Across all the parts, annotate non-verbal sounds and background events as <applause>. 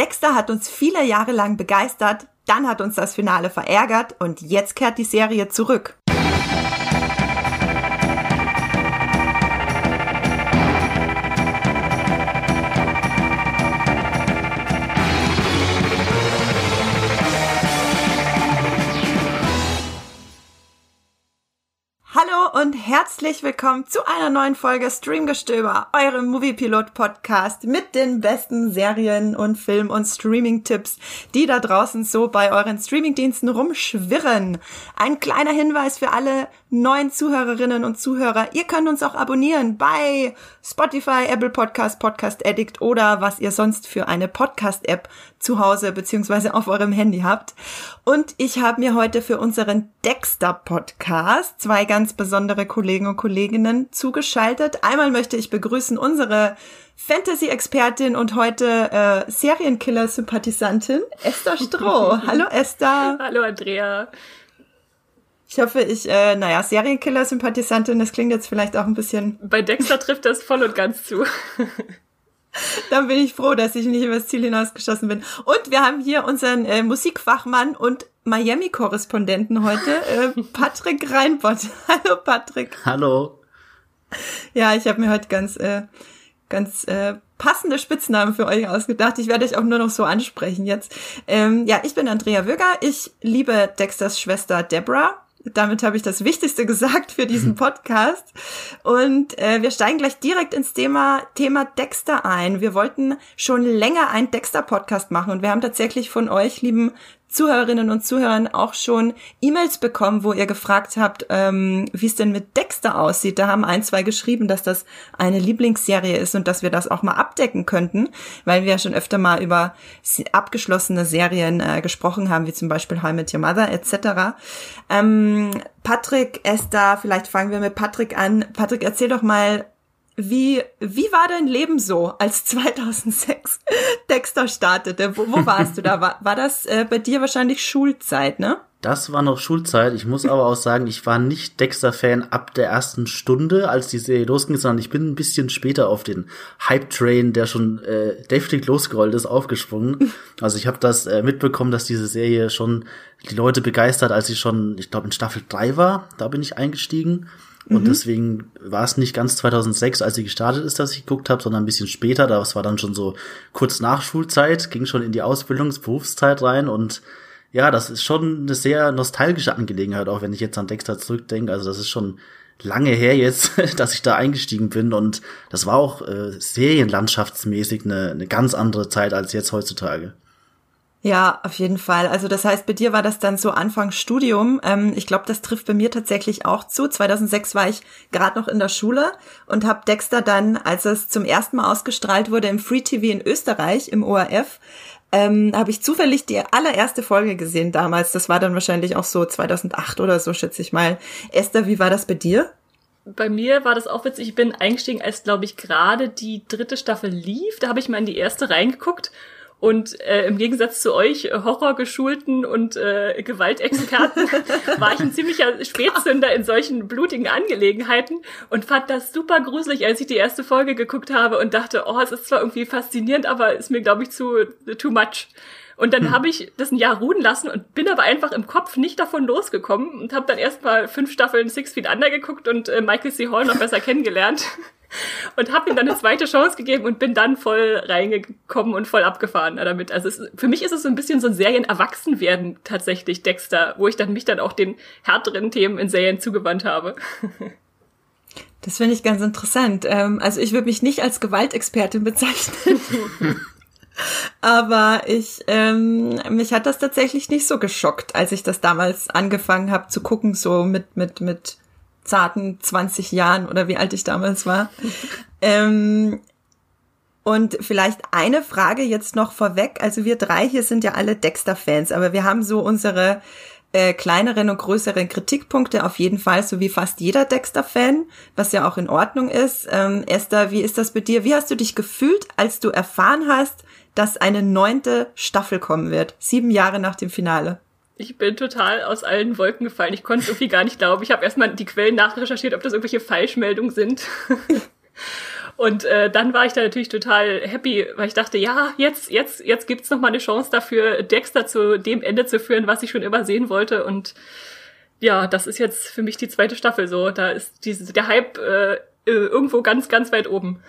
Dexter hat uns viele Jahre lang begeistert, dann hat uns das Finale verärgert und jetzt kehrt die Serie zurück. Herzlich willkommen zu einer neuen Folge Streamgestöber, eurem Moviepilot-Podcast mit den besten Serien und Film- und Streaming-Tipps, die da draußen so bei euren Streamingdiensten rumschwirren. Ein kleiner Hinweis für alle neuen Zuhörerinnen und Zuhörer. Ihr könnt uns auch abonnieren bei Spotify, Apple Podcast, Podcast Addict oder was ihr sonst für eine Podcast-App zu Hause beziehungsweise auf eurem Handy habt. Und ich habe mir heute für unseren Dexter-Podcast zwei ganz besondere Kollegen und Kolleginnen zugeschaltet. Einmal möchte ich begrüßen unsere Fantasy-Expertin und heute äh, Serienkiller-Sympathisantin Esther Stroh. <laughs> Hallo Esther. Hallo Andrea. Ich hoffe, ich, äh, naja, Serienkiller-Sympathisantin, das klingt jetzt vielleicht auch ein bisschen. Bei Dexter <laughs> trifft das voll und ganz zu. Dann bin ich froh, dass ich nicht übers Ziel hinausgeschossen bin. Und wir haben hier unseren äh, Musikfachmann und Miami-Korrespondenten heute, äh, <laughs> Patrick Reinbott. <laughs> Hallo Patrick. Hallo. Ja, ich habe mir heute ganz, äh, ganz äh, passende Spitznamen für euch ausgedacht. Ich werde euch auch nur noch so ansprechen jetzt. Ähm, ja, ich bin Andrea Würger. Ich liebe Dexters Schwester Deborah. Damit habe ich das Wichtigste gesagt für diesen <laughs> Podcast. Und äh, wir steigen gleich direkt ins Thema, Thema Dexter ein. Wir wollten schon länger einen Dexter-Podcast machen und wir haben tatsächlich von euch, lieben Zuhörerinnen und Zuhörern auch schon E-Mails bekommen, wo ihr gefragt habt, ähm, wie es denn mit Dexter aussieht. Da haben ein, zwei geschrieben, dass das eine Lieblingsserie ist und dass wir das auch mal abdecken könnten, weil wir ja schon öfter mal über abgeschlossene Serien äh, gesprochen haben, wie zum Beispiel How Met Your Mother etc. Ähm, Patrick, Esther, vielleicht fangen wir mit Patrick an. Patrick, erzähl doch mal, wie, wie war dein Leben so, als <laughs> 2006 Dexter startete? Wo, wo warst du da? War, war das äh, bei dir wahrscheinlich Schulzeit, ne? Das war noch Schulzeit. Ich muss aber auch sagen, ich war nicht Dexter-Fan ab der ersten Stunde, als die Serie losging, sondern ich bin ein bisschen später auf den Hype-Train, der schon äh, deftig losgerollt ist, aufgesprungen. <laughs> Also ich habe das äh, mitbekommen, dass diese Serie schon die Leute begeistert, als sie schon, ich glaube, in Staffel 3 war. Da bin ich eingestiegen. Und mhm. deswegen war es nicht ganz 2006, als sie gestartet ist, dass ich geguckt habe, sondern ein bisschen später. Das war dann schon so kurz nach Schulzeit, ging schon in die Ausbildungsberufszeit rein. Und ja, das ist schon eine sehr nostalgische Angelegenheit, auch wenn ich jetzt an Dexter zurückdenke. Also das ist schon lange her jetzt, <laughs> dass ich da eingestiegen bin. Und das war auch äh, serienlandschaftsmäßig eine, eine ganz andere Zeit als jetzt heutzutage. Ja, auf jeden Fall. Also das heißt, bei dir war das dann so Anfang Studium. Ähm, ich glaube, das trifft bei mir tatsächlich auch zu. 2006 war ich gerade noch in der Schule und habe Dexter dann, als es zum ersten Mal ausgestrahlt wurde im Free TV in Österreich, im ORF, ähm, habe ich zufällig die allererste Folge gesehen damals. Das war dann wahrscheinlich auch so 2008 oder so, schätze ich mal. Esther, wie war das bei dir? Bei mir war das auch witzig. Ich bin eingestiegen, als, glaube ich, gerade die dritte Staffel lief. Da habe ich mal in die erste reingeguckt und äh, im Gegensatz zu euch äh, Horrorgeschulten und äh, Gewaltexperten <laughs> war ich ein ziemlicher Spätzünder in solchen blutigen Angelegenheiten und fand das super gruselig, als ich die erste Folge geguckt habe und dachte, oh, es ist zwar irgendwie faszinierend, aber ist mir, glaube ich, zu too much. Und dann hm. habe ich das ein Jahr ruhen lassen und bin aber einfach im Kopf nicht davon losgekommen und habe dann erstmal fünf Staffeln Six Feet Under geguckt und äh, Michael C. Hall noch besser kennengelernt <laughs> und habe ihm dann eine zweite Chance gegeben und bin dann voll reingekommen und voll abgefahren damit. Also es, für mich ist es so ein bisschen so ein Serien-Erwachsenwerden tatsächlich, Dexter, wo ich dann mich dann auch den härteren Themen in Serien zugewandt habe. Das finde ich ganz interessant. Ähm, also ich würde mich nicht als Gewaltexpertin bezeichnen. <laughs> Aber ich, ähm, mich hat das tatsächlich nicht so geschockt, als ich das damals angefangen habe zu gucken, so mit, mit, mit zarten 20 Jahren oder wie alt ich damals war. <laughs> ähm, und vielleicht eine Frage jetzt noch vorweg. Also wir drei hier sind ja alle Dexter-Fans, aber wir haben so unsere äh, kleineren und größeren Kritikpunkte auf jeden Fall, so wie fast jeder Dexter-Fan, was ja auch in Ordnung ist. Ähm, Esther, wie ist das bei dir? Wie hast du dich gefühlt, als du erfahren hast, dass eine neunte Staffel kommen wird, sieben Jahre nach dem Finale? Ich bin total aus allen Wolken gefallen. Ich konnte es irgendwie gar nicht glauben. Ich habe erstmal die Quellen nachrecherchiert, ob das irgendwelche Falschmeldungen sind. <laughs> Und äh, dann war ich da natürlich total happy, weil ich dachte, ja, jetzt, jetzt, jetzt gibt's noch mal eine Chance dafür, Dexter zu dem Ende zu führen, was ich schon immer sehen wollte. Und ja, das ist jetzt für mich die zweite Staffel so. Da ist diese, der Hype äh, irgendwo ganz, ganz weit oben.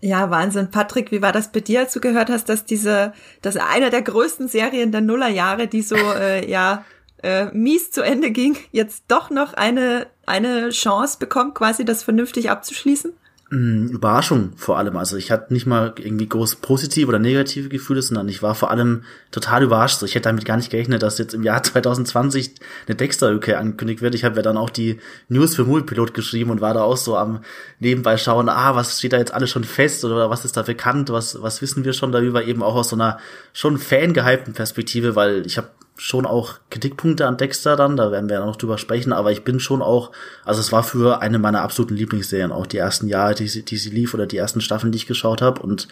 Ja, Wahnsinn. Patrick, wie war das bei dir, als du gehört hast, dass diese, dass eine der größten Serien der Nullerjahre, die so, <laughs> äh, ja, äh, mies zu Ende ging, jetzt doch noch eine, eine Chance bekommt, quasi das vernünftig abzuschließen? Mm, Überraschung vor allem. Also ich hatte nicht mal irgendwie groß positive oder negative Gefühle, sondern ich war vor allem total überrascht. Ich hätte damit gar nicht gerechnet, dass jetzt im Jahr <laughs> 2020 eine Dexter-Rückkehr angekündigt wird. Ich habe ja dann auch die News für Moviepilot geschrieben und war da auch so am nebenbei schauen, ah, was steht da jetzt alles schon fest oder was ist da bekannt, was, was wissen wir schon darüber, eben auch aus so einer schon fangehypten Perspektive, weil ich habe schon auch Kritikpunkte an Dexter dann, da werden wir ja noch drüber sprechen, aber ich bin schon auch, also es war für eine meiner absoluten Lieblingsserien, auch die ersten Jahre, die sie, die sie lief oder die ersten Staffeln, die ich geschaut habe und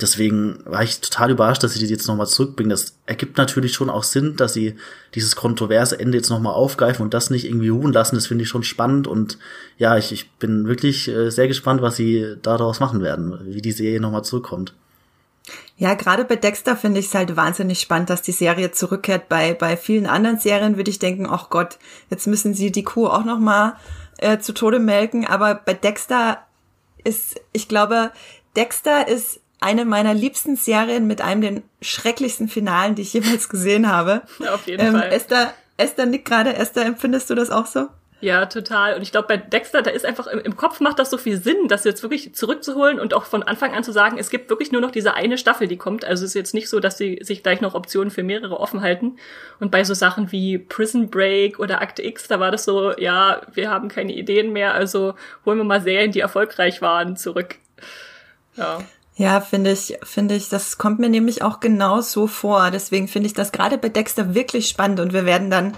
deswegen war ich total überrascht, dass sie die jetzt nochmal zurückbringen. Das ergibt natürlich schon auch Sinn, dass sie dieses kontroverse Ende jetzt nochmal aufgreifen und das nicht irgendwie ruhen lassen, das finde ich schon spannend und ja, ich, ich bin wirklich äh, sehr gespannt, was sie daraus machen werden, wie die Serie nochmal zurückkommt. Ja, gerade bei Dexter finde ich es halt wahnsinnig spannend, dass die Serie zurückkehrt. Bei, bei vielen anderen Serien würde ich denken, ach Gott, jetzt müssen sie die Kuh auch noch mal äh, zu Tode melken. Aber bei Dexter ist, ich glaube, Dexter ist eine meiner liebsten Serien mit einem der schrecklichsten Finalen, die ich jemals gesehen habe. Ja, <laughs> auf jeden ähm, Fall. Esther, Esther nickt gerade. Esther, empfindest du das auch so? Ja, total. Und ich glaube, bei Dexter, da ist einfach im, im, Kopf macht das so viel Sinn, das jetzt wirklich zurückzuholen und auch von Anfang an zu sagen, es gibt wirklich nur noch diese eine Staffel, die kommt. Also es ist jetzt nicht so, dass sie sich gleich noch Optionen für mehrere offen halten. Und bei so Sachen wie Prison Break oder Akte X, da war das so, ja, wir haben keine Ideen mehr, also holen wir mal Serien, die erfolgreich waren, zurück. Ja. Ja, finde ich, finde ich, das kommt mir nämlich auch genau so vor. Deswegen finde ich das gerade bei Dexter wirklich spannend und wir werden dann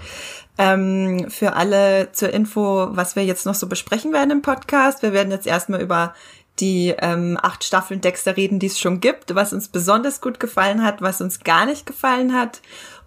ähm, für alle zur Info, was wir jetzt noch so besprechen werden im Podcast. Wir werden jetzt erstmal über die ähm, acht Staffeln Dexter reden, die es schon gibt, was uns besonders gut gefallen hat, was uns gar nicht gefallen hat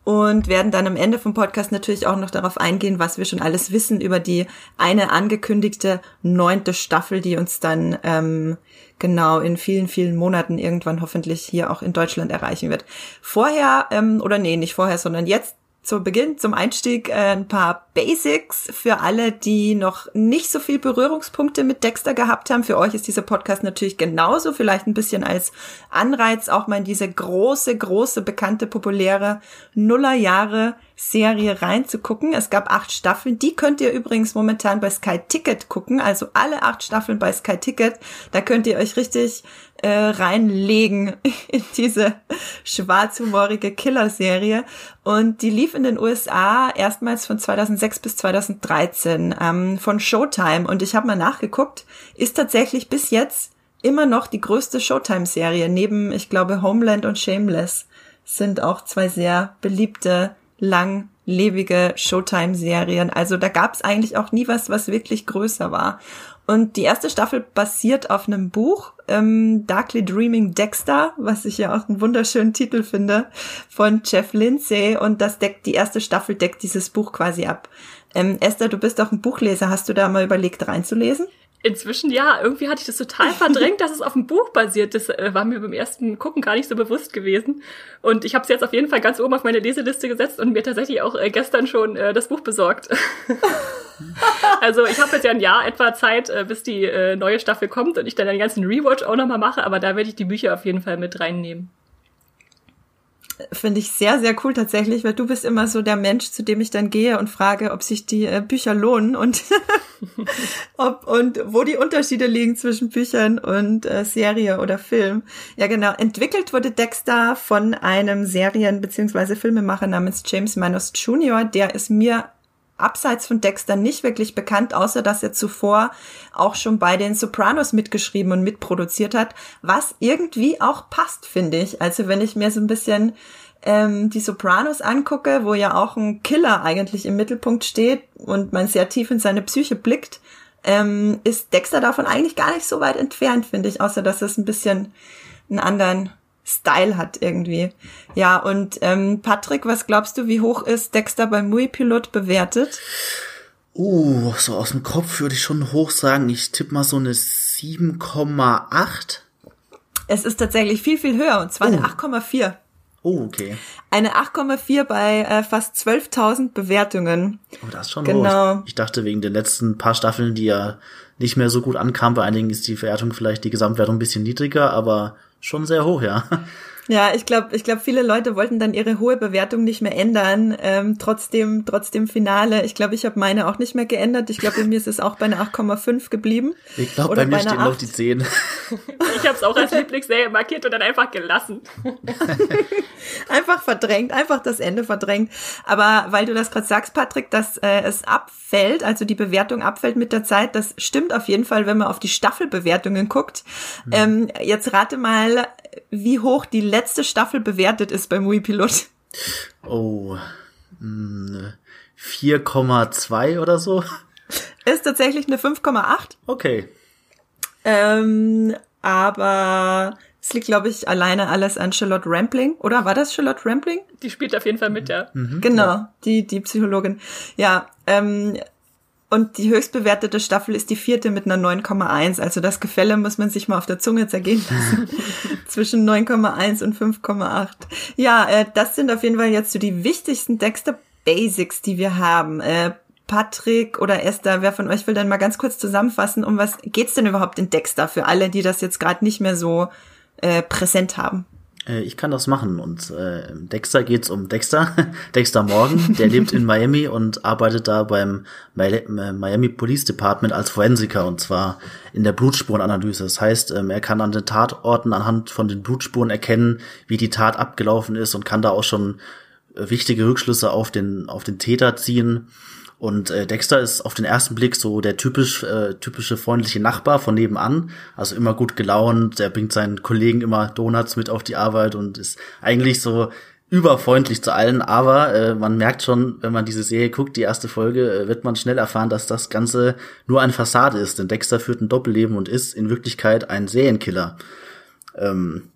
und werden dann am Ende vom Podcast natürlich auch noch darauf eingehen, was wir schon alles wissen über die eine angekündigte neunte Staffel, die uns dann ähm, genau in vielen, vielen Monaten irgendwann hoffentlich hier auch in Deutschland erreichen wird. Vorher, ähm, oder nee, nicht vorher, sondern jetzt zu Beginn, zum Einstieg, äh, ein paar Basics für alle, die noch nicht so viel Berührungspunkte mit Dexter gehabt haben. Für euch ist dieser Podcast natürlich genauso, vielleicht ein bisschen als Anreiz auch mal in diese große, große, bekannte, populäre Nullerjahre Serie reinzugucken. Es gab acht Staffeln. Die könnt ihr übrigens momentan bei Sky Ticket gucken. Also alle acht Staffeln bei Sky Ticket. Da könnt ihr euch richtig äh, reinlegen <laughs> in diese schwarzhumorige Killer-Serie. Und die lief in den USA erstmals von 2006 bis 2013 ähm, von Showtime. Und ich habe mal nachgeguckt, ist tatsächlich bis jetzt immer noch die größte Showtime-Serie. Neben, ich glaube, Homeland und Shameless sind auch zwei sehr beliebte langlebige Showtime-Serien. Also da gab es eigentlich auch nie was, was wirklich größer war. Und die erste Staffel basiert auf einem Buch, ähm, Darkly Dreaming Dexter, was ich ja auch einen wunderschönen Titel finde, von Jeff Lindsay. Und das deckt, die erste Staffel deckt dieses Buch quasi ab. Ähm, Esther, du bist doch ein Buchleser. Hast du da mal überlegt, reinzulesen? Inzwischen ja, irgendwie hatte ich das total verdrängt, dass es auf dem Buch basiert. Das äh, war mir beim ersten Gucken gar nicht so bewusst gewesen. Und ich habe es jetzt auf jeden Fall ganz oben auf meine Leseliste gesetzt und mir tatsächlich auch äh, gestern schon äh, das Buch besorgt. <laughs> also ich habe jetzt ja ein Jahr etwa Zeit, äh, bis die äh, neue Staffel kommt und ich dann den ganzen Rewatch auch nochmal mache, aber da werde ich die Bücher auf jeden Fall mit reinnehmen finde ich sehr, sehr cool tatsächlich, weil du bist immer so der Mensch, zu dem ich dann gehe und frage, ob sich die äh, Bücher lohnen und <laughs> ob und wo die Unterschiede liegen zwischen Büchern und äh, Serie oder Film. Ja, genau. Entwickelt wurde Dexter von einem Serien- bzw. Filmemacher namens James Manos Jr., der ist mir abseits von Dexter nicht wirklich bekannt, außer dass er zuvor auch schon bei den Sopranos mitgeschrieben und mitproduziert hat, was irgendwie auch passt, finde ich. Also wenn ich mir so ein bisschen ähm, die Sopranos angucke, wo ja auch ein Killer eigentlich im Mittelpunkt steht und man sehr tief in seine Psyche blickt, ähm, ist Dexter davon eigentlich gar nicht so weit entfernt, finde ich, außer dass es ein bisschen einen anderen Style hat irgendwie. Ja, und ähm, Patrick, was glaubst du, wie hoch ist Dexter beim Mui-Pilot bewertet? Uh, so aus dem Kopf würde ich schon hoch sagen. Ich tippe mal so eine 7,8. Es ist tatsächlich viel, viel höher, und zwar Oh. eine 8,4. Oh, okay. Eine 8,4 bei äh, fast 12.000 Bewertungen. Oh, das ist schon Genau. hoch. Ich dachte, wegen den letzten paar Staffeln, die ja nicht mehr so gut ankamen, bei einigen ist die Verwertung vielleicht, die Gesamtwertung ein bisschen niedriger, aber schon sehr hoch, ja. Ja, ich glaube, ich glaube, viele Leute wollten dann ihre hohe Bewertung nicht mehr ändern. Ähm, trotzdem, trotzdem Finale. Ich glaube, ich habe meine auch nicht mehr geändert. Ich glaube, bei mir ist es auch bei einer 8,5 geblieben. Ich glaube, Oder bei mir bei stehen noch 8. die 10. Ich habe es auch als Lieblingsserie markiert und dann einfach gelassen. <laughs> Einfach verdrängt, einfach das Ende verdrängt. Aber weil du das gerade sagst, Patrick, dass äh, es abfällt, also die Bewertung abfällt mit der Zeit, das stimmt auf jeden Fall, wenn man auf die Staffelbewertungen guckt. Ähm, jetzt rate mal, wie hoch die letzte Staffel bewertet ist beim Movie Pilot. Oh, mh, 4,2 oder so. Ist tatsächlich eine 5,8. Okay. Ähm, aber es liegt, glaube ich, alleine alles an Charlotte Rampling. Oder war das Charlotte Rampling? Die spielt auf jeden Fall mit, ja. Genau, die, die Psychologin. Ja, ähm, und die höchstbewertete Staffel ist die vierte mit einer 9,1. Also das Gefälle muss man sich mal auf der Zunge zergehen lassen. <laughs> Zwischen 9,1 und 5,8. Ja, äh, das sind auf jeden Fall jetzt so die wichtigsten Dexter Basics, die wir haben. Äh, Patrick oder Esther, wer von euch will dann mal ganz kurz zusammenfassen, um was geht's denn überhaupt in Dexter für alle, die das jetzt gerade nicht mehr so äh, präsent haben? Äh, Ich kann das machen. Und äh, Dexter geht's um Dexter. <laughs> Dexter Morgan, der lebt in Miami und arbeitet da beim äh, Miami Police Department als Forensiker und zwar in der Blutspurenanalyse. Das heißt, ähm, er kann an den Tatorten anhand von den Blutspuren erkennen, wie die Tat abgelaufen ist und kann da auch schon äh, wichtige Rückschlüsse auf den auf den Täter ziehen. Und äh, Dexter ist auf den ersten Blick so der typisch äh, typische freundliche Nachbar von nebenan, also immer gut gelaunt, der bringt seinen Kollegen immer Donuts mit auf die Arbeit und ist eigentlich so überfreundlich zu allen, aber äh, man merkt schon, wenn man diese Serie guckt, die erste Folge, äh, wird man schnell erfahren, dass das Ganze nur eine Fassade ist, denn Dexter führt ein Doppelleben und ist in Wirklichkeit ein Serienkiller. Ähm,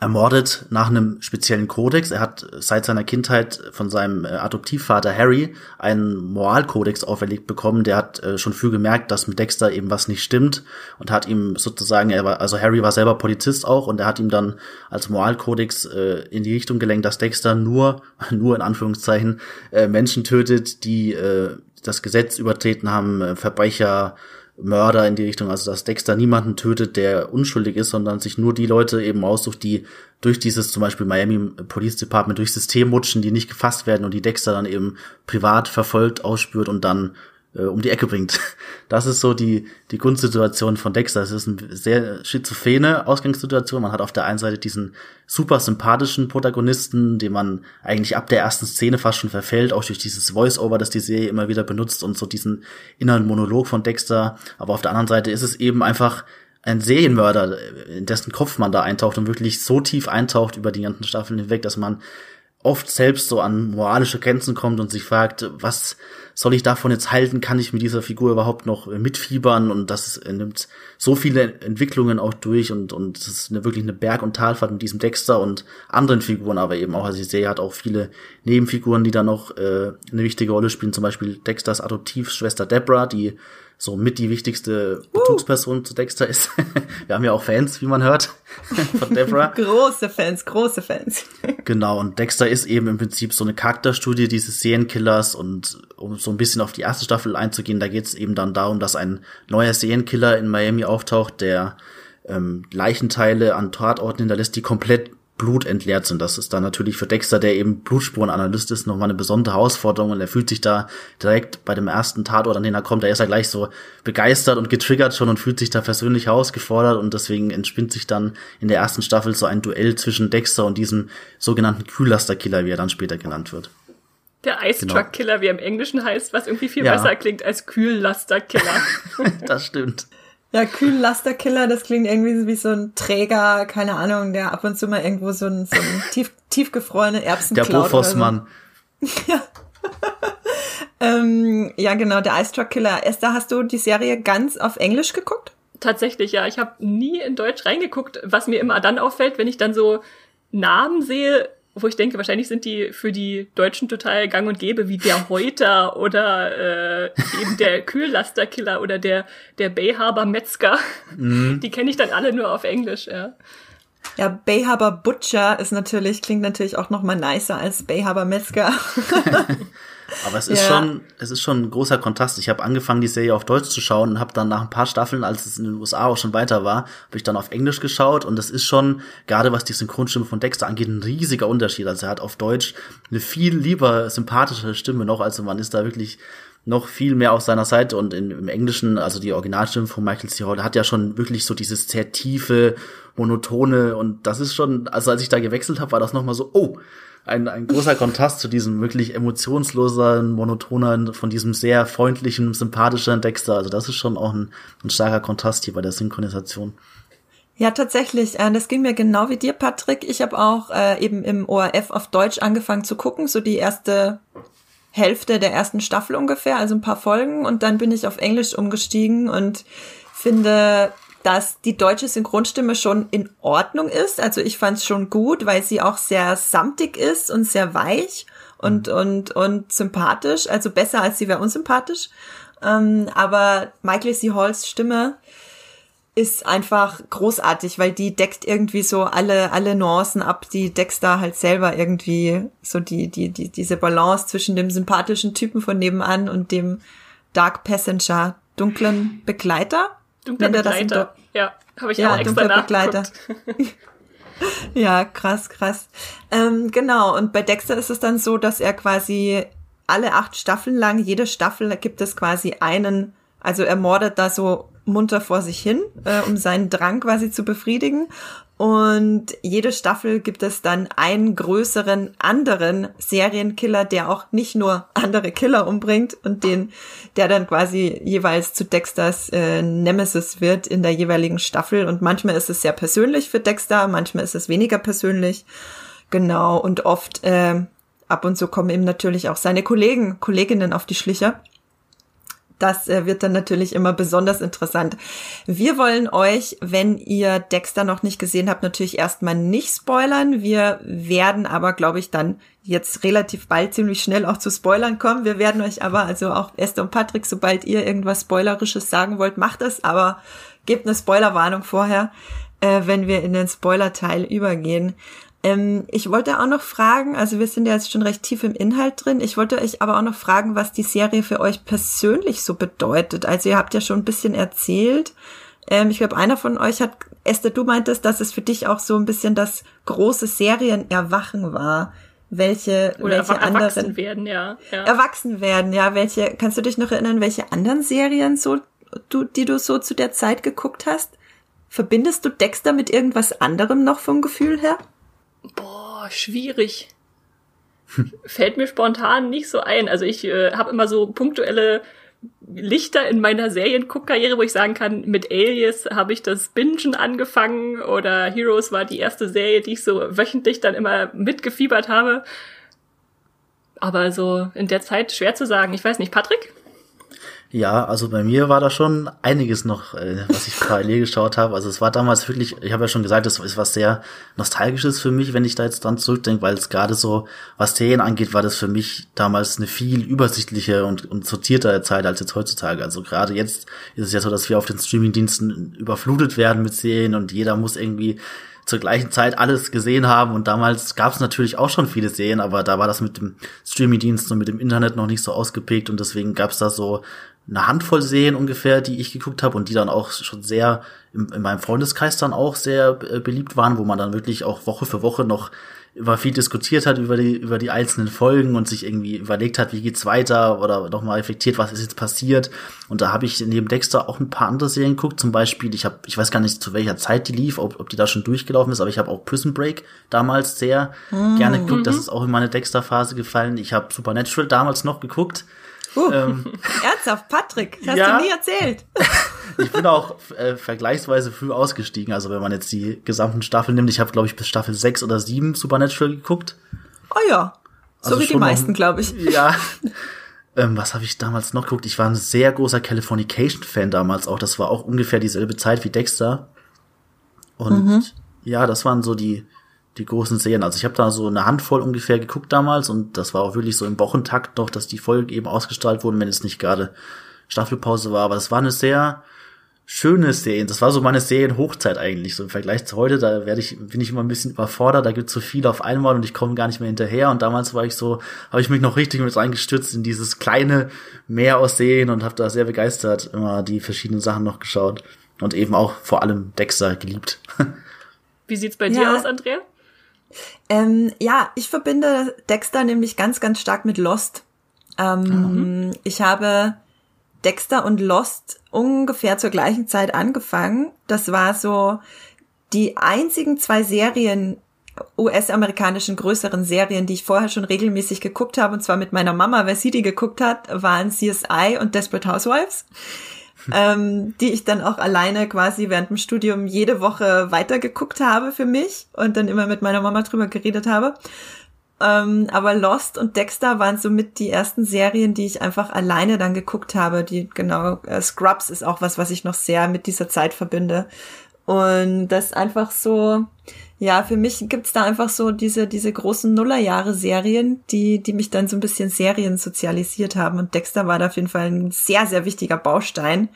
ermordet nach einem speziellen Kodex. Er hat seit seiner Kindheit von seinem äh, Adoptivvater Harry einen Moralkodex auferlegt bekommen. Der hat äh, schon früh gemerkt, dass mit Dexter eben was nicht stimmt und hat ihm sozusagen, er war, also Harry war selber Polizist auch und er hat ihm dann als Moralkodex äh, in die Richtung gelenkt, dass Dexter nur, <laughs> nur in Anführungszeichen, Menschen tötet, die das Gesetz übertreten haben, Verbrecher, Mörder in die Richtung, also dass Dexter niemanden tötet, der unschuldig ist, sondern sich nur die Leute eben aussucht, die durch dieses zum Beispiel Miami Police Department durch System rutschen, die nicht gefasst werden und die Dexter dann eben privat verfolgt, ausspürt und dann äh, um die Ecke bringt. <laughs> Das ist so die, die Grundsituation von Dexter. Es ist eine sehr schizophrene Ausgangssituation. Man hat auf der einen Seite diesen super sympathischen Protagonisten, den man eigentlich ab der ersten Szene fast schon verfällt, auch durch dieses Voice-Over, das die Serie immer wieder benutzt und so diesen inneren Monolog von Dexter. Aber auf der anderen Seite ist es eben einfach ein Serienmörder, in dessen Kopf man da eintaucht und wirklich so tief eintaucht über die ganzen Staffeln hinweg, dass man oft selbst so an moralische Grenzen kommt und sich fragt, was soll ich davon jetzt halten? Kann ich mit dieser Figur überhaupt noch äh, mitfiebern? Und das äh, nimmt so viele Entwicklungen auch durch und, und es ist eine, wirklich eine Berg- und Talfahrt mit diesem Dexter und anderen Figuren, aber eben auch, also die Serie hat auch viele Nebenfiguren, die da noch äh, eine wichtige Rolle spielen, zum Beispiel Dexters Adoptivschwester Deborah, die so mit die wichtigste Bezugsperson zu Dexter ist. <laughs> Wir haben ja auch Fans, wie man hört, <laughs> von Deborah. <laughs> Große Fans, große Fans. Genau, und Dexter ist eben im Prinzip so eine Charakterstudie dieses Serienkillers und um so ein bisschen auf die erste Staffel einzugehen, da geht es eben dann darum, dass ein neuer Serienkiller in Miami auftaucht, der ähm, Leichenteile an Tatorten hinterlässt, die komplett blutentleert sind. Das ist dann natürlich für Dexter, der eben Blutspurenanalyst ist, nochmal eine besondere Herausforderung und er fühlt sich da direkt bei dem ersten Tatort, an den er kommt, da ist er gleich so begeistert und getriggert schon und fühlt sich da persönlich herausgefordert und deswegen entspinnt sich dann in der ersten Staffel so ein Duell zwischen Dexter und diesem sogenannten Kühllasterkiller, wie er dann später genannt wird. Der Ice Genau. Truck Killer, wie er im Englischen heißt, was irgendwie viel Ja. besser klingt als Kühllasterkiller. <laughs> das stimmt. Ja, Kühllasterkiller, das klingt irgendwie wie so ein Träger, keine Ahnung, der ab und zu mal irgendwo so ein, so ein <laughs> tief, tiefgefrorene Erbsen Der so. Bofors-Mann. <laughs> Ähm, ja, genau, der Ice Truck Killer. Esther, hast du die Serie ganz auf Englisch geguckt? Tatsächlich, ja. Ich habe nie in Deutsch reingeguckt, was mir immer dann auffällt, wenn ich dann so Namen sehe, wo ich denke, wahrscheinlich sind die für die Deutschen total gang und gäbe, wie der Heuter <laughs> oder äh, eben der Kühllasterkiller oder der, der Bayhaber Metzger. Mhm. Die kenne ich dann alle nur auf Englisch, ja. Ja, Bayhaber Butcher ist natürlich, klingt natürlich auch noch mal nicer als Bayhaber Metzger. <laughs> <laughs> Aber es ist ja. schon, es ist schon ein großer Kontrast. Ich habe angefangen, die Serie auf Deutsch zu schauen und habe dann nach ein paar Staffeln, als es in den USA auch schon weiter war, habe ich dann auf Englisch geschaut und es ist schon, gerade was die Synchronstimme von Dexter angeht, ein riesiger Unterschied. Also er hat auf Deutsch eine viel lieber sympathische Stimme noch, also man ist da wirklich noch viel mehr auf seiner Seite und in, im Englischen, also die Originalstimme von Michael C. Hall, hat ja schon wirklich so dieses sehr tiefe, monotone und das ist schon, also als ich da gewechselt habe, war das nochmal so, oh, ein, ein großer Kontrast zu diesem wirklich emotionslosen, monotonen, von diesem sehr freundlichen, sympathischen Dexter. Also das ist schon auch ein, ein starker Kontrast hier bei der Synchronisation. Ja, tatsächlich. Äh, das ging mir genau wie dir, Patrick. Ich habe auch äh, eben im ORF auf Deutsch angefangen zu gucken, so die erste Hälfte der ersten Staffel ungefähr, also ein paar Folgen. Und dann bin ich auf Englisch umgestiegen und finde dass die deutsche Synchronstimme schon in Ordnung ist. Also ich fand es schon gut, weil sie auch sehr samtig ist und sehr weich und, mhm. und, und sympathisch. Also besser als sie wäre unsympathisch. Ähm, aber Michael C. Halls Stimme ist einfach großartig, weil die deckt irgendwie so alle, alle Nuancen ab, die Dexter halt selber irgendwie so die, die, die, diese Balance zwischen dem sympathischen Typen von nebenan und dem Dark Passenger, dunklen Begleiter. Dunkler Begleiter. Ja, habe ich ja, auch extra nachgeguckt. <laughs> ja, krass, krass. Ähm, genau, und bei Dexter ist es dann so, dass er quasi alle acht Staffeln lang, jede Staffel gibt es quasi einen, also er mordet da so munter vor sich hin, äh, um seinen Drang quasi zu befriedigen. Und jede Staffel gibt es dann einen größeren anderen Serienkiller, der auch nicht nur andere Killer umbringt und den, der dann quasi jeweils zu Dexters äh, Nemesis wird in der jeweiligen Staffel. Und manchmal ist es sehr persönlich für Dexter, manchmal ist es weniger persönlich. Genau. Und oft, äh, ab und zu kommen ihm natürlich auch seine Kollegen, Kolleginnen auf die Schliche das äh, wird dann natürlich immer besonders interessant. Wir wollen euch, wenn ihr Dexter noch nicht gesehen habt, natürlich erstmal nicht spoilern. Wir werden aber, glaube ich, dann jetzt relativ bald ziemlich schnell auch zu Spoilern kommen. Wir werden euch aber, also auch Esther und Patrick, sobald ihr irgendwas Spoilerisches sagen wollt, macht es, aber gebt eine Spoilerwarnung vorher, äh, wenn wir in den Spoiler-Teil übergehen. Ähm, ich wollte auch noch fragen, also wir sind ja jetzt schon recht tief im Inhalt drin, ich wollte euch aber auch noch fragen, was die Serie für euch persönlich so bedeutet. Also ihr habt ja schon ein bisschen erzählt. Ähm, ich glaube, einer von euch hat, Esther, du meintest, dass es für dich auch so ein bisschen das große Serienerwachen war. Welche, Oder welche anderen erwachsen werden, ja, ja. Erwachsen werden, ja. Welche, kannst du dich noch erinnern, welche anderen Serien so, du, die du so zu der Zeit geguckt hast? Verbindest du Dexter mit irgendwas anderem noch vom Gefühl her? Boah, schwierig. <laughs> Fällt mir spontan nicht so ein. Also ich äh, habe immer so punktuelle Lichter in meiner Serienguckkarriere, wo ich sagen kann, mit Alias habe ich das Bingen angefangen oder Heroes war die erste Serie, die ich so wöchentlich dann immer mitgefiebert habe. Aber so in der Zeit schwer zu sagen. Ich weiß nicht, Patrick? Ja, also bei mir war da schon einiges noch, äh, was ich parallel <laughs> geschaut habe. Also es war damals wirklich, ich habe ja schon gesagt, es ist was sehr nostalgisches für mich, wenn ich da jetzt dran zurückdenke, weil es gerade so, was Serien angeht, war das für mich damals eine viel übersichtliche und, und sortiertere Zeit als jetzt heutzutage. Also gerade jetzt ist es ja so, dass wir auf den Streamingdiensten überflutet werden mit Serien und jeder muss irgendwie zur gleichen Zeit alles gesehen haben und damals gab es natürlich auch schon viele Serien, aber da war das mit dem Streamingdienst und mit dem Internet noch nicht so ausgeprägt und deswegen gab es da so eine Handvoll Serien ungefähr, die ich geguckt habe und die dann auch schon sehr in, in meinem Freundeskreis dann auch sehr äh, beliebt waren, wo man dann wirklich auch Woche für Woche noch über viel diskutiert hat über die über die einzelnen Folgen und sich irgendwie überlegt hat, wie geht's weiter oder nochmal reflektiert, was ist jetzt passiert. Und da habe ich neben Dexter auch ein paar andere Serien geguckt. Zum Beispiel, ich habe, ich weiß gar nicht zu welcher Zeit die lief, ob, ob die da schon durchgelaufen ist, aber ich habe auch Prison Break damals sehr mhm. gerne geguckt. Das ist auch in meine Dexter-Phase gefallen. Ich habe Supernatural damals noch geguckt. Uh, ähm, <laughs> ernsthaft, Patrick, das hast ja, du nie erzählt. <laughs> ich bin auch äh, vergleichsweise früh ausgestiegen. Also wenn man jetzt die gesamten Staffeln nimmt, ich habe glaube ich bis Staffel 6 oder 7 Supernatural geguckt. Oh ja, so also wie die meisten, glaube ich. Ja. <laughs> Ähm, was habe ich damals noch geguckt? Ich war ein sehr großer Californication-Fan damals auch. Das war auch ungefähr dieselbe Zeit wie Dexter. Und mhm. ja, das waren so die die großen Serien. Also ich habe da so eine Handvoll ungefähr geguckt damals und das war auch wirklich so im Wochentakt noch, dass die Folgen eben ausgestrahlt wurden, wenn es nicht gerade Staffelpause war. Aber es war eine sehr schöne Serie. Das war so meine Serienhochzeit eigentlich. So im Vergleich zu heute, da werde ich, bin ich immer ein bisschen überfordert, da gibt es so viel auf einmal und ich komme gar nicht mehr hinterher. Und damals war ich so, habe ich mich noch richtig mit reingestürzt in dieses kleine Meer aus Serien und habe da sehr begeistert immer die verschiedenen Sachen noch geschaut. Und eben auch vor allem Dexter geliebt. <laughs> Wie sieht's bei ja. dir aus, Andrea? Ähm, ja, ich verbinde Dexter nämlich ganz, ganz stark mit Lost. Ähm, mhm. Ich habe Dexter und Lost ungefähr zur gleichen Zeit angefangen. Das war so die einzigen zwei Serien, US-amerikanischen größeren Serien, die ich vorher schon regelmäßig geguckt habe, und zwar mit meiner Mama, weil sie die geguckt hat, waren CSI und Desperate Housewives ähm, die ich dann auch alleine quasi während dem Studium jede Woche weitergeguckt habe für mich und dann immer mit meiner Mama drüber geredet habe. Ähm, aber Lost und Dexter waren somit die ersten Serien, die ich einfach alleine dann geguckt habe. Die genau äh, Scrubs ist auch was, was ich noch sehr mit dieser Zeit verbinde. Und das einfach so, ja, für mich gibt's da einfach so diese, diese großen Nullerjahre-Serien, die, die mich dann so ein bisschen Serien sozialisiert haben. Und Dexter war da auf jeden Fall ein sehr, sehr wichtiger Baustein.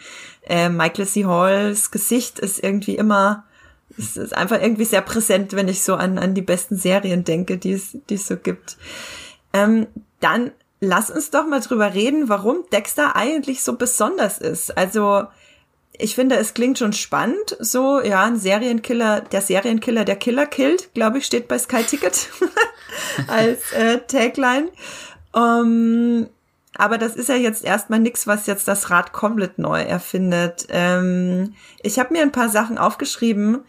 Äh, Michael C. Halls Gesicht ist irgendwie immer, es ist einfach irgendwie sehr präsent, wenn ich so an, an die besten Serien denke, die es, die es so gibt. Ähm, dann lass uns doch mal drüber reden, warum Dexter eigentlich so besonders ist. Also, ich finde, es klingt schon spannend. So, ja, ein Serienkiller, der Serienkiller, der Killer killt, glaube ich, steht bei Sky Ticket <laughs> als äh, Tagline. Um, ähm, aber das ist ja jetzt erstmal nichts, was jetzt das Rad komplett neu erfindet. Ähm, ich habe mir ein paar Sachen aufgeschrieben.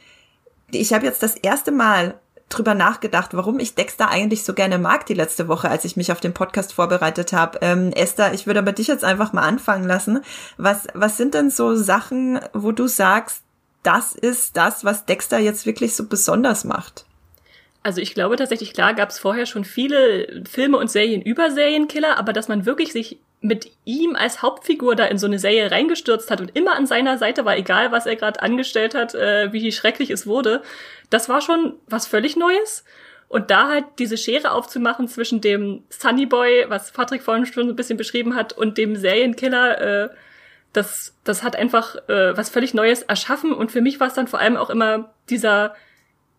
Ich habe jetzt das erste Mal drüber nachgedacht, warum ich Dexter eigentlich so gerne mag die letzte Woche, als ich mich auf den Podcast vorbereitet habe. Ähm, Esther, ich würde aber dich jetzt einfach mal anfangen lassen. Was, was sind denn so Sachen, wo du sagst, das ist das, was Dexter jetzt wirklich so besonders macht? Also ich glaube tatsächlich, klar gab es vorher schon viele Filme und Serien über Serienkiller, aber dass man wirklich sich mit ihm als Hauptfigur da in so eine Serie reingestürzt hat und immer an seiner Seite war, egal was er gerade angestellt hat, äh, wie schrecklich es wurde, das war schon was völlig Neues. Und da halt diese Schere aufzumachen zwischen dem Sunny Boy, was Patrick vorhin schon ein bisschen beschrieben hat, und dem Serienkiller, äh, das, das hat einfach äh, was völlig Neues erschaffen. Und für mich war es dann vor allem auch immer dieser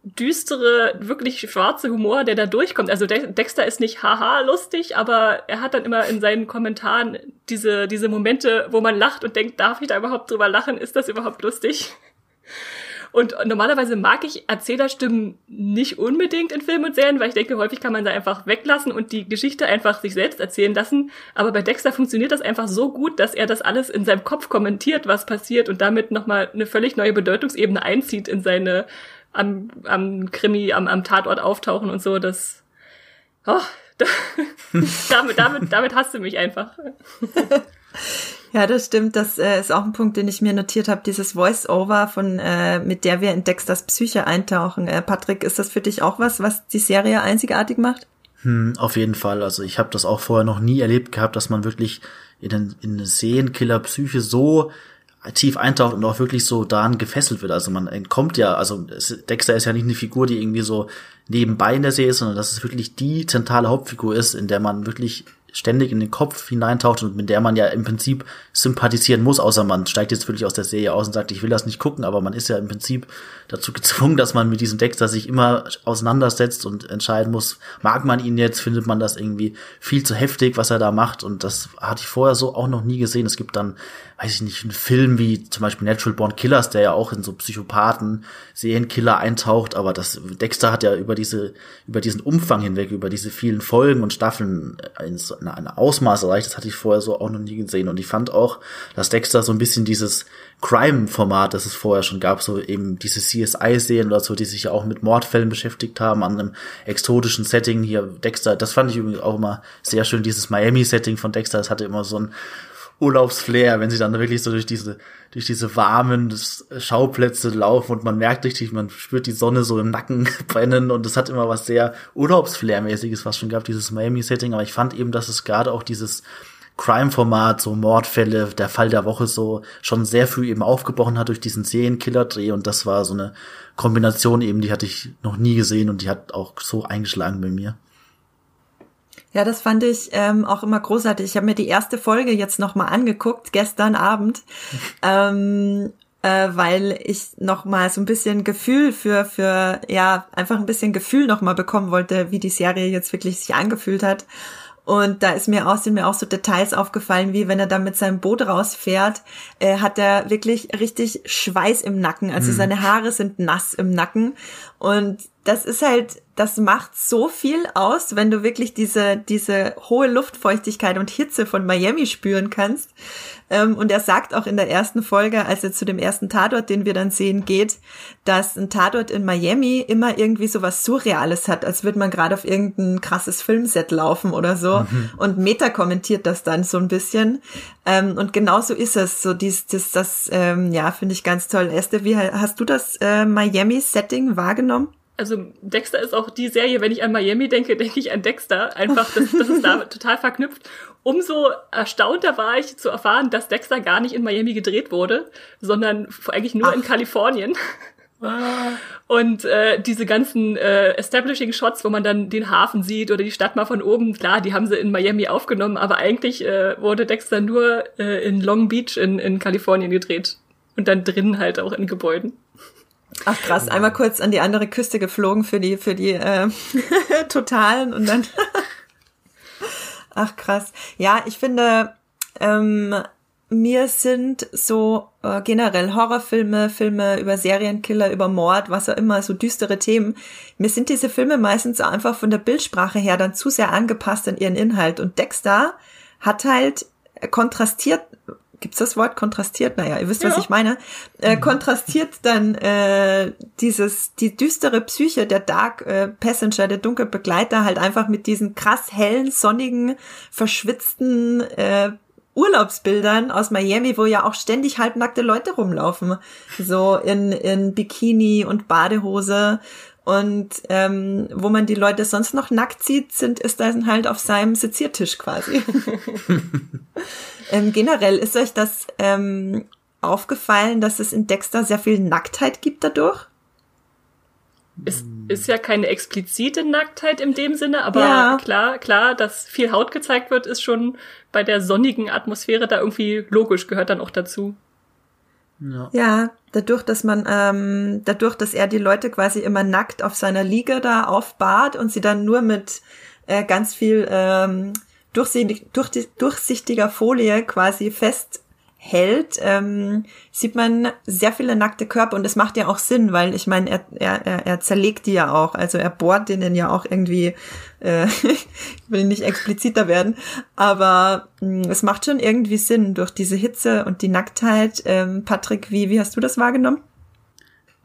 düstere, wirklich schwarze Humor, der da durchkommt. Also Dexter ist nicht haha lustig, aber er hat dann immer in seinen Kommentaren diese, diese Momente, wo man lacht und denkt, darf ich da überhaupt drüber lachen? Ist das überhaupt lustig? Und normalerweise mag ich Erzählerstimmen nicht unbedingt in Filmen und Serien, weil ich denke, häufig kann man da einfach weglassen und die Geschichte einfach sich selbst erzählen lassen. Aber bei Dexter funktioniert das einfach so gut, dass er das alles in seinem Kopf kommentiert, was passiert und damit nochmal eine völlig neue Bedeutungsebene einzieht in seine am, am Krimi, am, am Tatort auftauchen und so, das, oh, <laughs> da, damit, damit, damit hasst du mich einfach. <laughs> Ja, das stimmt. Das äh, ist auch ein Punkt, den ich mir notiert habe. Dieses Voice-Over, von äh, mit der wir in Dexters Psyche eintauchen. Äh, Patrick, ist das für dich auch was, was die Serie einzigartig macht? Hm, auf jeden Fall. Also ich habe das auch vorher noch nie erlebt gehabt, dass man wirklich in, den, in eine Serienkiller-Psyche so tief eintaucht und auch wirklich so daran gefesselt wird. Also man entkommt ja, also Dexter ist ja nicht eine Figur, die irgendwie so nebenbei in der Serie ist, sondern dass es wirklich die zentrale Hauptfigur ist, in der man wirklich ständig in den Kopf hineintaucht und mit der man ja im Prinzip sympathisieren muss, außer man steigt jetzt wirklich aus der Serie aus und sagt, ich will das nicht gucken, aber man ist ja im Prinzip dazu gezwungen, dass man mit diesem Dexter sich immer auseinandersetzt und entscheiden muss, mag man ihn jetzt, findet man das irgendwie viel zu heftig, was er da macht und das hatte ich vorher so auch noch nie gesehen. Es gibt dann, weiß ich nicht, einen Film wie zum Beispiel Natural Born Killers, der ja auch in so Psychopathen, Serienkiller eintaucht, aber das Dexter hat ja über diese, über diesen Umfang hinweg, über diese vielen Folgen und Staffeln ins ein, ein Ausmaß erreicht, das hatte ich vorher so auch noch nie gesehen. Und ich fand auch, dass Dexter so ein bisschen dieses Crime-Format, das es vorher schon gab, so eben diese CSI-Serien oder so, die sich ja auch mit Mordfällen beschäftigt haben, an einem exotischen Setting hier. Dexter, das fand ich übrigens auch immer sehr schön, dieses Miami-Setting von Dexter, das hatte immer so ein Urlaubsflair, wenn sie dann wirklich so durch diese, durch diese warmen Schauplätze laufen und man merkt richtig, man spürt die Sonne so im Nacken <laughs> brennen und es hat immer was sehr Urlaubsflair-mäßiges was schon gab, dieses Miami-Setting, aber ich fand eben, dass es gerade auch dieses Crime-Format, so Mordfälle, der Fall der Woche so schon sehr früh eben aufgebrochen hat durch diesen Serienkiller-Dreh und das war so eine Kombination eben, die hatte ich noch nie gesehen und die hat auch so eingeschlagen bei mir. Ja, das fand ich ähm, auch immer großartig. Ich habe mir die erste Folge jetzt noch mal angeguckt, gestern Abend, <laughs> ähm, äh, weil ich noch mal so ein bisschen Gefühl für für ja einfach ein bisschen Gefühl noch mal bekommen wollte, wie die Serie jetzt wirklich sich angefühlt hat. Und da ist mir auch, sind mir auch so Details aufgefallen, wie wenn er da mit seinem Boot rausfährt, äh, hat er wirklich richtig Schweiß im Nacken. Also mhm. seine Haare sind nass im Nacken. Und das ist halt, das macht so viel aus, wenn du wirklich diese, diese hohe Luftfeuchtigkeit und Hitze von Miami spüren kannst. Ähm, und er sagt auch in der ersten Folge, als er zu dem ersten Tatort, den wir dann sehen, geht, dass ein Tatort in Miami immer irgendwie so was Surreales hat, als würde man gerade auf irgendein krasses Filmset laufen oder so. Mhm. Und Meta kommentiert das dann so ein bisschen. Ähm, und genauso ist es. So dies, das, das, ähm, ja, finde ich ganz toll. Esther, wie hast du das äh, Miami-Setting wahrgenommen? Also Dexter ist auch die Serie, wenn ich an Miami denke, denke ich an Dexter. Einfach, das, das ist da <laughs> total verknüpft. Umso erstaunter war ich zu erfahren, dass Dexter gar nicht in Miami gedreht wurde, sondern eigentlich nur Ach. in Kalifornien. Ah. Und äh, diese ganzen äh, Establishing Shots, wo man dann den Hafen sieht oder die Stadt mal von oben, klar, die haben sie in Miami aufgenommen, aber eigentlich äh, wurde Dexter nur äh, in Long Beach in, in Kalifornien gedreht. Und dann drinnen halt auch in Gebäuden. Ach krass, einmal kurz an die andere Küste geflogen für die für die äh, <laughs> Totalen und dann. <laughs> Ach krass. Ja, ich finde, ähm, mir sind so äh, generell Horrorfilme, Filme über Serienkiller, über Mord, was auch immer, so düstere Themen. Mir sind diese Filme meistens einfach von der Bildsprache her dann zu sehr angepasst an ihren Inhalt. Und Dexter hat halt kontrastiert gibt's das Wort kontrastiert? Naja, ihr wisst, ja. was ich meine. Äh, mhm. kontrastiert dann äh, dieses, die düstere Psyche der Dark äh, Passenger, der dunkle Begleiter, halt einfach mit diesen krass hellen, sonnigen, verschwitzten äh, Urlaubsbildern aus Miami, wo ja auch ständig halbnackte Leute rumlaufen. So in, in Bikini und Badehose. Und ähm, wo man die Leute sonst noch nackt sieht, sind, ist dann halt auf seinem Seziertisch quasi. <laughs> <laughs> ähm, generell ist euch das ähm, aufgefallen, dass es in Dexter sehr viel Nacktheit gibt dadurch? Es ist ja keine explizite Nacktheit in dem Sinne, aber ja. klar, klar, dass viel Haut gezeigt wird, ist schon bei der sonnigen Atmosphäre da irgendwie logisch, gehört dann auch dazu. Ja. ja, dadurch, dass man, ähm, dadurch, dass er die Leute quasi immer nackt auf seiner Liege da aufbahrt und sie dann nur mit äh, ganz viel ähm, durchsichtig, durch, durchsichtiger Folie quasi fest hält, ähm, sieht man sehr viele nackte Körper und das macht ja auch Sinn, weil ich meine, er, er, er zerlegt die ja auch, also er bohrt denen ja auch irgendwie, äh, <laughs> ich will nicht expliziter werden, aber mh, mm, es macht schon irgendwie Sinn durch diese Hitze und die Nacktheit. Ähm, Patrick, wie, wie hast du das wahrgenommen?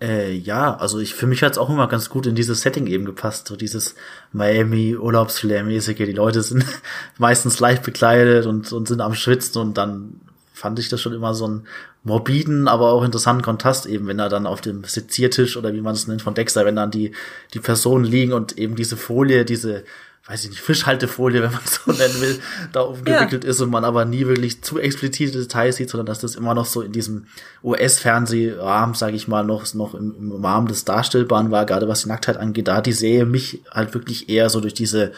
Äh, ja, also ich für mich hat's auch immer ganz gut in dieses Setting eben gepasst, so dieses Miami Urlaubsflair-mäßige. Die Leute sind <laughs> meistens leicht bekleidet und, und sind am Schwitzen und dann fand ich das schon immer so einen morbiden, aber auch interessanten Kontrast eben, wenn er dann auf dem Seziertisch oder wie man es nennt von Dexter, wenn dann die, die Personen liegen und eben diese Folie, diese, weiß ich nicht, Fischhaltefolie, wenn man es <laughs> so nennen will, da umgewickelt ja. ist und man aber nie wirklich zu explizite Details sieht, sondern dass das immer noch so in diesem US-Fernsehrahmen, sage ich mal, noch, noch im, im Rahmen des Darstellbaren war, gerade was die Nacktheit angeht, da die Serie mich halt wirklich eher so durch diese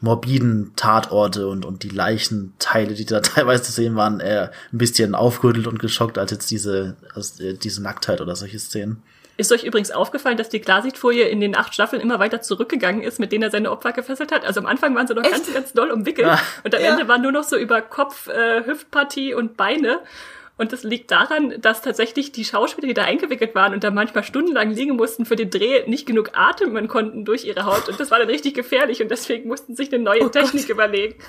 morbiden Tatorte und, und die Leichenteile, die da <laughs> teilweise zu sehen waren, eher ein bisschen aufgerüttelt und geschockt als jetzt diese, als, äh, diese Nacktheit oder solche Szenen. Ist euch übrigens aufgefallen, dass die Klarsichtfolie in den acht Staffeln immer weiter zurückgegangen ist, mit denen er seine Opfer gefesselt hat? Also am Anfang waren sie noch Echt? ganz, ganz doll umwickelt ah. und am ja. Ende war nur noch so über Kopf, äh, Hüftpartie und Beine. Und das liegt daran, dass tatsächlich die Schauspieler, die da eingewickelt waren und da manchmal stundenlang liegen mussten für den Dreh, nicht genug atmen konnten durch ihre Haut. Und das war dann richtig gefährlich und deswegen mussten sich eine neue oh Technik Gott. überlegen. <laughs>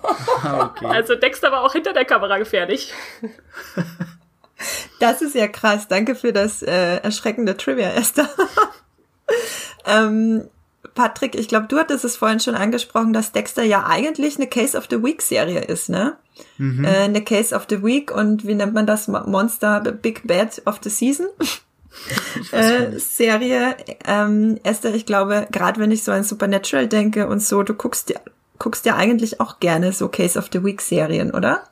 Okay. Also Dexter war auch hinter der Kamera gefährlich. <laughs> Das ist ja krass. Danke für das äh, erschreckende Trivia, <laughs> Esther. ähm, Patrick, ich glaube, du hattest es vorhin schon angesprochen, dass Dexter ja eigentlich eine Case of the Week Serie ist, ne? Mhm. Äh, eine Case of the Week und wie nennt man das? Monster Big Bad of the Season. <laughs> äh, Serie. Ähm, Esther, ich glaube, gerade wenn ich so an Supernatural denke und so, du guckst ja guckst ja eigentlich auch gerne so Case of the Week Serien, oder?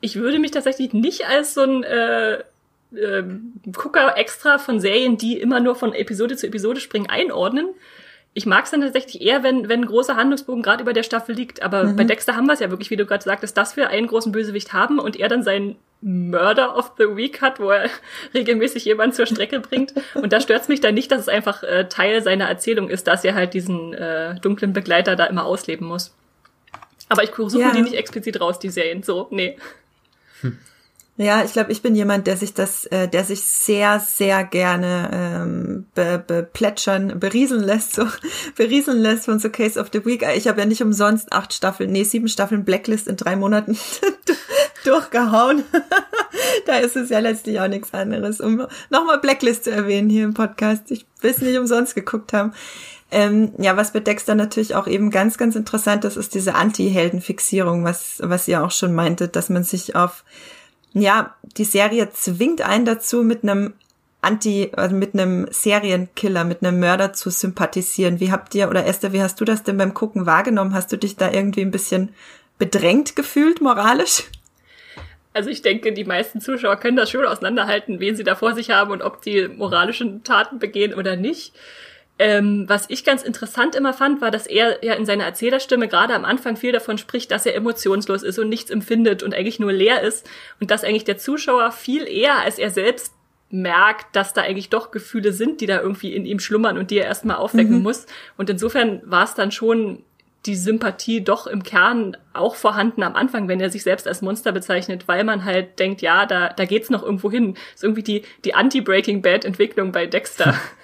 Ich würde mich tatsächlich nicht als so ein äh, äh, Gucker extra von Serien, die immer nur von Episode zu Episode springen, einordnen. Ich mag es dann tatsächlich eher, wenn, wenn ein großer Handlungsbogen gerade über der Staffel liegt. Aber mhm. bei Dexter haben wir es ja wirklich, wie du gerade sagtest, dass wir einen großen Bösewicht haben und er dann seinen Murder of the Week hat, wo er <laughs> regelmäßig jemanden zur Strecke bringt. Und da stört es mich dann nicht, dass es einfach äh, Teil seiner Erzählung ist, dass er halt diesen äh, dunklen Begleiter da immer ausleben muss. Aber ich suche ja. die nicht explizit raus, die Serien. So, nee. Ja, ich glaube, ich bin jemand, der sich das, äh, der sich sehr, sehr gerne ähm, be, beplätschern, berieseln lässt, so <laughs> berieseln lässt von so Case of the Week. Ich habe ja nicht umsonst acht Staffeln, nee, sieben Staffeln Blacklist in drei Monaten <laughs> durchgehauen. <laughs> da ist es ja letztlich auch nichts anderes, um nochmal Blacklist zu erwähnen hier im Podcast. Ich will es nicht umsonst geguckt haben. Ähm, ja, was bei Dexter natürlich auch eben ganz, ganz interessant ist, ist diese Anti-Helden-Fixierung, was, was ihr auch schon meintet, dass man sich auf ja, die Serie zwingt einen dazu, mit einem Anti, also mit einem Serienkiller, mit einem Mörder zu sympathisieren. Wie habt ihr, oder Esther, wie hast du das denn beim Gucken wahrgenommen? Hast du dich da irgendwie ein bisschen bedrängt gefühlt, moralisch? Also ich denke, die meisten Zuschauer können das schon auseinanderhalten, wen sie da vor sich haben und ob die moralischen Taten begehen oder nicht. Ähm, was ich ganz interessant immer fand, war, dass er ja in seiner Erzählerstimme gerade am Anfang viel davon spricht, dass er emotionslos ist und nichts empfindet und eigentlich nur leer ist und dass eigentlich der Zuschauer viel eher als er selbst merkt, dass da eigentlich doch Gefühle sind, die da irgendwie in ihm schlummern und die er erstmal aufwecken mhm. muss. Und insofern war es dann schon die Sympathie doch im Kern auch vorhanden am Anfang, wenn er sich selbst als Monster bezeichnet, weil man halt denkt, ja, da, da geht's noch irgendwo hin. Das ist irgendwie die, die Anti-Breaking Bad Entwicklung bei Dexter. <laughs>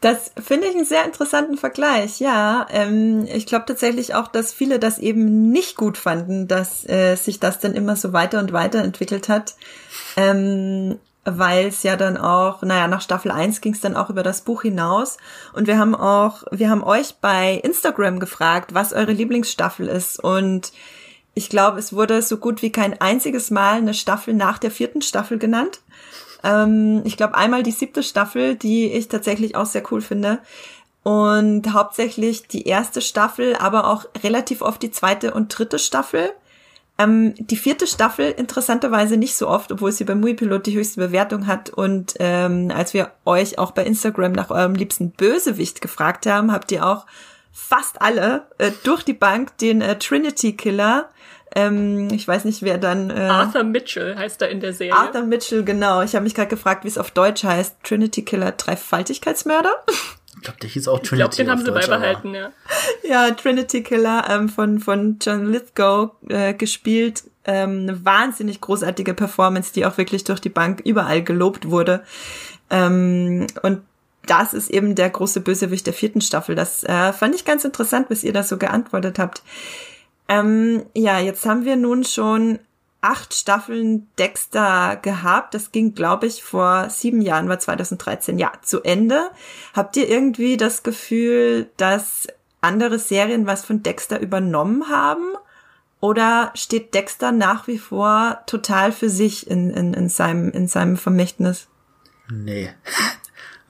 Das finde ich einen sehr interessanten Vergleich, ja. Ähm, ich glaube tatsächlich auch, dass viele das eben nicht gut fanden, dass äh, sich das dann immer so weiter und weiter entwickelt hat. Ähm, weil es ja dann auch, naja, nach Staffel 1 ging es dann auch über das Buch hinaus. Und wir haben auch, wir haben euch bei Instagram gefragt, was eure Lieblingsstaffel ist. Und ich glaube, es wurde so gut wie kein einziges Mal eine Staffel nach der vierten Staffel genannt. Ähm, ich glaube einmal die siebte Staffel, die ich tatsächlich auch sehr cool finde. Und hauptsächlich die erste Staffel, aber auch relativ oft die zweite und dritte Staffel. Ähm, die vierte Staffel interessanterweise nicht so oft, obwohl sie beim Muipilot die höchste Bewertung hat. Und ähm, als wir euch auch bei Instagram nach eurem liebsten Bösewicht gefragt haben, habt ihr auch fast alle äh, durch die Bank den äh, Trinity Killer ähm, ich weiß nicht, wer dann. Äh, Arthur Mitchell heißt er in der Serie. Arthur Mitchell, genau. Ich habe mich gerade gefragt, wie es auf Deutsch heißt. Trinity Killer, Dreifaltigkeitsmörder. Ich glaube, der hieß auch Trinity. Ich glaube, den haben sie Deutsch, beibehalten, ja. Ja, Trinity Killer ähm, von, von John Lithgow äh, gespielt. Ähm, eine wahnsinnig großartige Performance, die auch wirklich durch die Bank überall gelobt wurde. Ähm, und das ist eben der große Bösewicht der vierten Staffel. Das äh, fand ich ganz interessant, bis ihr das so geantwortet habt. Ähm, ja, jetzt haben wir nun schon acht Staffeln Dexter gehabt. Das ging, glaube ich, vor sieben Jahren, war 2013, ja, zu Ende. Habt ihr irgendwie das Gefühl, dass andere Serien was von Dexter übernommen haben? Oder steht Dexter nach wie vor total für sich in, in, in, seinem, in seinem Vermächtnis? Nee.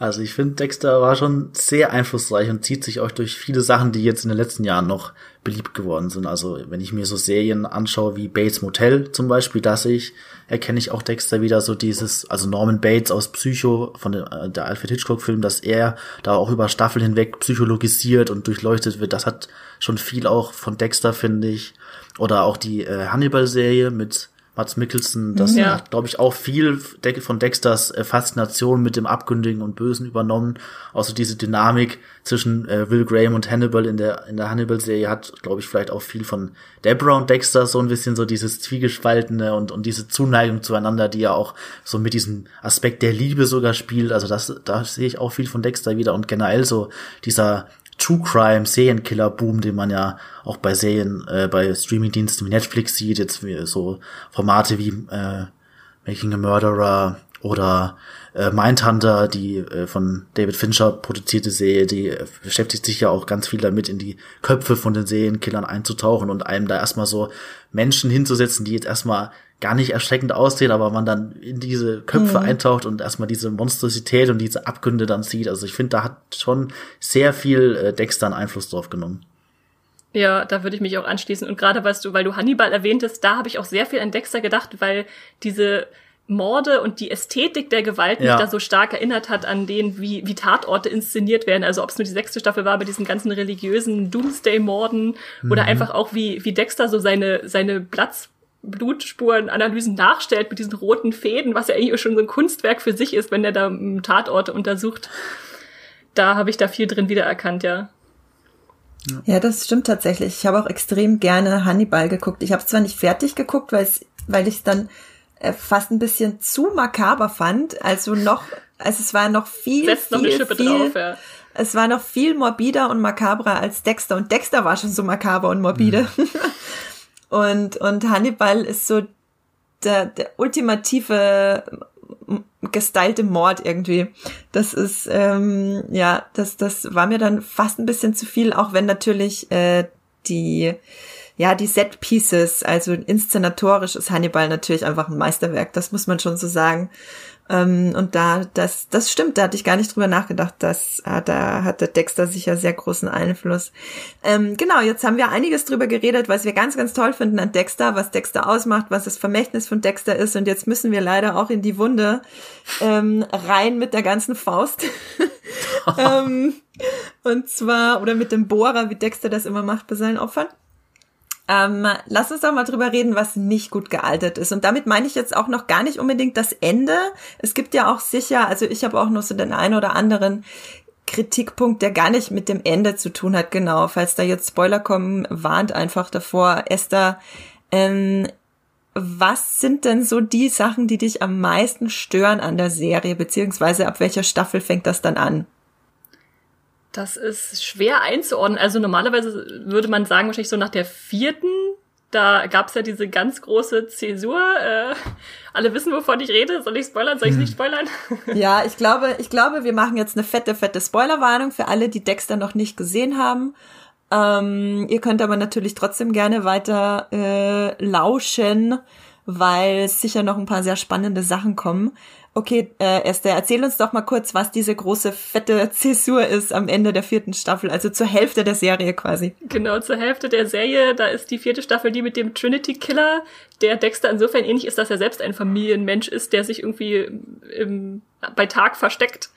Also ich finde, Dexter war schon sehr einflussreich und zieht sich auch durch viele Sachen, die jetzt in den letzten Jahren noch beliebt geworden sind. Also wenn ich mir so Serien anschaue wie Bates Motel zum Beispiel, da sehe ich, erkenne ich auch Dexter wieder so dieses, also Norman Bates aus Psycho von der, äh, der Alfred Hitchcock-Film, dass er da auch über Staffeln hinweg psychologisiert und durchleuchtet wird. Das hat schon viel auch von Dexter, finde ich. Oder auch die äh, Hannibal-Serie mit Mats Mikkelsen, das ja. hat, glaube ich, auch viel von Dexters äh, Faszination mit dem Abgründigen und Bösen übernommen. Außer diese Dynamik zwischen äh, Will Graham und Hannibal in der, in der Hannibal-Serie hat, glaube ich, vielleicht auch viel von Deborah und Dexter so ein bisschen so dieses Zwiegespaltene und, und diese Zuneigung zueinander, die ja auch so mit diesem Aspekt der Liebe sogar spielt. Also das, da sehe ich auch viel von Dexter wieder und generell so dieser True Crime Serienkiller Boom, den man ja auch bei Serien, äh, bei Streamingdiensten wie Netflix sieht, jetzt so Formate wie äh, Making a Murderer oder äh, Mindhunter, die äh, von David Fincher produzierte Serie, die äh, beschäftigt sich ja auch ganz viel damit, in die Köpfe von den Serienkillern einzutauchen und einem da erstmal so Menschen hinzusetzen, die jetzt erstmal gar nicht erschreckend aussehen, aber man dann in diese Köpfe mhm. eintaucht und erstmal diese Monstrosität und diese Abgründe dann sieht. Also ich finde, da hat schon sehr viel äh, Dexter einen Einfluss drauf genommen. Ja, da würde ich mich auch anschließen. Und gerade weißt du, weil du Hannibal erwähntest, da habe ich auch sehr viel an Dexter gedacht, weil diese Morde und die Ästhetik der Gewalt ja. mich da so stark erinnert hat an den, wie, wie Tatorte inszeniert werden. Also ob es nur die sechste Staffel war bei diesen ganzen religiösen Doomsday-Morden mhm. oder einfach auch wie, wie Dexter so seine, seine Platz Blutspurenanalysen nachstellt mit diesen roten Fäden, was ja eigentlich schon so ein Kunstwerk für sich ist, wenn er da Tatorte untersucht. Da habe ich da viel drin wiedererkannt, ja. Ja, das stimmt tatsächlich. Ich habe auch extrem gerne Hannibal geguckt. Ich habe es zwar nicht fertig geguckt, weil es, weil ich es dann äh, fast ein bisschen zu makaber fand. Also noch, also es war noch viel, Setzt viel, noch eine Schippe viel, drauf, ja. Es war noch viel morbider und makabrer als Dexter. Und Dexter war schon so makaber und morbide. Mhm. <laughs> und, und Hannibal ist so der, der ultimative gestylte Mord irgendwie. Das ist, ähm, ja, das, das war mir dann fast ein bisschen zu viel, auch wenn natürlich äh, die, ja, die Set Pieces, also inszenatorisch ist Hannibal natürlich einfach ein Meisterwerk, das muss man schon so sagen. Ähm, und da, das, das stimmt, da hatte ich gar nicht drüber nachgedacht, dass äh, da hatte Dexter sicher sehr großen Einfluss. Ähm, genau, jetzt haben wir einiges drüber geredet, was wir ganz, ganz toll finden an Dexter, was Dexter ausmacht, was das Vermächtnis von Dexter ist. Und jetzt müssen wir leider auch in die Wunde ähm, rein mit der ganzen Faust. <laughs> <laughs> ähm, und zwar, oder mit dem Bohrer, wie Dexter das immer macht bei seinen Opfern. Ähm, lass uns doch mal drüber reden, was nicht gut gealtert ist. Und damit meine ich jetzt auch noch gar nicht unbedingt das Ende. Es gibt ja auch sicher, also ich habe auch noch so den einen oder anderen Kritikpunkt, der gar nicht mit dem Ende zu tun hat. Genau, falls da jetzt Spoiler kommen, warnt einfach davor. Esther, ähm, was sind denn so die Sachen, die dich am meisten stören an der Serie, beziehungsweise ab welcher Staffel fängt das dann an? Das ist schwer einzuordnen. Also normalerweise würde man sagen, wahrscheinlich so nach der vierten, da gab's ja diese ganz große Zäsur. Äh, alle wissen, wovon ich rede. Soll ich spoilern? Soll ich hm. nicht spoilern? <laughs> Ja, ich glaube, ich glaube, wir machen jetzt eine fette, fette Spoilerwarnung für alle, die Dexter noch nicht gesehen haben. Ähm, ihr könnt aber natürlich trotzdem gerne weiter äh, lauschen, weil sicher noch ein paar sehr spannende Sachen kommen. Okay, äh, Esther, erzähl uns doch mal kurz, was diese große fette Zäsur ist am Ende der vierten Staffel, also zur Hälfte der Serie quasi. Genau, zur Hälfte der Serie, da ist die vierte Staffel die mit dem Trinity Killer, der Dexter insofern ähnlich ist, dass er selbst ein Familienmensch ist, der sich irgendwie im, bei Tag versteckt.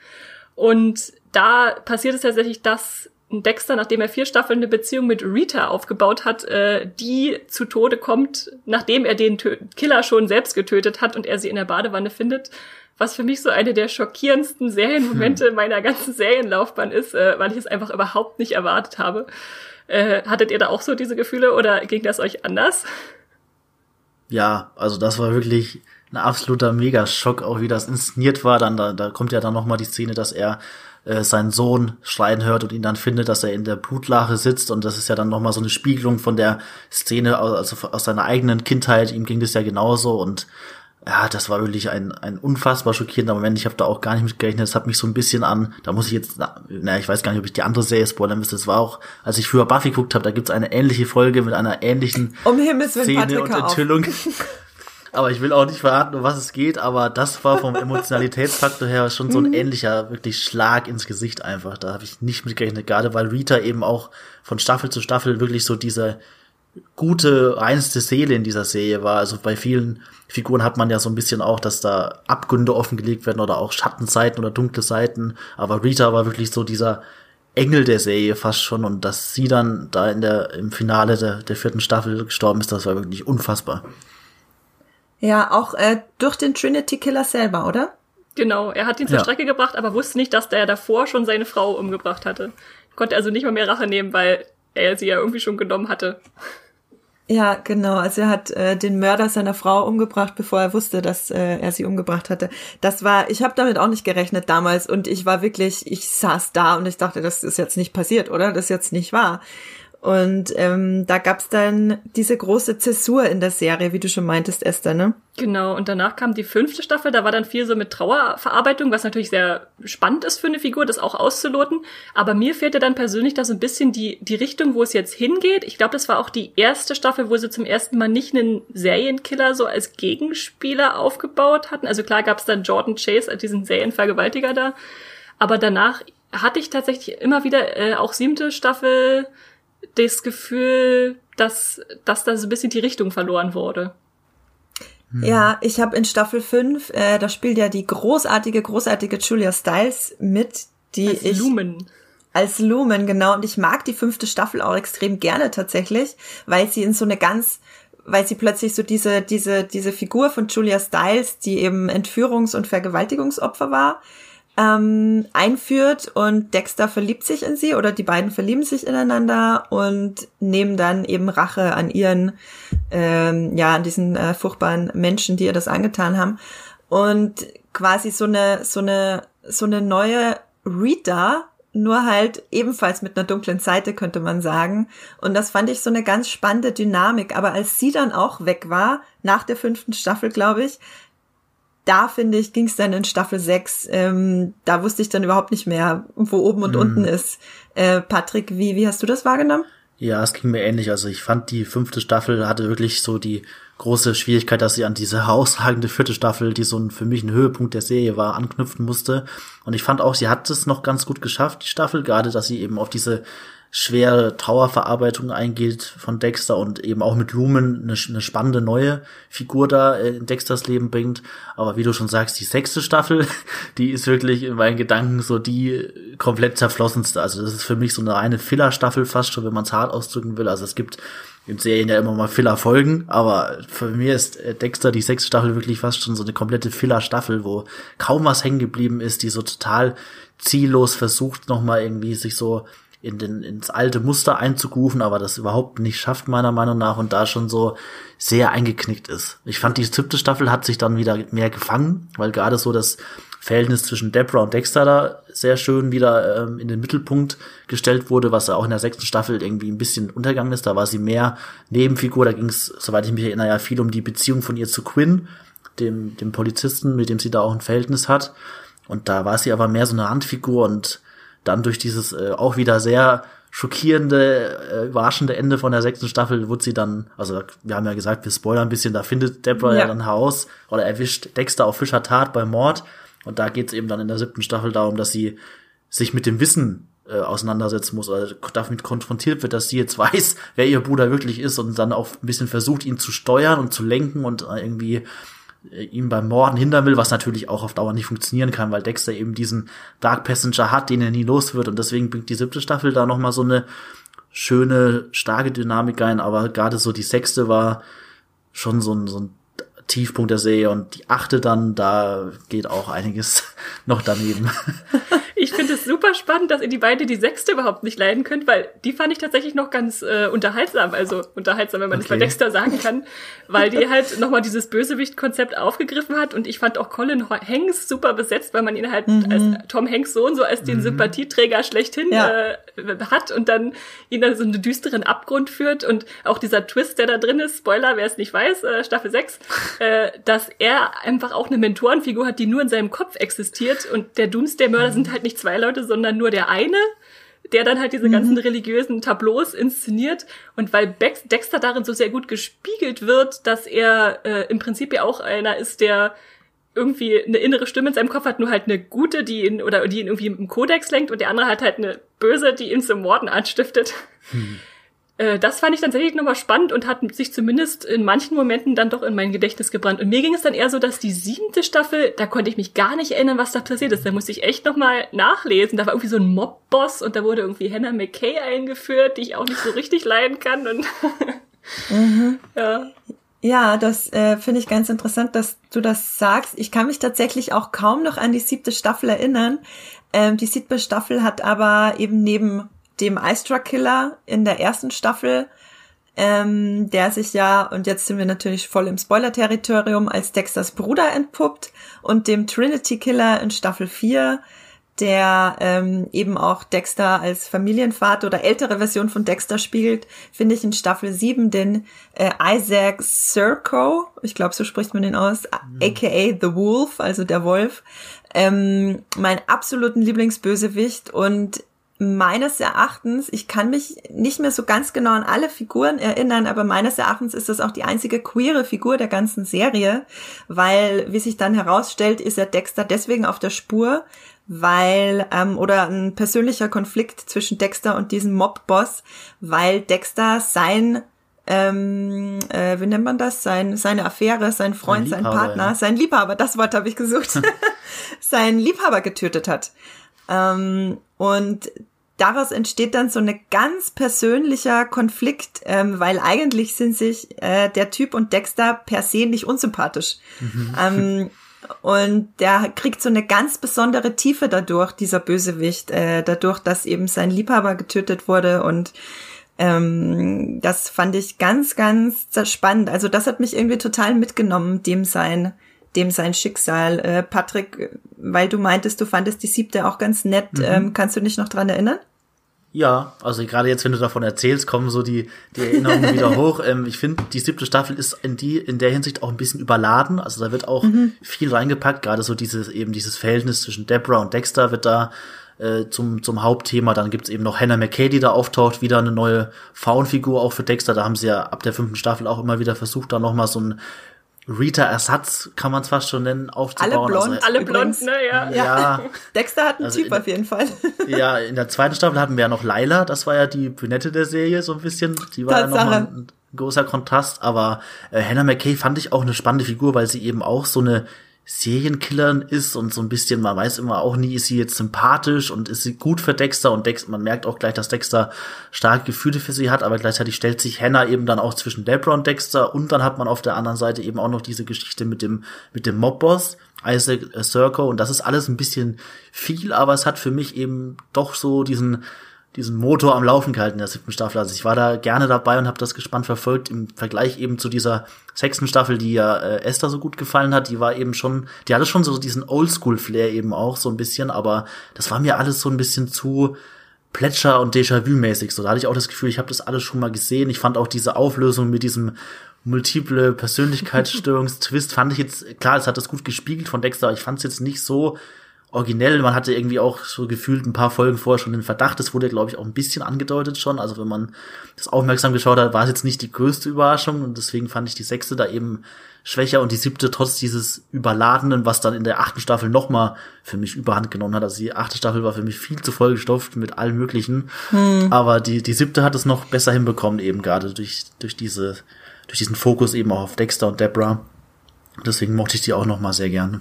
Und da passiert es tatsächlich, dass Dexter, nachdem er vier Staffeln eine Beziehung mit Rita aufgebaut hat, äh, die zu Tode kommt, nachdem er den Tö Killer schon selbst getötet hat und er sie in der Badewanne findet was für mich so eine der schockierendsten Serienmomente hm. meiner ganzen Serienlaufbahn ist, äh, weil ich es einfach überhaupt nicht erwartet habe. Äh, hattet ihr da auch so diese Gefühle oder ging das euch anders? Ja, also das war wirklich ein absoluter Megaschock, auch wie das inszeniert war. Dann da, da kommt ja dann noch mal die Szene, dass er äh, seinen Sohn schreien hört und ihn dann findet, dass er in der Blutlache sitzt und das ist ja dann noch mal so eine Spiegelung von der Szene also aus seiner eigenen Kindheit. Ihm ging das ja genauso und ja, das war wirklich ein, ein unfassbar schockierender Moment. Ich habe da auch gar nicht mit gerechnet. Es hat mich so ein bisschen an, da muss ich jetzt, na, ich weiß gar nicht, ob ich die andere Serie spoilern müsste. Das war auch, als ich früher Buffy geguckt habe, da gibt's eine ähnliche Folge mit einer ähnlichen um Szene und Enthüllung. <laughs> aber ich will auch nicht verraten, um was es geht, aber das war vom Emotionalitätsfaktor her schon so ein mhm. ähnlicher, wirklich Schlag ins Gesicht einfach. Da habe ich nicht mit gerechnet, gerade weil Rita eben auch von Staffel zu Staffel wirklich so diese gute, reinste Seele in dieser Serie war. Also bei vielen Figuren hat man ja so ein bisschen auch, dass da Abgründe offengelegt werden oder auch Schattenseiten oder dunkle Seiten. Aber Rita war wirklich so dieser Engel der Serie fast schon und dass sie dann da in der, im Finale der, der vierten Staffel gestorben ist, das war wirklich unfassbar. Ja, auch äh, durch den Trinity Killer selber, oder? Genau, er hat ihn zur ja. Strecke gebracht, aber wusste nicht, dass der davor schon seine Frau umgebracht hatte. Konnte also nicht mal mehr Rache nehmen, weil er sie ja irgendwie schon genommen hatte. Ja, genau. Also er hat äh, den Mörder seiner Frau umgebracht, bevor er wusste, dass äh, er sie umgebracht hatte. Das war, ich habe damit auch nicht gerechnet damals und ich war wirklich, ich saß da und ich dachte, das ist jetzt nicht passiert, oder? Das ist jetzt nicht wahr. Und ähm, da gab's dann diese große Zäsur in der Serie, wie du schon meintest, Esther, ne? Genau, und danach kam die fünfte Staffel, da war dann viel so mit Trauerverarbeitung, was natürlich sehr spannend ist für eine Figur, das auch auszuloten. Aber mir fehlte dann persönlich da so ein bisschen die, die Richtung, wo es jetzt hingeht. Ich glaube, das war auch die erste Staffel, wo sie zum ersten Mal nicht einen Serienkiller so als Gegenspieler aufgebaut hatten. Also klar gab's dann Jordan Chase, diesen Serienvergewaltiger da. Aber danach hatte ich tatsächlich immer wieder äh, auch siebte Staffel das Gefühl, dass, dass da so ein bisschen die Richtung verloren wurde. Hm. Ja, ich habe in Staffel 5, äh, da spielt ja die großartige, großartige Julia Stiles mit, die als ich. Lumen. Als Lumen, genau. Und ich mag die fünfte Staffel auch extrem gerne tatsächlich, weil sie in so eine ganz, weil sie plötzlich so diese, diese, diese Figur von Julia Stiles, die eben Entführungs- und Vergewaltigungsopfer war, ähm, einführt und Dexter verliebt sich in sie oder die beiden verlieben sich ineinander und nehmen dann eben Rache an ihren, ähm, ja, an diesen äh, furchtbaren Menschen, die ihr das angetan haben und quasi so eine, so eine, so eine neue Rita, nur halt ebenfalls mit einer dunklen Seite, könnte man sagen. Und das fand ich so eine ganz spannende Dynamik. Aber als sie dann auch weg war, nach der fünften Staffel, glaube ich, da finde ich, ging es dann in Staffel 6. Ähm, da wusste ich dann überhaupt nicht mehr, wo oben und mhm. unten ist. Äh, Patrick, wie, wie hast du das wahrgenommen? Ja, es ging mir ähnlich. Also ich fand, die fünfte Staffel hatte wirklich so die große Schwierigkeit, dass sie an diese <laughs> herausragende vierte Staffel, die so ein, für mich ein Höhepunkt der Serie war, anknüpfen musste. Und ich fand auch, sie hat es noch ganz gut geschafft, die Staffel, gerade dass sie eben auf diese schwere Trauerverarbeitung eingeht von Dexter und eben auch mit Lumen eine, eine spannende neue Figur da in Dexters Leben bringt. Aber wie du schon sagst, die sechste Staffel, <laughs> die ist wirklich in meinen Gedanken so die komplett zerflossenste. Also das ist für mich so eine reine Filler-Staffel fast schon, wenn man es hart ausdrücken will. Also es gibt in Serien ja immer mal Filler-Folgen, aber für mir ist äh, Dexter die sechste Staffel wirklich fast schon so eine komplette Filler-Staffel, wo kaum was hängen geblieben ist, die so total ziellos versucht, nochmal irgendwie sich so in den, ins alte Muster einzugrufen, aber das überhaupt nicht schafft, meiner Meinung nach, und da schon so sehr eingeknickt ist. Ich fand, die siebte Staffel hat sich dann wieder mehr gefangen, weil gerade so das Verhältnis zwischen Deborah und Dexter da sehr schön wieder ähm, in den Mittelpunkt gestellt wurde, was ja auch in der sechsten Staffel irgendwie ein bisschen untergegangen ist. Da war sie mehr Nebenfigur, da ging es, soweit ich mich erinnere, ja viel um die Beziehung von ihr zu Quinn, dem, dem Polizisten, mit dem sie da auch ein Verhältnis hat. Und da war sie aber mehr so eine Randfigur und dann durch dieses äh, auch wieder sehr schockierende, äh, überraschende Ende von der sechsten Staffel wurde sie dann, also wir haben ja gesagt, wir spoilern ein bisschen, da findet Deborah ja, ja dann heraus oder erwischt Dexter auf Fischer Tat beim Mord. Und da geht es eben dann in der siebten Staffel darum, dass sie sich mit dem Wissen äh, auseinandersetzen muss oder damit konfrontiert wird, dass sie jetzt <laughs> weiß, wer ihr Bruder wirklich ist und dann auch ein bisschen versucht, ihn zu steuern und zu lenken und äh, irgendwie ihm beim Morden hindern will, was natürlich auch auf Dauer nicht funktionieren kann, weil Dexter eben diesen Dark Passenger hat, den er nie los wird. Und deswegen bringt die siebte Staffel da noch mal so eine schöne, starke Dynamik ein, aber gerade so die sechste war schon so ein, so ein Tiefpunkt der Serie. Und die achte dann, da geht auch einiges <laughs> noch daneben. <laughs> Ich finde es super spannend, dass ihr die beide die sechste überhaupt nicht leiden könnt, weil die fand ich tatsächlich noch ganz äh, unterhaltsam, also unterhaltsam, wenn man okay. das bei Dexter sagen kann, weil die halt nochmal dieses Bösewicht-Konzept aufgegriffen hat und ich fand auch Colin Hanks super besetzt, weil man ihn halt mhm. als Tom Hanks Sohn so als den mhm. Sympathieträger schlechthin ja. äh, hat und dann ihn dann so einen düsteren Abgrund führt und auch dieser Twist, der da drin ist, Spoiler, wer es nicht weiß, äh, Staffel 6, äh, dass er einfach auch eine Mentorenfigur hat, die nur in seinem Kopf existiert und der Doomsday-Mörder mhm. sind halt nicht zwei Leute, sondern nur der eine, der dann halt diese ganzen mhm. religiösen Tableaus inszeniert. Und weil Dexter darin so sehr gut gespiegelt wird, dass er äh, im Prinzip ja auch einer ist, der irgendwie eine innere Stimme in seinem Kopf hat, nur halt eine gute, die ihn oder die ihn irgendwie im Kodex lenkt und der andere hat halt eine böse, die ihn zum Morden anstiftet. Hm. Äh, das fand ich tatsächlich nochmal spannend und hat sich zumindest in manchen Momenten dann doch in mein Gedächtnis gebrannt. Und mir ging es dann eher so, dass die siebte Staffel, da konnte ich mich gar nicht erinnern, was da passiert ist. Da musste ich echt nochmal nachlesen. Da war irgendwie so ein Mob-Boss und da wurde irgendwie Hannah McKay eingeführt, die ich auch nicht so richtig leiden kann. Und <laughs> mhm. ja. Ja, das äh, finde ich ganz interessant, dass du das sagst. Ich kann mich tatsächlich auch kaum noch an die siebte Staffel erinnern. Ähm, die siebte Staffel hat aber eben neben dem Istra Killer in der ersten Staffel, ähm, der sich ja, und jetzt sind wir natürlich voll im Spoiler-Territorium, als Dexters Bruder entpuppt und dem Trinity Killer in Staffel 4, der ähm, eben auch Dexter als Familienvater oder ältere Version von Dexter spielt, finde ich in Staffel 7 den äh, Isaac Serco, ich glaube, so spricht man den aus, mhm. aka The Wolf, also der Wolf, ähm, mein absoluten Lieblingsbösewicht und meines Erachtens, ich kann mich nicht mehr so ganz genau an alle Figuren erinnern, aber meines Erachtens ist das auch die einzige queere Figur der ganzen Serie, weil, wie sich dann herausstellt, ist er Dexter deswegen auf der Spur, weil, ähm, oder ein persönlicher Konflikt zwischen Dexter und diesem Mob-Boss, weil Dexter sein ähm, äh, wie nennt man das? Sein, seine Affäre, sein Freund, sein, sein Partner, ja. sein Liebhaber, das Wort habe ich gesucht, <laughs> sein Liebhaber getötet hat. Ähm, und daraus entsteht dann so eine ganz persönlicher Konflikt, ähm, weil eigentlich sind sich äh, der Typ und Dexter per se nicht unsympathisch. Mhm. Ähm, und der kriegt so eine ganz besondere Tiefe dadurch, dieser Bösewicht, äh, dadurch, dass eben sein Liebhaber getötet wurde und ähm, das fand ich ganz, ganz spannend. Also das hat mich irgendwie total mitgenommen, dem sein, dem sein Schicksal. Äh, Patrick, weil du meintest, du fandest die siebte auch ganz nett, mhm. ähm, kannst du dich noch dran erinnern? Ja, also gerade jetzt, wenn du davon erzählst, kommen so die, die Erinnerungen wieder <laughs> hoch. Ähm, ich finde, die siebte Staffel ist in die, in der Hinsicht auch ein bisschen überladen. Also da wird auch mhm. viel reingepackt. Gerade so dieses, eben dieses Verhältnis zwischen Deborah und Dexter wird da äh, zum, zum Hauptthema. Dann gibt's eben noch Hannah McKay, die da auftaucht, wieder eine neue Frauenfigur auch für Dexter. Da haben sie ja ab der fünften Staffel auch immer wieder versucht, da nochmal so ein Rita-Ersatz, kann man es fast schon nennen, aufzubauen. Alle blond, also, alle blond, ne, ja. ja. <laughs> Dexter hat einen also Typ auf jeden Fall. <laughs> Ja, in der zweiten Staffel hatten wir ja noch Laila, das war ja die Brünette der Serie so ein bisschen. Die war Tatsache. ja nochmal ein großer Kontrast, aber äh, Hannah McKay fand ich auch eine spannende Figur, weil sie eben auch so eine Serienkillern ist und so ein bisschen, man weiß immer auch nie, ist sie jetzt sympathisch und ist sie gut für Dexter und Dexter, man merkt auch gleich, dass Dexter starke Gefühle für sie hat, aber gleichzeitig stellt sich Hannah eben dann auch zwischen Deborah und Dexter und dann hat man auf der anderen Seite eben auch noch diese Geschichte mit dem, mit dem Mobboss, Isaac Serco und das ist alles ein bisschen viel, aber es hat für mich eben doch so diesen, diesen Motor am Laufen gehalten in der siebten Staffel. Also ich war da gerne dabei und habe das gespannt verfolgt im Vergleich eben zu dieser sechsten Staffel, die ja äh, Esther so gut gefallen hat. Die war eben schon, die hatte schon so diesen Oldschool-Flair eben auch so ein bisschen, aber das war mir alles so ein bisschen zu Plätscher und Déjà-vu-mäßig. So, da hatte ich auch das Gefühl, ich habe das alles schon mal gesehen. Ich fand auch diese Auflösung mit diesem multiple Persönlichkeitsstörungstwist fand ich jetzt, klar, es hat das gut gespiegelt von Dexter, aber ich fand es jetzt nicht so originell. Man hatte irgendwie auch so gefühlt ein paar Folgen vorher schon den Verdacht. Das wurde, glaube ich, auch ein bisschen angedeutet schon. Also wenn man das aufmerksam geschaut hat, war es jetzt nicht die größte Überraschung. Und deswegen fand ich die sechste da eben schwächer und die siebte trotz dieses Überladenen, was dann in der achten Staffel nochmal für mich überhand genommen hat. Also die achte Staffel war für mich viel zu vollgestopft mit allem Möglichen. Hm. Aber die, die siebte hat es noch besser hinbekommen, eben gerade durch, durch diese, durch diesen Fokus eben auch auf Dexter und Deborah. Deswegen mochte ich die auch nochmal sehr gerne.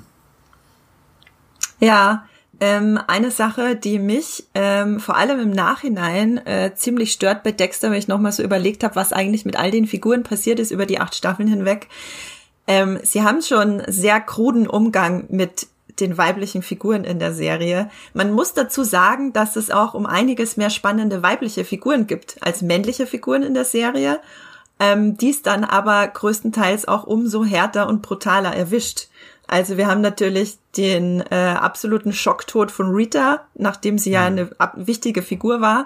Ja, ähm, eine Sache, die mich ähm, vor allem im Nachhinein äh, ziemlich stört bei Dexter, wenn ich nochmal so überlegt habe, was eigentlich mit all den Figuren passiert ist über die acht Staffeln hinweg. Ähm, sie haben schon sehr kruden Umgang mit den weiblichen Figuren in der Serie. Man muss dazu sagen, dass es auch um einiges mehr spannende weibliche Figuren gibt als männliche Figuren in der Serie, ähm, dies dann aber größtenteils auch umso härter und brutaler erwischt. Also wir haben natürlich den äh, absoluten Schocktod von Rita, nachdem sie ja mhm. eine ab wichtige Figur war.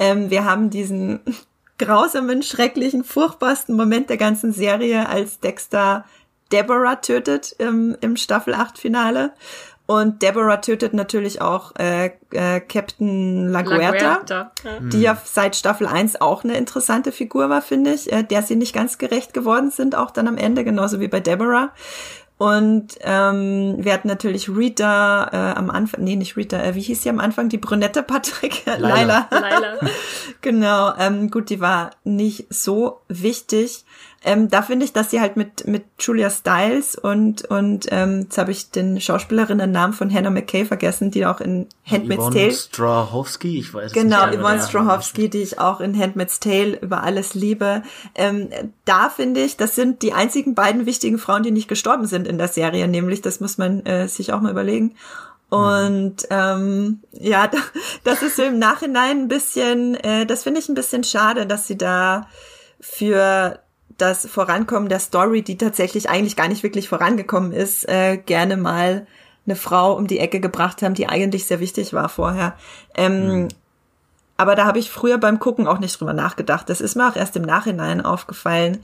Ähm, wir haben diesen <laughs> grausamen, schrecklichen, furchtbarsten Moment der ganzen Serie, als Dexter Deborah tötet im, im Staffel 8 Finale. Und Deborah tötet natürlich auch äh, äh, Captain LaGuerta, La ja. die ja seit Staffel 1 auch eine interessante Figur war, finde ich, äh, der sie nicht ganz gerecht geworden sind, auch dann am Ende, genauso wie bei Deborah. Und ähm, wir hatten natürlich Rita äh, am Anfang, nee, nicht Rita, äh, wie hieß sie am Anfang? Die Brünette Patrick? <laughs> Laila. Laila. <laughs> genau, ähm, gut, die war nicht so wichtig. Ähm, da finde ich, dass sie halt mit, mit Julia Stiles und, und ähm, jetzt habe ich den Schauspielerinnen Namen von Hannah McKay vergessen, die auch in Handmaid's Yvonne Tale. Strahowski, ich weiß genau, nicht. Genau, Yvonne Strahowski, die ich auch in Handmaid's Tale über alles liebe. Ähm, da finde ich, das sind die einzigen beiden wichtigen Frauen, die nicht gestorben sind in der Serie, nämlich, das muss man äh, sich auch mal überlegen. Und ähm, ja, <laughs> das ist so im Nachhinein ein bisschen, äh, das finde ich ein bisschen schade, dass sie da für das Vorankommen der Story, die tatsächlich eigentlich gar nicht wirklich vorangekommen ist, äh, gerne mal eine Frau um die Ecke gebracht haben, die eigentlich sehr wichtig war vorher. Ähm, mhm. Aber da habe ich früher beim Gucken auch nicht drüber nachgedacht. Das ist mir auch erst im Nachhinein aufgefallen.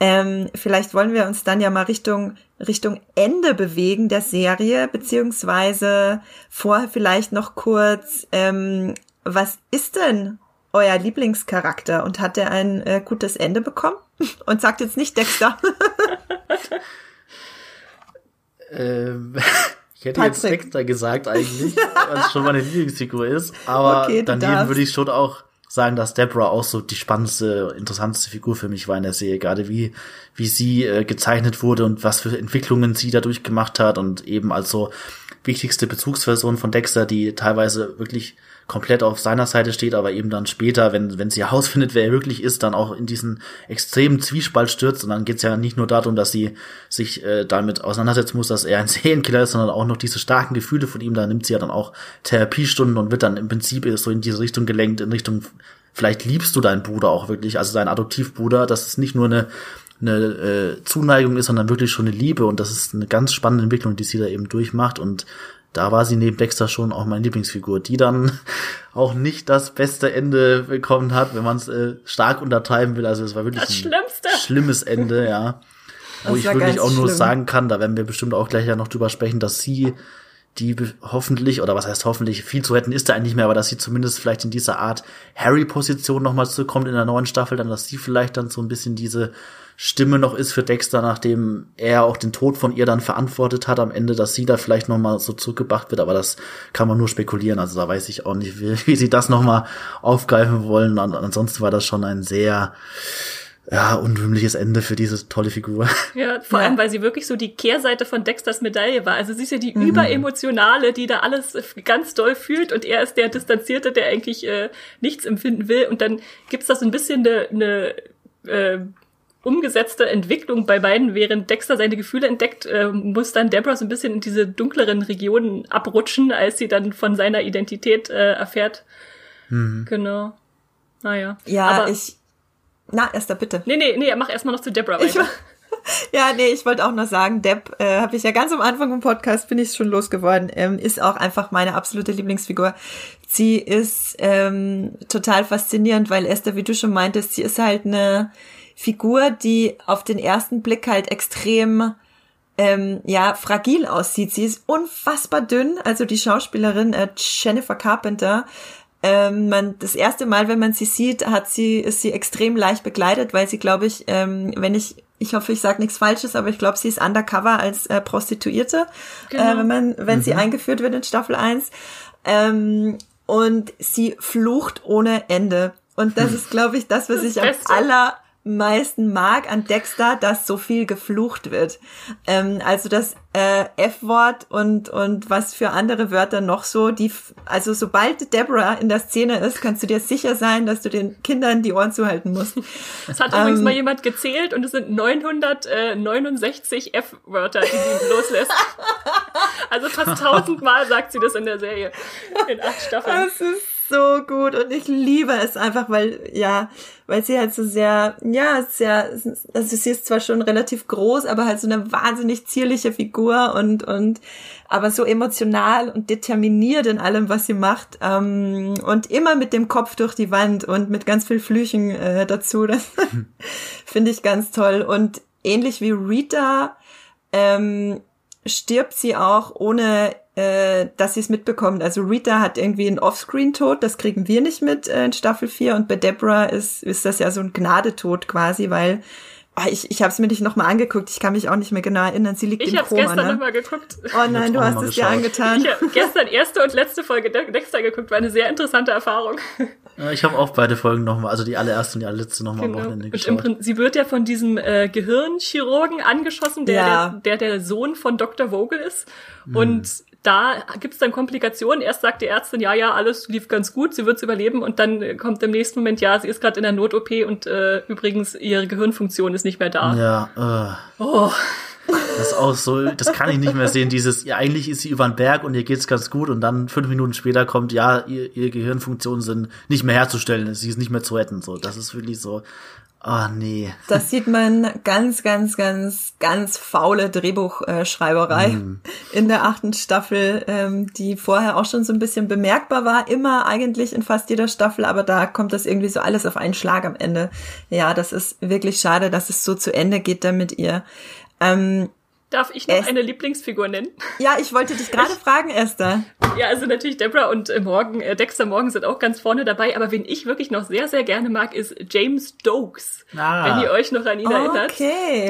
Ähm, vielleicht wollen wir uns dann ja mal Richtung Richtung Ende bewegen der Serie, beziehungsweise vorher vielleicht noch kurz, ähm, was ist denn euer Lieblingscharakter und hat er ein äh, gutes Ende bekommen? Und sagt jetzt nicht Dexter. <laughs> ähm, <laughs> Ich hätte Patrick. jetzt Dexter gesagt eigentlich, <laughs> weil es schon meine Lieblingsfigur ist. Aber okay, daneben würde ich schon auch sagen, dass Deborah auch so die spannendste, interessanteste Figur für mich war in der Serie. Gerade wie, wie sie äh, gezeichnet wurde und was für Entwicklungen sie dadurch gemacht hat und eben als so wichtigste Bezugsperson von Dexter, die teilweise wirklich komplett auf seiner Seite steht, aber eben dann später, wenn, wenn sie <laughs> herausfindet, wer er wirklich ist, dann auch in diesen extremen Zwiespalt stürzt. Und dann geht's ja nicht nur darum, dass sie sich äh, damit auseinandersetzen muss, dass er ein <laughs> Serienkiller ist, sondern auch noch diese starken Gefühle von ihm. Da nimmt sie ja dann auch Therapiestunden und wird dann im Prinzip so in diese Richtung gelenkt, in Richtung, vielleicht liebst du deinen Bruder auch wirklich, also deinen Adoptivbruder, dass es nicht nur eine eine äh, Zuneigung ist, sondern wirklich schon eine Liebe und das ist eine ganz spannende Entwicklung, die sie da eben durchmacht und da war sie neben Dexter schon auch meine Lieblingsfigur, die dann <laughs> auch nicht das beste Ende bekommen hat, wenn man es äh, stark untertreiben will. Also es war wirklich das ein schlimmes Ende, ja. <laughs> Wo ich wirklich auch nur schlimm. sagen kann, da werden wir bestimmt auch gleich ja noch drüber sprechen, dass sie die hoffentlich, oder was heißt hoffentlich, viel zu retten ist da eigentlich nicht mehr, aber dass sie zumindest vielleicht in dieser Art Harry-Position nochmal zurückkommt in der neuen Staffel, dann, dass sie vielleicht dann so ein bisschen diese Stimme noch ist für Dexter, nachdem er auch den Tod von ihr dann verantwortet hat am Ende, dass sie da vielleicht noch mal so zurückgebracht wird, aber das kann man nur spekulieren, also da weiß ich auch nicht, wie, wie sie das noch mal aufgreifen wollen. Und ansonsten war das schon ein sehr ja, unrühmliches Ende für diese tolle Figur. Ja, vor allem, weil sie wirklich so die Kehrseite von Dexters Medaille war. Also sie ist ja die mhm. überemotionale, die da alles ganz doll fühlt und er ist der Distanzierte, der eigentlich äh, nichts empfinden will. Und dann gibt's da so ein bisschen eine, eine äh, umgesetzte Entwicklung bei beiden, während Dexter seine Gefühle entdeckt, äh, muss dann Deborah so ein bisschen in diese dunkleren Regionen abrutschen, als sie dann von seiner Identität äh, erfährt. Mhm. Genau. Naja. Ja, Aber, ich. Na, Esther, bitte. Nee, nee, nee, mach erstmal noch zu Deborah weiter. <laughs> ja, nee, ich wollte auch noch sagen, Deb, äh, habe ich ja ganz am Anfang im Podcast, bin ich schon losgeworden, ähm, ist auch einfach meine absolute Lieblingsfigur. Sie ist ähm, total faszinierend, weil Esther, wie du schon meintest, sie ist halt eine Figur, die auf den ersten Blick halt extrem ähm, ja fragil aussieht. Sie ist unfassbar dünn. Also die Schauspielerin äh, Jennifer Carpenter. Ähm, man, das erste Mal, wenn man sie sieht, hat sie ist sie extrem leicht begleitet, weil sie, glaube ich, ähm, wenn ich ich hoffe, ich sage nichts Falsches, aber ich glaube, sie ist undercover als äh, Prostituierte, äh, genau. äh, wenn man, wenn mhm. sie eingeführt wird in Staffel 1. Ähm, und sie flucht ohne Ende. Und das <laughs> ist, glaube ich, das, was das ich am aller meisten mag an Dexter, dass so viel geflucht wird. Ähm, also das äh, F-Wort und und was für andere Wörter noch so, die also sobald Deborah in der Szene ist, kannst du dir sicher sein, dass du den Kindern die Ohren zuhalten musst. Es hat ähm, übrigens mal jemand gezählt und es sind 969 F-Wörter, die sie loslässt. <laughs> also fast tausendmal sagt sie das in der Serie in acht Staffeln. So gut und ich liebe es einfach, weil, ja, weil sie halt so sehr, ja, sehr, also sie ist zwar schon relativ groß, aber halt so eine wahnsinnig zierliche Figur und, und, aber so emotional und determiniert in allem, was sie macht, ähm, und immer mit dem Kopf durch die Wand und mit ganz viel Flüchen äh, dazu, <laughs> das finde ich ganz toll. Und ähnlich wie Rita, ähm, stirbt sie auch ohne äh, dass sie es mitbekommt. Also Rita hat irgendwie einen Offscreen-Tod, das kriegen wir nicht mit äh, in Staffel 4 und bei Deborah ist, ist das ja so ein Gnadetod quasi, weil oh, ich, ich habe es mir nicht nochmal angeguckt, ich kann mich auch nicht mehr genau erinnern, sie liegt ich im Koma. Ich habe gestern ne? nochmal geguckt. Oh nein, du hast es dir angetan. Ich habe gestern erste und letzte Folge Dexter geguckt, war eine sehr interessante Erfahrung. Ich habe auch beide Folgen nochmal, also die allererste und die allerletzte nochmal genau. am Wochenende geschaut. Und sie wird ja von diesem äh, Gehirnchirurgen angeschossen, der, ja. der, der der Sohn von Dr. Vogel ist. Mhm. Und da gibt's dann Komplikationen. Erst sagt die Ärztin, ja, ja, alles lief ganz gut, sie wird's überleben und dann kommt im nächsten Moment, ja, sie ist gerade in der Not-OP und äh, übrigens ihre Gehirnfunktion ist nicht mehr da. Ja. Äh. Oh. Das ist auch so, das kann ich nicht mehr sehen. Dieses, ja, eigentlich ist sie über den Berg und ihr geht's ganz gut und dann fünf Minuten später kommt, ja, ihr, ihre Gehirnfunktionen sind nicht mehr herzustellen, sie ist nicht mehr zu retten. So, das ist wirklich so, Ah, oh, nee. Das sieht man ganz, ganz, ganz, ganz faule Drehbuchschreiberei mm. in der achten Staffel, ähm, die vorher auch schon so ein bisschen bemerkbar war, immer eigentlich in fast jeder Staffel, aber da kommt das irgendwie so alles auf einen Schlag am Ende. Ja, das ist wirklich schade, dass es so zu Ende geht damit ihr. Ähm, Darf ich noch es eine Lieblingsfigur nennen? Ja, ich wollte dich gerade <laughs> fragen, Esther. Ja, also natürlich Deborah und äh, Morgan, äh, Dexter Morgan sind auch ganz vorne dabei, aber wen ich wirklich noch sehr, sehr gerne mag, ist James Dokes. Ah. Wenn ihr euch noch an ihn okay. erinnert.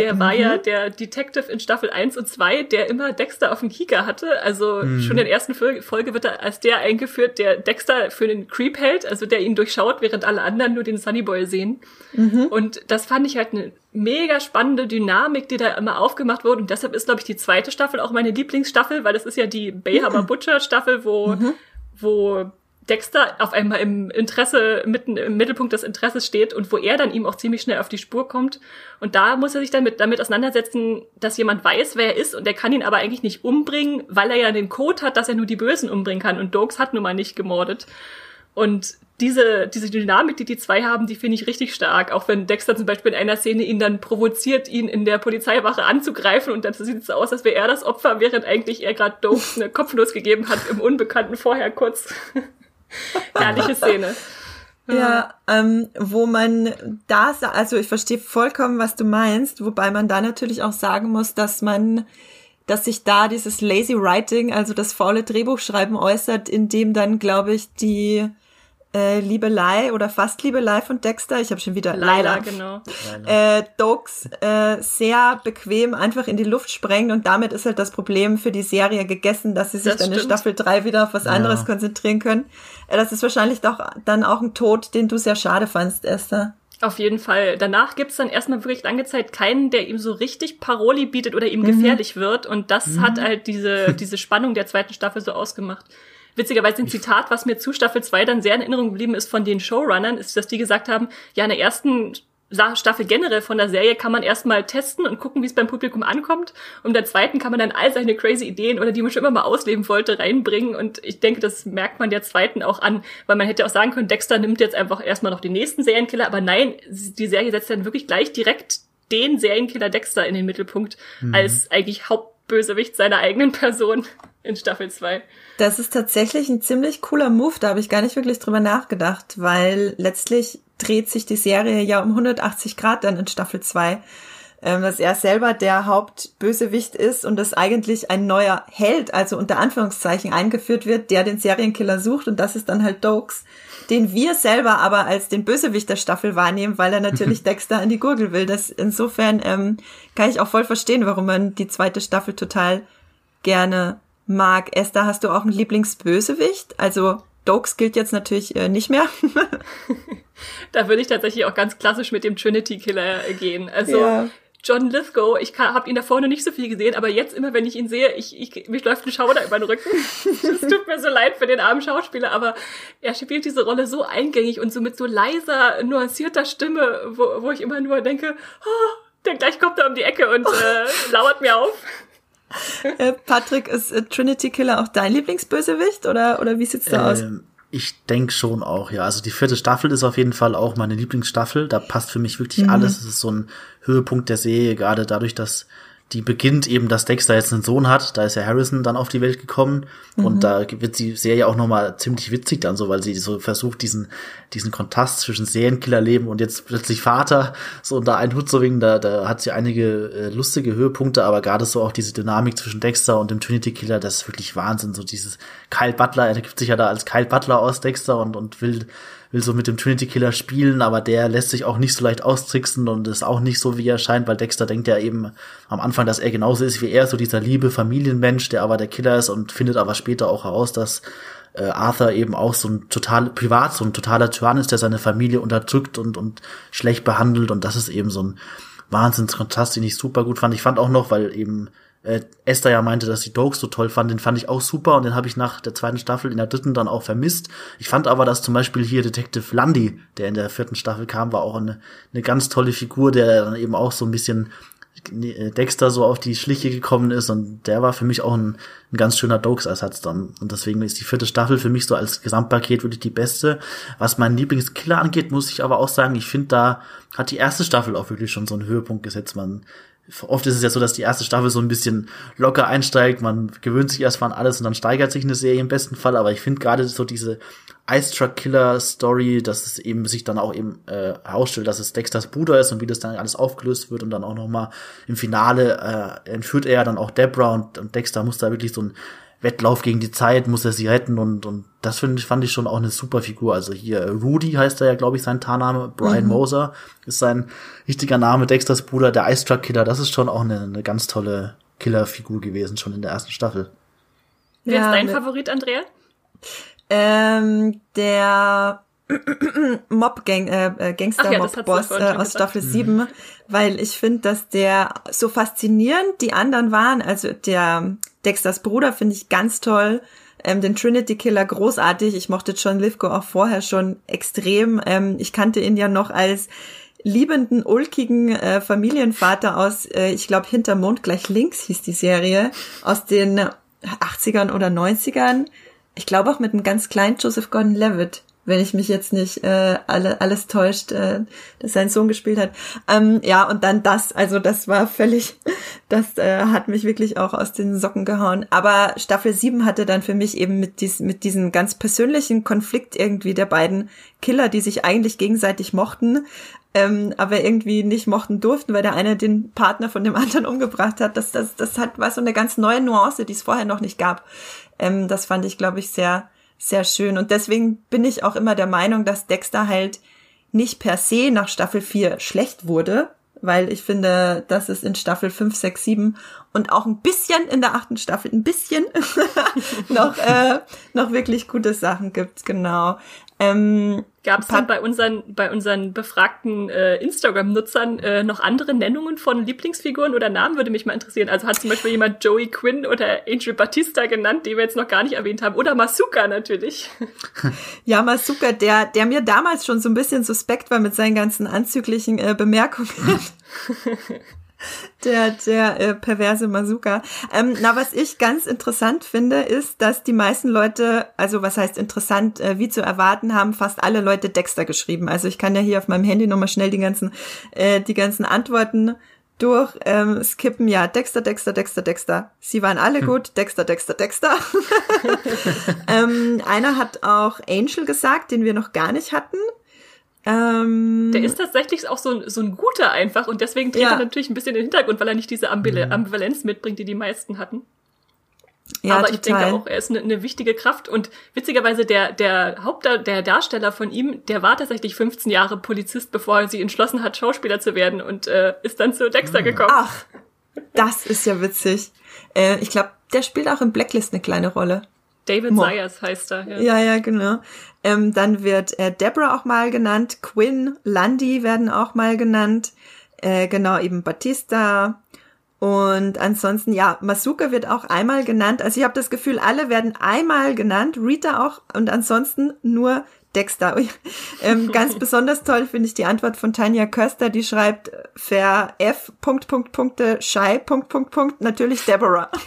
Der mhm. war ja mhm. der Detective in Staffel 1 und 2, der immer Dexter auf dem Kieker hatte. Also mhm. schon in der ersten Folge wird er als der eingeführt, der Dexter für den Creep hält, also der ihn durchschaut, während alle anderen nur den Sunnyboy sehen. Mhm. Und das fand ich halt eine mega spannende Dynamik, die da immer aufgemacht wurde. Und deshalb ist, glaube ich, die zweite Staffel auch meine Lieblingsstaffel, weil das ist ja die Bayhammer Butcher Staffel, wo, mhm. wo Dexter auf einmal im Interesse, mitten im Mittelpunkt des Interesses steht und wo er dann ihm auch ziemlich schnell auf die Spur kommt. Und da muss er sich dann mit, damit auseinandersetzen, dass jemand weiß, wer er ist und er kann ihn aber eigentlich nicht umbringen, weil er ja den Code hat, dass er nur die Bösen umbringen kann. Und Dokes hat nun mal nicht gemordet. Und diese, diese Dynamik, die die zwei haben, die finde ich richtig stark. Auch wenn Dexter zum Beispiel in einer Szene ihn dann provoziert, ihn in der Polizeiwache anzugreifen und dann sieht es so aus, als wäre er das Opfer, während eigentlich er gerade Dope eine Kopfnuss gegeben hat im Unbekannten vorher kurz. <laughs> Herrliche Szene. Ja, ähm, wo man da, also ich verstehe vollkommen, was du meinst, wobei man da natürlich auch sagen muss, dass man, dass sich da dieses Lazy Writing, also das faule Drehbuchschreiben äußert, in dem dann, glaube ich, die äh, Liebelei oder fast Liebelei von Dexter, ich habe schon wieder Leila, genau. Äh, Dogs äh, sehr bequem einfach in die Luft sprengen und damit ist halt das Problem für die Serie gegessen, dass sie sich das dann stimmt. in Staffel 3 wieder auf was ja. anderes konzentrieren können. Äh, das ist wahrscheinlich doch dann auch ein Tod, den du sehr schade fandst, Esther. Auf jeden Fall. Danach gibt's dann erstmal wirklich lange Zeit keinen, der ihm so richtig Paroli bietet oder ihm mhm. gefährlich wird. Und das mhm. hat halt diese, diese Spannung der zweiten Staffel so ausgemacht witzigerweise ein Zitat, was mir zu Staffel 2 dann sehr in Erinnerung geblieben ist von den Showrunnern, ist, dass die gesagt haben, ja, in der ersten Staffel generell von der Serie kann man erstmal testen und gucken, wie es beim Publikum ankommt. Und in der zweiten kann man dann all seine crazy Ideen oder die man schon immer mal ausleben wollte, reinbringen. Und ich denke, das merkt man der zweiten auch an, weil man hätte auch sagen können, Dexter nimmt jetzt einfach erstmal noch den nächsten Serienkiller. Aber nein, die Serie setzt dann wirklich gleich direkt den Serienkiller Dexter in den Mittelpunkt mhm. als eigentlich Hauptbösewicht seiner eigenen Person in Staffel 2. Das ist tatsächlich ein ziemlich cooler Move, da habe ich gar nicht wirklich drüber nachgedacht, weil letztlich dreht sich die Serie ja um 180 Grad dann in Staffel 2 ähm, dass er selber der Hauptbösewicht ist und dass eigentlich ein neuer Held, also unter Anführungszeichen, eingeführt wird, der den Serienkiller sucht und das ist dann halt Dokes, den wir selber aber als den Bösewicht der Staffel wahrnehmen, weil er natürlich <laughs> Dexter an die Gurgel will. Das insofern ähm, kann ich auch voll verstehen, warum man die zweite Staffel total gerne mag. Esther, hast du auch einen Lieblingsbösewicht? Also Dokes gilt jetzt natürlich äh, nicht mehr. <laughs> da würde ich tatsächlich auch ganz klassisch mit dem Trinity Killer gehen. Also ja. John Lithgow, ich habe ihn da vorne nicht so viel gesehen, aber jetzt immer, wenn ich ihn sehe, ich, ich, mich läuft ein Schauder über den Rücken. <laughs> Es tut mir so leid für den armen Schauspieler, aber er spielt diese Rolle so eingängig und so mit so leiser, nuancierter Stimme, wo, wo ich immer nur denke, oh, der gleich kommt er um die Ecke und äh, <laughs> lauert mir auf. Äh, Patrick, ist äh, Trinity Killer auch dein Lieblingsbösewicht oder, oder wie sieht's da ähm, aus? Ich denke schon auch, ja. Also die vierte Staffel ist auf jeden Fall auch meine Lieblingsstaffel. Da passt für mich wirklich mhm. alles. Es ist so ein Höhepunkt der Serie, gerade dadurch, dass die beginnt eben, dass Dexter jetzt einen Sohn hat. Da ist ja Harrison dann auf die Welt gekommen. Mhm. Und da wird die Serie auch nochmal ziemlich witzig dann so, weil sie so versucht, diesen, diesen Kontrast zwischen Serienkillerleben und jetzt plötzlich Vater so unter einen Hut zu bringen. Da, da hat sie einige äh, lustige Höhepunkte, aber gerade so auch diese Dynamik zwischen Dexter und dem Trinity Killer, das ist wirklich Wahnsinn. So dieses Kyle Butler, er gibt sich ja da als Kyle Butler aus Dexter und, und will will so mit dem Trinity Killer spielen, aber der lässt sich auch nicht so leicht austricksen und ist auch nicht so, wie er scheint, weil Dexter denkt ja eben am Anfang, dass er genauso ist wie er, so dieser liebe Familienmensch, der aber der Killer ist und findet aber später auch heraus, dass äh, Arthur eben auch so ein total privat, so ein totaler Tyrann ist, der seine Familie unterdrückt und, und schlecht behandelt und das ist eben so ein Wahnsinnskontrast, den ich super gut fand. Ich fand auch noch, weil eben äh, Esther ja meinte, dass sie Dokes so toll fand, den fand ich auch super und den habe ich nach der zweiten Staffel in der dritten dann auch vermisst. Ich fand aber, dass zum Beispiel hier Detective Lundy, der in der vierten Staffel kam, war auch eine, eine ganz tolle Figur, der dann eben auch so ein bisschen äh, Dexter so auf die Schliche gekommen ist und der war für mich auch ein, ein ganz schöner Dokes-Ersatz dann. Und deswegen ist die vierte Staffel für mich so als Gesamtpaket wirklich die beste. Was meinen Lieblingskiller angeht, muss ich aber auch sagen, ich finde, da hat die erste Staffel auch wirklich schon so einen Höhepunkt gesetzt. Man oft ist es ja so, dass die erste Staffel so ein bisschen locker einsteigt, man gewöhnt sich erstmal an alles und dann steigert sich eine Serie im besten Fall, aber ich finde gerade so diese Ice Truck Killer Story, dass es eben sich dann auch eben äh, herausstellt, dass es Dexters Bruder ist und wie das dann alles aufgelöst wird und dann auch noch mal im Finale äh, entführt er dann auch Debra und, und Dexter muss da wirklich so ein Wettlauf gegen die Zeit, muss er sie retten und, und das finde ich, fand ich schon auch eine super Figur. Also hier äh, Rudy heißt er ja, glaube ich, sein Tarname. Brian mhm. Moser ist sein richtiger Name, Dexters Bruder, der Ice Truck Killer. Das ist schon auch eine, eine ganz tolle Killerfigur gewesen, schon in der ersten Staffel. Wer ja, ist dein Favorit, Andrea? Ähm, der Mob Gang, äh, äh Gangster ja, Mob Boss äh, aus Staffel mhm. 7, weil ich finde, dass der so faszinierend die anderen waren. Also der Dexters Bruder finde ich ganz toll. Ähm, den Trinity Killer großartig. Ich mochte John Lithgow auch vorher schon extrem. Ähm, ich kannte ihn ja noch als liebenden, ulkigen äh, Familienvater aus, äh, ich glaube, hinter Mond gleich links hieß die Serie, aus den 80ern oder 90ern. Ich glaube auch mit einem ganz kleinen Joseph Gordon-Levitt wenn ich mich jetzt nicht äh, alle, alles täuscht, äh, dass sein Sohn gespielt hat. Ähm, ja, und dann das, also das war völlig, <laughs> das äh, hat mich wirklich auch aus den Socken gehauen. Aber Staffel 7 hatte dann für mich eben mit, dies, mit diesem ganz persönlichen Konflikt irgendwie der beiden Killer, die sich eigentlich gegenseitig mochten, ähm, aber irgendwie nicht mochten durften, weil der eine den Partner von dem anderen umgebracht hat. Das, das, das hat war so eine ganz neue Nuance, die es vorher noch nicht gab. Ähm, das fand ich, glaube ich, sehr sehr schön. Und deswegen bin ich auch immer der Meinung, dass Dexter halt nicht per se nach Staffel 4 schlecht wurde, weil ich finde, dass es in Staffel 5, 6, 7 und auch ein bisschen in der achten Staffel, ein bisschen <laughs> noch, äh, noch wirklich gute Sachen gibt, genau. Ähm, Gab es denn bei unseren, bei unseren befragten äh, Instagram-Nutzern äh, noch andere Nennungen von Lieblingsfiguren oder Namen, würde mich mal interessieren. Also hat zum Beispiel jemand Joey Quinn oder Angel Batista genannt, die wir jetzt noch gar nicht erwähnt haben. Oder Masuka natürlich. Ja, Masuka, der, der mir damals schon so ein bisschen suspekt war mit seinen ganzen anzüglichen äh, Bemerkungen. <laughs> der, der äh, perverse Masuka. Ähm, na, was ich ganz interessant finde, ist, dass die meisten Leute, also was heißt interessant, äh, wie zu erwarten, haben fast alle Leute Dexter geschrieben. Also ich kann ja hier auf meinem Handy nochmal schnell die ganzen, äh, die ganzen Antworten durch ähm, skippen. Ja, Dexter, Dexter, Dexter, Dexter. Sie waren alle hm. gut. Dexter, Dexter, Dexter. <laughs> <laughs> ähm, einer hat auch Angel gesagt, den wir noch gar nicht hatten. Ähm, der ist tatsächlich auch so ein, so ein guter einfach und deswegen dreht ja. er natürlich ein bisschen in den Hintergrund, weil er nicht diese Ambil mhm. Ambivalenz mitbringt, die die meisten hatten. Ja, Aber total. ich denke auch, er ist eine, eine wichtige Kraft und witzigerweise der, der Haupt, der Darsteller von ihm, der war tatsächlich 15 Jahre Polizist, bevor er sich entschlossen hat, Schauspieler zu werden und äh, ist dann zu Dexter mhm. gekommen. Ach, das ist ja witzig. Äh, ich glaube, der spielt auch in Blacklist eine kleine Rolle. David Mo. Sayers heißt er. Ja, ja, ja genau. Ähm, dann wird äh, Deborah auch mal genannt, Quinn, Lundy werden auch mal genannt, äh, genau eben Batista. Und ansonsten, ja, Masuka wird auch einmal genannt. Also ich habe das Gefühl, alle werden einmal genannt, Rita auch und ansonsten nur Dexter. <laughs> ähm, ganz <laughs> besonders toll finde ich die Antwort von Tanja Köster, die schreibt ver F Punkt Punkt Punkte Shy Punkt Punkt Punkt natürlich Deborah. <laughs>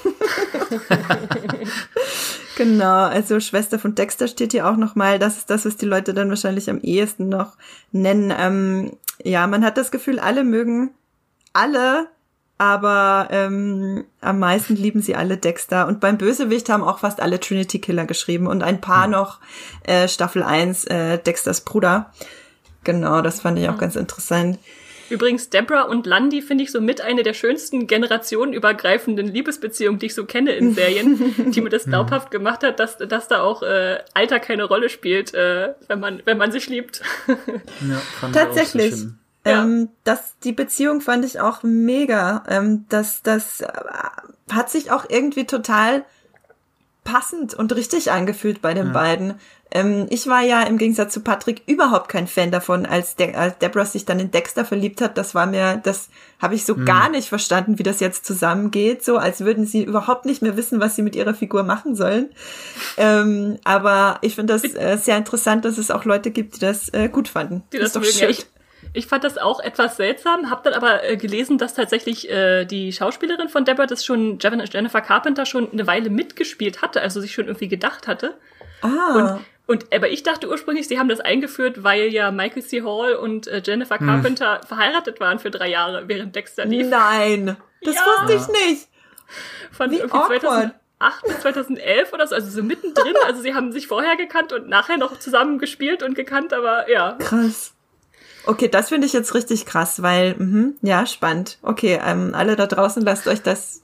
genau, also Schwester von Dexter steht hier auch noch mal. Das ist das, was die Leute dann wahrscheinlich am ehesten noch nennen. Ähm, ja, man hat das Gefühl, alle mögen alle aber ähm, am meisten lieben sie alle Dexter. Und beim Bösewicht haben auch fast alle Trinity Killer geschrieben und ein paar mhm. noch äh, Staffel 1 äh, Dexters Bruder. Genau, das fand ich auch mhm. ganz interessant. Übrigens, Deborah und Landy finde ich so mit eine der schönsten generationenübergreifenden Liebesbeziehungen, die ich so kenne in Serien, die mir das <laughs> glaubhaft gemacht hat, dass, dass da auch äh, Alter keine Rolle spielt, äh, wenn man wenn man sich liebt. <laughs> Ja, fand Tatsächlich. Ja. Ähm, das, die Beziehung fand ich auch mega. Ähm, das, das äh, hat sich auch irgendwie total passend und richtig angefühlt bei den ja. beiden. Ähm, ich war ja im Gegensatz zu Patrick überhaupt kein Fan davon, als, De als Deborah sich dann in Dexter verliebt hat. Das war mir, das habe ich so mhm. gar nicht verstanden, wie das jetzt zusammengeht. So, als würden sie überhaupt nicht mehr wissen, was sie mit ihrer Figur machen sollen. Ähm, aber ich finde das äh, sehr interessant, dass es auch Leute gibt, die das äh, gut fanden. Die das, das ist doch schön. Ja, ich fand das auch etwas seltsam, hab dann aber äh, gelesen, dass tatsächlich äh, die Schauspielerin von Deborah das schon, Jennifer Carpenter, schon eine Weile mitgespielt hatte, also sich schon irgendwie gedacht hatte. Ah. Und, Und aber ich dachte ursprünglich, sie haben das eingeführt, weil ja Michael C. Hall und äh, Jennifer Hm. Carpenter verheiratet waren für drei Jahre, während Dexter lief. Nein, das Ja. wusste ich nicht. Von Wie irgendwie awkward. 2008 bis 2011 oder so, also so mittendrin. <laughs> Also sie haben sich vorher gekannt und nachher noch zusammen gespielt und gekannt, aber ja. Krass. Okay, das finde ich jetzt richtig krass, weil, mhm, ja, spannend. Okay, ähm, alle da draußen, lasst euch das,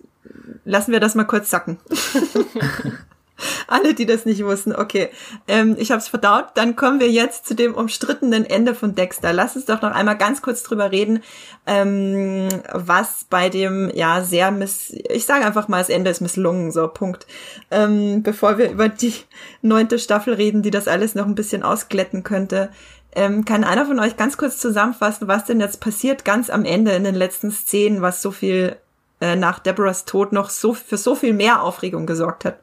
lassen wir das mal kurz sacken. <laughs> alle, die das nicht wussten, okay. Ähm, ich habe es verdaut. Dann kommen wir jetzt zu dem umstrittenen Ende von Dexter. Lass uns doch noch einmal ganz kurz drüber reden, ähm, was bei dem, ja, sehr miss, ich sage einfach mal, das Ende ist misslungen, so, Punkt. Ähm, bevor wir über die neunte Staffel reden, die das alles noch ein bisschen ausglätten könnte. Ähm, kann einer von euch ganz kurz zusammenfassen, was denn jetzt passiert ganz am Ende in den letzten Szenen, was so viel äh, nach Deborahs Tod noch so für so viel mehr Aufregung gesorgt hat?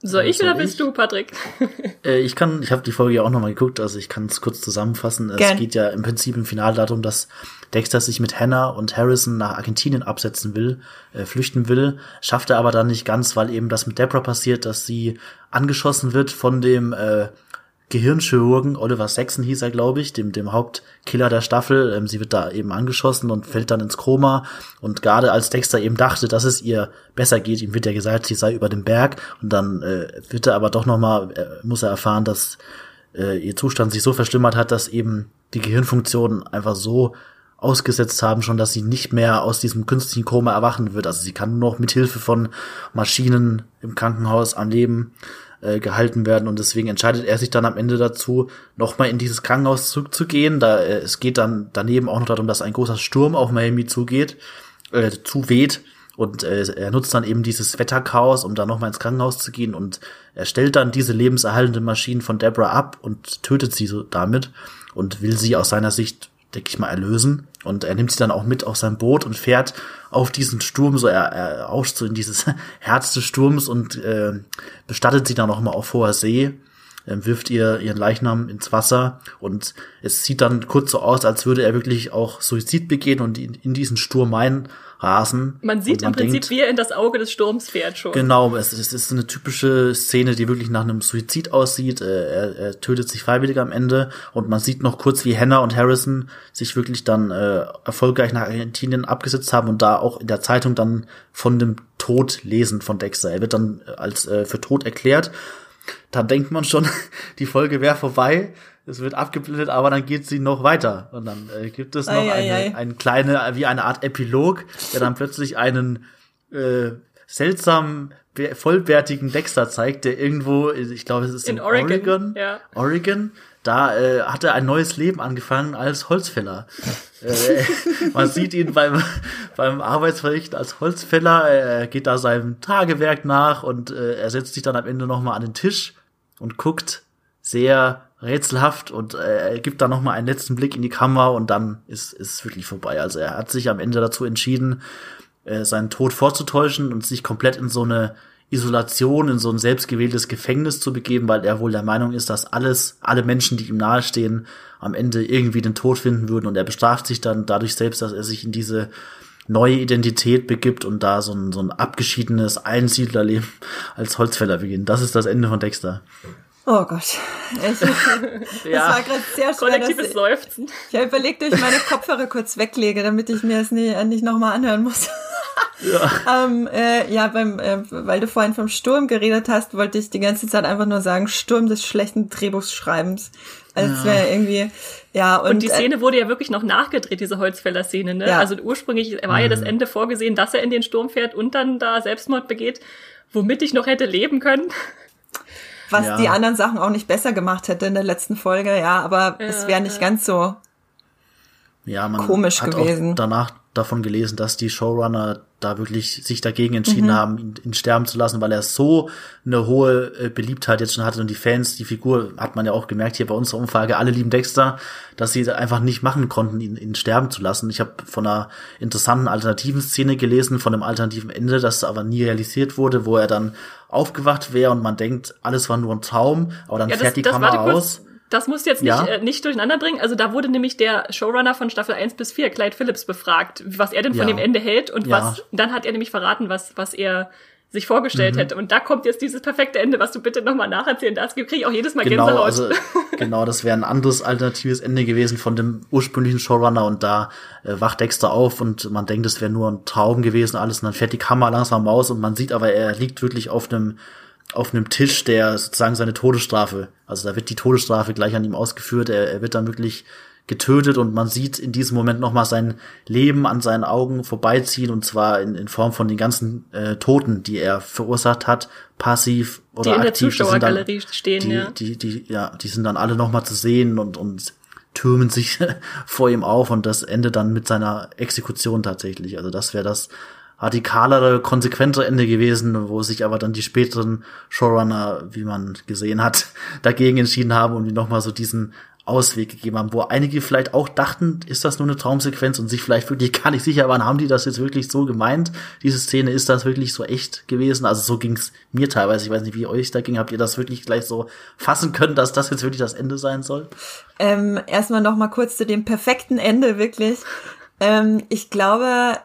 Soll ich Soll oder willst ich? du, Patrick? <laughs> Äh, ich kann, ich habe die Folge ja auch nochmal geguckt, also ich kann es kurz zusammenfassen. Es Gern. geht ja im Prinzip im Finale darum, dass Dexter sich mit Hannah und Harrison nach Argentinien absetzen will, äh, flüchten will, schafft er aber dann nicht ganz, weil eben das mit Deborah passiert, dass sie angeschossen wird von dem äh, Gehirnchirurgen, Oliver Saxon hieß er, glaube ich, dem, dem Hauptkiller der Staffel. Ähm, sie wird da eben angeschossen und fällt dann ins Koma. Und gerade als Dexter eben dachte, dass es ihr besser geht, ihm wird ja gesagt, sie sei über dem Berg. Und dann äh, wird er aber doch nochmal, äh, muss er erfahren, dass äh, ihr Zustand sich so verschlimmert hat, dass eben die Gehirnfunktionen einfach so ausgesetzt haben, schon dass sie nicht mehr aus diesem künstlichen Koma erwachen wird. Also sie kann nur noch mit Hilfe von Maschinen im Krankenhaus am Leben äh, gehalten werden und deswegen entscheidet er sich dann am Ende dazu, nochmal in dieses Krankenhaus zurückzugehen. Da äh, es geht dann daneben auch noch darum, dass ein großer Sturm auf Miami zugeht, äh, zuweht und äh, er nutzt dann eben dieses Wetterchaos, um dann nochmal ins Krankenhaus zu gehen und er stellt dann diese lebenserhaltenden Maschinen von Deborah ab und tötet sie so damit und will sie aus seiner Sicht denke ich mal, erlösen. Und er nimmt sie dann auch mit auf sein Boot und fährt auf diesen Sturm, so er, er rauscht so in dieses <laughs> Herz des Sturms und äh, bestattet sie dann auch mal auf hoher See, äh, wirft ihr ihren Leichnam ins Wasser. Und es sieht dann kurz so aus, als würde er wirklich auch Suizid begehen und in, in diesen Sturm einrasen. Man sieht und im Prinzip, denkt, wie er in das Auge des Sturms fährt schon. Genau, es, es ist eine typische Szene, die wirklich nach einem Suizid aussieht. Äh, Er, er tötet sich freiwillig am Ende und man sieht noch kurz, wie Hannah und Harrison sich wirklich dann äh, erfolgreich nach Argentinien abgesetzt haben und da auch in der Zeitung dann von dem Tod lesen von Dexter. Er wird dann äh, als äh, für tot erklärt. Da denkt man schon, <laughs> die Folge wäre vorbei. Es wird abgeblendet, aber dann geht sie noch weiter. Und dann äh, gibt es noch Ei, ei, eine, ei. eine kleine, wie eine Art Epilog, der dann plötzlich einen äh, seltsam be- vollbärtigen Dexter zeigt, der irgendwo, ich glaube, es ist in, In Oregon, Oregon, ja. Oregon da äh, hat er ein neues Leben angefangen als Holzfäller. äh, <laughs> man sieht ihn beim, beim Arbeitsverrichten als Holzfäller, er geht da seinem Tagewerk nach und äh, er setzt sich dann am Ende nochmal an den Tisch und guckt sehr rätselhaft und äh, er gibt dann nochmal einen letzten Blick in die Kamera und dann ist ist es wirklich vorbei. Also er hat sich am Ende dazu entschieden, äh, seinen Tod vorzutäuschen und sich komplett in so eine Isolation, in so ein selbstgewähltes Gefängnis zu begeben, weil er wohl der Meinung ist, dass alles, alle Menschen, die ihm nahestehen, am Ende irgendwie den Tod finden würden und er bestraft sich dann dadurch selbst, dass er sich in diese neue Identität begibt und da so ein, so ein abgeschiedenes Einsiedlerleben <laughs> als Holzfäller beginnt. Das ist das Ende von Dexter. Oh Gott. Ich, <laughs> Das war gerade sehr schwer. Kollektives dass- Seufzen. Ich habe überlegt, ob ich meine <laughs> Kopfhörer kurz weglege, damit ich mir das nie, nicht nochmal anhören muss. Ja, <laughs> ähm, äh, ja beim, äh, weil du vorhin vom Sturm geredet hast, wollte ich die ganze Zeit einfach nur sagen, Sturm des schlechten Drehbuchschreibens. Als wäre irgendwie, ja, und, Und die äh, Szene wurde ja wirklich noch nachgedreht, diese Holzfäller-Szene, ne? Ja. Also ursprünglich war ja das Ende vorgesehen, dass er in den Sturm fährt und dann da Selbstmord begeht, womit ich noch hätte leben können. Was Ja. die anderen Sachen auch nicht besser gemacht hätte in der letzten Folge, ja, aber es wäre nicht ganz so. Ja, man Komisch hat gewesen. auch danach davon gelesen, dass die Showrunner da wirklich sich dagegen entschieden Mhm. haben, ihn, ihn sterben zu lassen, weil er so eine hohe äh, Beliebtheit jetzt schon hatte und die Fans, die Figur hat man ja auch gemerkt hier bei unserer Umfrage, alle lieben Dexter, dass sie einfach nicht machen konnten, ihn, ihn sterben zu lassen. Ich habe von einer interessanten alternativen Szene gelesen, von einem alternativen Ende, das aber nie realisiert wurde, wo er dann aufgewacht wäre und man denkt, alles war nur ein Traum, aber dann Ja, fährt die Kamera aus. Das musst du jetzt nicht, Ja. äh, nicht durcheinander bringen. Also da wurde nämlich der Showrunner von Staffel 1 bis 4, Clyde Phillips, befragt, was er denn von Ja. dem Ende hält und Ja. was, dann hat er nämlich verraten, was, was er sich vorgestellt mhm. hätte. Und da kommt jetzt dieses perfekte Ende, was du bitte nochmal nacherzählen darfst. Kriege ich auch jedes Mal genau, Gänsehaut. Also, <laughs> genau, das wäre ein anderes alternatives Ende gewesen von dem ursprünglichen Showrunner und da äh, wacht Dexter auf und man denkt, es wäre nur ein Traum gewesen alles und dann fährt die Kamera langsam aus und man sieht aber, er liegt wirklich auf einem auf einem Tisch, der sozusagen seine Todesstrafe, also da wird die Todesstrafe gleich an ihm ausgeführt, er, er wird dann wirklich getötet und man sieht in diesem Moment nochmal sein Leben an seinen Augen vorbeiziehen und zwar in, in Form von den ganzen äh, Toten, die er verursacht hat, passiv oder die in aktiv. Der Zuschauergalerie stehen, die, ja. Die, die, ja, die sind dann alle nochmal zu sehen und, und türmen sich <laughs> vor ihm auf und das endet dann mit seiner Exekution tatsächlich. Also das wäre das radikalere, konsequentere Ende gewesen, wo sich aber dann die späteren Showrunner, wie man gesehen hat, <laughs> dagegen entschieden haben und nochmal so diesen Ausweg gegeben haben, wo einige vielleicht auch dachten, ist das nur eine Traumsequenz und sich vielleicht wirklich <laughs> gar nicht sicher waren, haben die das jetzt wirklich so gemeint? Diese Szene, ist das wirklich so echt gewesen? Also so ging's mir teilweise. Ich weiß nicht, wie euch da ging. Habt ihr das wirklich gleich so fassen können, dass das jetzt wirklich das Ende sein soll? Ähm, erstmal noch mal kurz zu dem perfekten Ende, wirklich. Ähm, ich glaube,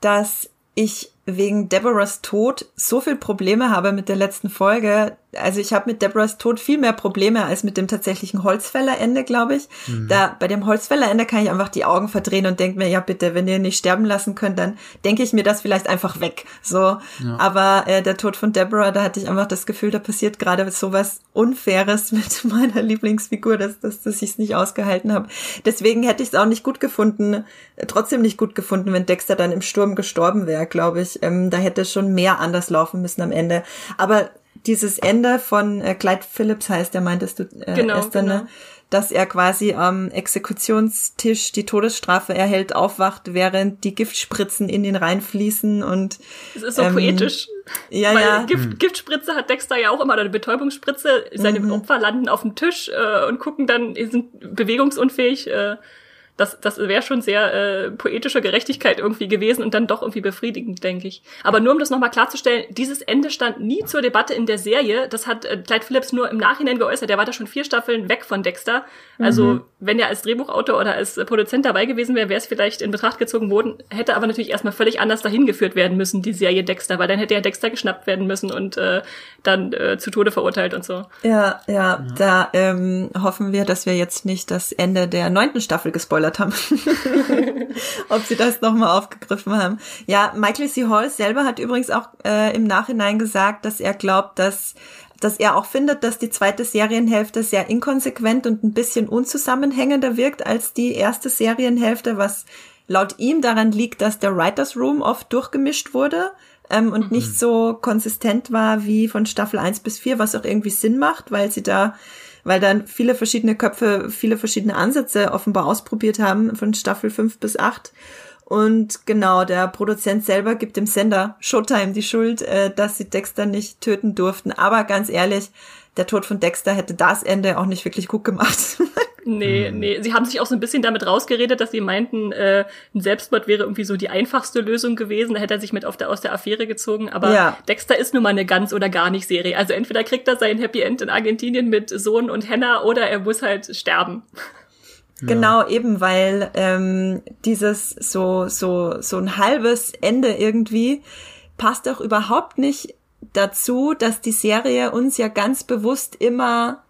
dass ich wegen Deborahs Tod so viel Probleme habe mit der letzten Folge. Also ich habe mit Deborahs Tod viel mehr Probleme als mit dem tatsächlichen Holzfällerende, glaube ich. Mhm. Da bei dem Holzfällerende kann ich einfach die Augen verdrehen und denke mir, ja bitte, wenn ihr nicht sterben lassen könnt, dann denke ich mir das vielleicht einfach weg. So, ja. aber äh, der Tod von Deborah, da hatte ich einfach das Gefühl, da passiert gerade sowas Unfaires <laughs> mit meiner Lieblingsfigur, dass, dass, dass ich es nicht ausgehalten habe. Deswegen hätte ich es auch nicht gut gefunden, trotzdem nicht gut gefunden, wenn Dexter dann im Sturm gestorben wäre, glaube ich ähm, da hätte schon mehr anders laufen müssen am Ende. Aber dieses Ende von äh, Clyde Phillips heißt, der meintest du, äh, genau, Esther, genau. ne? dass er quasi am Exekutionstisch die Todesstrafe erhält, aufwacht, während die Giftspritzen in ihn reinfließen und es ist so ähm, poetisch. Ja, Weil ja. Gift, hm. Giftspritze hat Dexter ja auch immer, oder eine Betäubungsspritze. Seine mhm. Opfer landen auf dem Tisch äh, und gucken dann, sind bewegungsunfähig. Äh, das, das wäre schon sehr äh, poetische Gerechtigkeit irgendwie gewesen und dann doch irgendwie befriedigend, denke ich. Aber nur um das nochmal klarzustellen, dieses Ende stand nie zur Debatte in der Serie. Das hat äh, Clyde Phillips nur im Nachhinein geäußert. Der war da schon vier Staffeln weg von Dexter. Also mhm. wenn er als Drehbuchautor oder als Produzent dabei gewesen wäre, wäre es vielleicht in Betracht gezogen worden, hätte aber natürlich erstmal völlig anders dahin geführt werden müssen, die Serie Dexter, weil dann hätte ja Dexter geschnappt werden müssen und äh, dann äh, zu Tode verurteilt und so. Ja, ja, ja. da ähm, hoffen wir, dass wir jetzt nicht das Ende der neunten Staffel gespoilert gespoilert haben. <laughs> Ob sie das nochmal aufgegriffen haben. Ja, Michael C. Hall selber hat übrigens auch äh, im Nachhinein gesagt, dass er glaubt, dass dass er auch findet, dass die zweite Serienhälfte sehr inkonsequent und ein bisschen unzusammenhängender wirkt als die erste Serienhälfte, was laut ihm daran liegt, dass der Writers Room oft durchgemischt wurde ähm, und mhm. nicht so konsistent war wie von Staffel 1 bis 4, was auch irgendwie Sinn macht, weil sie da weil dann viele verschiedene Köpfe, viele verschiedene Ansätze offenbar ausprobiert haben von Staffel 5 bis 8. Und genau, der Produzent selber gibt dem Sender Showtime die Schuld, äh, dass sie Dexter nicht töten durften. Aber ganz ehrlich, der Tod von Dexter hätte das Ende auch nicht wirklich gut gemacht. <laughs> Nee, hm. nee. Sie haben sich auch so ein bisschen damit rausgeredet, dass sie meinten, äh, ein Selbstmord wäre irgendwie so die einfachste Lösung gewesen. Da hätte er sich mit auf der, aus der Affäre gezogen. Aber ja. Dexter ist nun mal eine ganz oder gar nicht Serie. Also entweder kriegt er sein Happy End in Argentinien mit Sohn und Henna oder er muss halt sterben. Genau, ja. eben, weil ähm, dieses so, so, so ein halbes Ende irgendwie passt doch überhaupt nicht dazu, dass die Serie uns ja ganz bewusst immer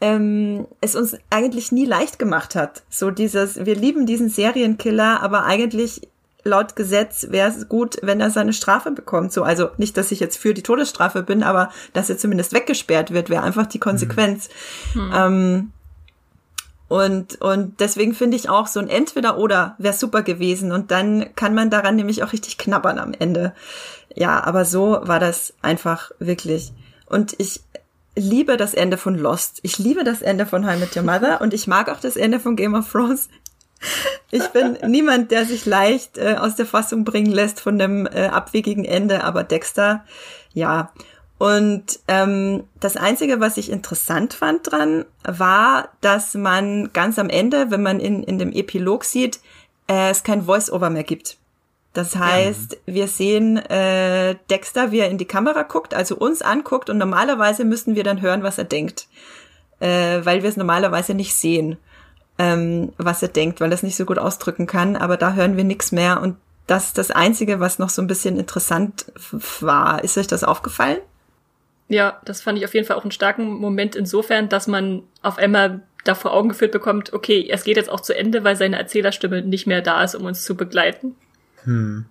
ähm, es uns eigentlich nie leicht gemacht hat. So dieses, wir lieben diesen Serienkiller, aber eigentlich laut Gesetz wäre es gut, wenn er seine Strafe bekommt. So, also nicht, dass ich jetzt für die Todesstrafe bin, aber dass er zumindest weggesperrt wird, wäre einfach die Konsequenz. Mhm. Ähm, und, und deswegen finde ich auch so ein Entweder-Oder wäre super gewesen. Und dann kann man daran nämlich auch richtig knabbern am Ende. Ja, aber so war das einfach wirklich. Und ich liebe das Ende von Lost. Ich liebe das Ende von How I Met Your Mother und ich mag auch das Ende von Game of Thrones. Ich bin <laughs> niemand, der sich leicht äh, aus der Fassung bringen lässt von dem äh, abwegigen Ende, aber Dexter, ja. Und ähm, das Einzige, was ich interessant fand dran, war, dass man ganz am Ende, wenn man in, in dem Epilog sieht, äh, es kein Voice-Over mehr gibt. Das heißt, ja. wir sehen äh, Dexter, wie er in die Kamera guckt, also uns anguckt und normalerweise müssen wir dann hören, was er denkt, äh, weil wir es normalerweise nicht sehen, ähm, was er denkt, weil er es nicht so gut ausdrücken kann. Aber da hören wir nichts mehr und Das ist das Einzige, was noch so ein bisschen interessant war. Ist euch das aufgefallen? Ja, das fand ich auf jeden Fall auch einen starken Moment insofern, dass man auf einmal da vor Augen geführt bekommt, okay, es geht jetzt auch zu Ende, weil seine Erzählerstimme nicht mehr da ist, um uns zu begleiten. Hm.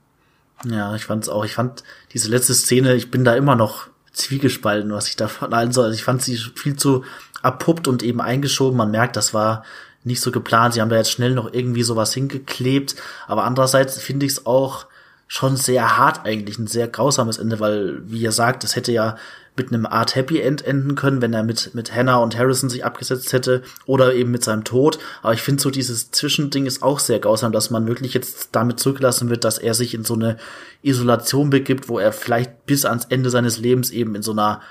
Ja, ich fand's auch. Ich fand diese letzte Szene, ich bin da immer noch zwiegespalten, was ich da halten soll. Also ich fand sie viel zu abpuppt und eben eingeschoben. Man merkt, das war nicht so geplant. Sie haben da jetzt schnell noch irgendwie sowas hingeklebt. Aber andererseits finde ich es auch schon sehr hart eigentlich, ein sehr grausames Ende, weil, wie ihr sagt, es hätte ja mit einem Art Happy End enden können, wenn er mit, mit Hannah und Harrison sich abgesetzt hätte oder eben mit seinem Tod. Aber ich finde so dieses Zwischending ist auch sehr grausam, dass man wirklich jetzt damit zurückgelassen wird, dass er sich in so eine Isolation begibt, wo er vielleicht bis ans Ende seines Lebens eben in so einer,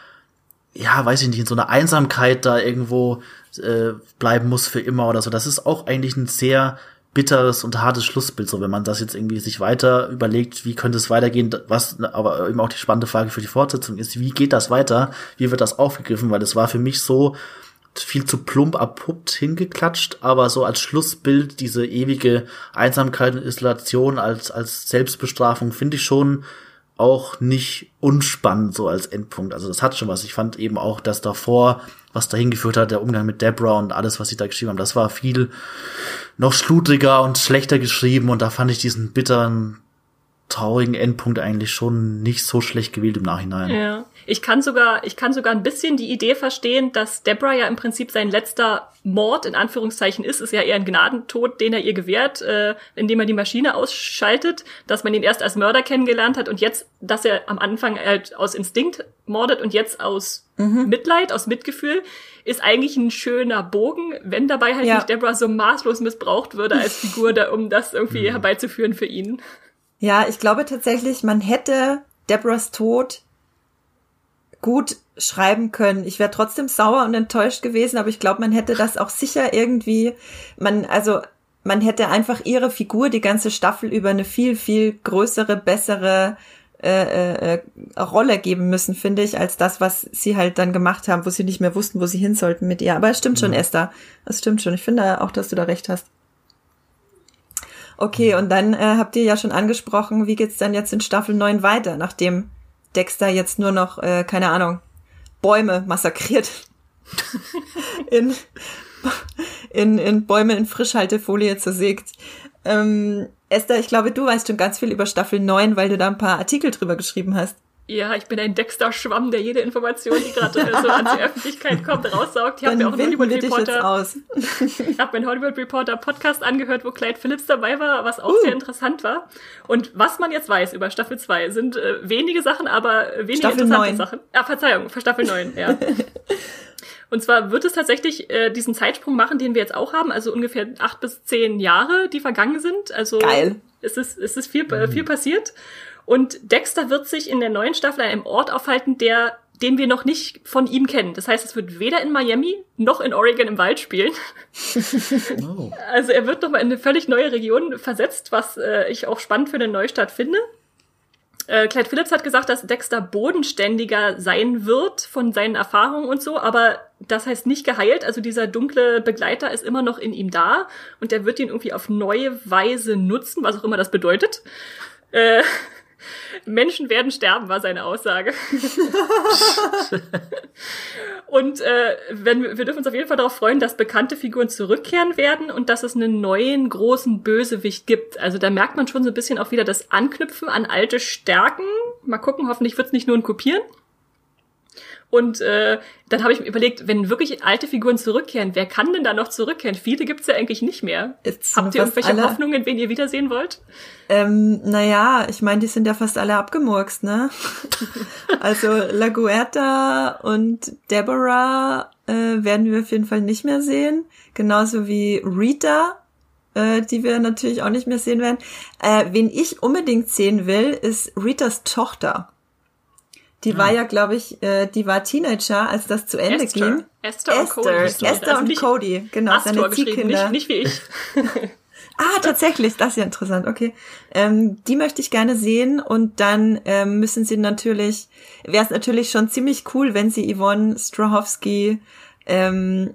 ja, weiß ich nicht, in so einer Einsamkeit da irgendwo äh, bleiben muss für immer oder so. Das ist auch eigentlich ein sehr bitteres und hartes Schlussbild, so wenn man das jetzt irgendwie sich weiter überlegt, wie könnte es weitergehen, was aber eben auch die spannende Frage für die Fortsetzung ist, wie geht das weiter, wie wird das aufgegriffen, weil es war für mich so viel zu plump abpuppt hingeklatscht, aber so als Schlussbild diese ewige Einsamkeit und Isolation als als Selbstbestrafung finde ich schon auch nicht unspannend so als Endpunkt. Also das hat schon was. Ich fand eben auch, dass davor, was dahin geführt hat, der Umgang mit Deborah und alles, was sie da geschrieben haben, das war viel noch schludriger und schlechter geschrieben und da fand ich diesen bitteren, traurigen Endpunkt eigentlich schon nicht so schlecht gewählt im Nachhinein. Ja. Ich kann sogar, ich kann sogar ein bisschen die Idee verstehen, dass Deborah ja im Prinzip sein letzter Mord in Anführungszeichen ist, ist ja eher ein Gnadentod, den er ihr gewährt, äh, indem er die Maschine ausschaltet, dass man ihn erst als Mörder kennengelernt hat und jetzt, dass er am Anfang halt aus Instinkt mordet und jetzt aus mhm. Mitleid, aus Mitgefühl, ist eigentlich ein schöner Bogen, wenn dabei halt ja. nicht Deborah so maßlos missbraucht würde als <laughs> Figur, da, um das irgendwie mhm. herbeizuführen für ihn. Ja, ich glaube tatsächlich, man hätte Deborahs Tod gut schreiben können. Ich wäre trotzdem sauer und enttäuscht gewesen, aber ich glaube, man hätte das auch sicher irgendwie, man, also man hätte einfach ihre Figur die ganze Staffel über eine viel, viel größere, bessere äh, äh, Rolle geben müssen, finde ich, als das, was sie halt dann gemacht haben, wo sie nicht mehr wussten, wo sie hin sollten mit ihr. Aber es stimmt schon, mhm. Esther. Es stimmt schon. Ich finde auch, dass du da recht hast. Okay, und dann äh, habt ihr ja schon angesprochen, wie geht's dann jetzt in Staffel 9 weiter, nachdem Dexter jetzt nur noch, äh, keine Ahnung, Bäume massakriert. <laughs> in, in, in Bäume in Frischhaltefolie zersägt. Ähm, Esther, ich glaube, du weißt schon ganz viel über Staffel 9, weil du da ein paar Artikel drüber geschrieben hast. Ja, ich bin ein Dexter-Schwamm, der jede Information, die gerade so an die <laughs> Öffentlichkeit kommt, raussaugt. Ich habe mir auch einen Hollywood Reporter. ich habe meinen Hollywood Reporter Podcast angehört, wo Clyde Phillips dabei war, was auch uh. sehr interessant war. Und was man jetzt weiß über Staffel 2 sind äh, wenige Sachen, aber wenige Staffel interessante 9. Sachen. Ah, Verzeihung, für Staffel 9, ja. <laughs> Und zwar wird es tatsächlich äh, diesen Zeitsprung machen, den wir jetzt auch haben, also ungefähr acht bis zehn Jahre, die vergangen sind. Also Geil. Es ist, es ist viel, mhm. viel passiert. Und Dexter wird sich in der neuen Staffel an einem Ort aufhalten, der den wir noch nicht von ihm kennen. Das heißt, es wird weder in Miami noch in Oregon im Wald spielen. Oh. <laughs> Also er wird nochmal in eine völlig neue Region versetzt, was äh, ich auch spannend für eine Neustart finde. Äh, Clyde Phillips hat gesagt, dass Dexter bodenständiger sein wird von seinen Erfahrungen und so, aber das heißt nicht geheilt. Also dieser dunkle Begleiter ist immer noch in ihm da und der wird ihn irgendwie auf neue Weise nutzen, was auch immer das bedeutet. Äh, Menschen werden sterben, war seine Aussage. und äh, wenn, wir dürfen uns auf jeden Fall darauf freuen, dass bekannte Figuren zurückkehren werden und dass es einen neuen großen Bösewicht gibt. Also da merkt man schon so ein bisschen auch wieder das Anknüpfen an alte Stärken. Mal gucken, hoffentlich wird es nicht nur ein Kopieren. Und äh, dann habe ich mir überlegt, wenn wirklich alte Figuren zurückkehren, wer kann denn da noch zurückkehren? Viele gibt's ja eigentlich nicht mehr. Jetzt Habt ihr irgendwelche alle... Hoffnungen, wen ihr wiedersehen wollt? Ähm, naja, ich meine, die sind ja fast alle abgemurkst, ne? <laughs> also La Guerta und Deborah äh, werden wir auf jeden Fall nicht mehr sehen. Genauso wie Rita, äh, die wir natürlich auch nicht mehr sehen werden. Äh, wen ich unbedingt sehen will, ist Ritas Tochter. Die ja. war ja, glaube ich, äh, die war Teenager, als das zu Ende Esther. ging. Esther, und Cody. Esther also und Cody, genau, Astor seine Ziehkinder. Nicht, nicht wie ich. <laughs> ah, tatsächlich, das ist ja interessant, okay. Ähm, die möchte ich gerne sehen und dann ähm, müssen sie natürlich, wäre es natürlich schon ziemlich cool, wenn sie Yvonne Strahovski ähm,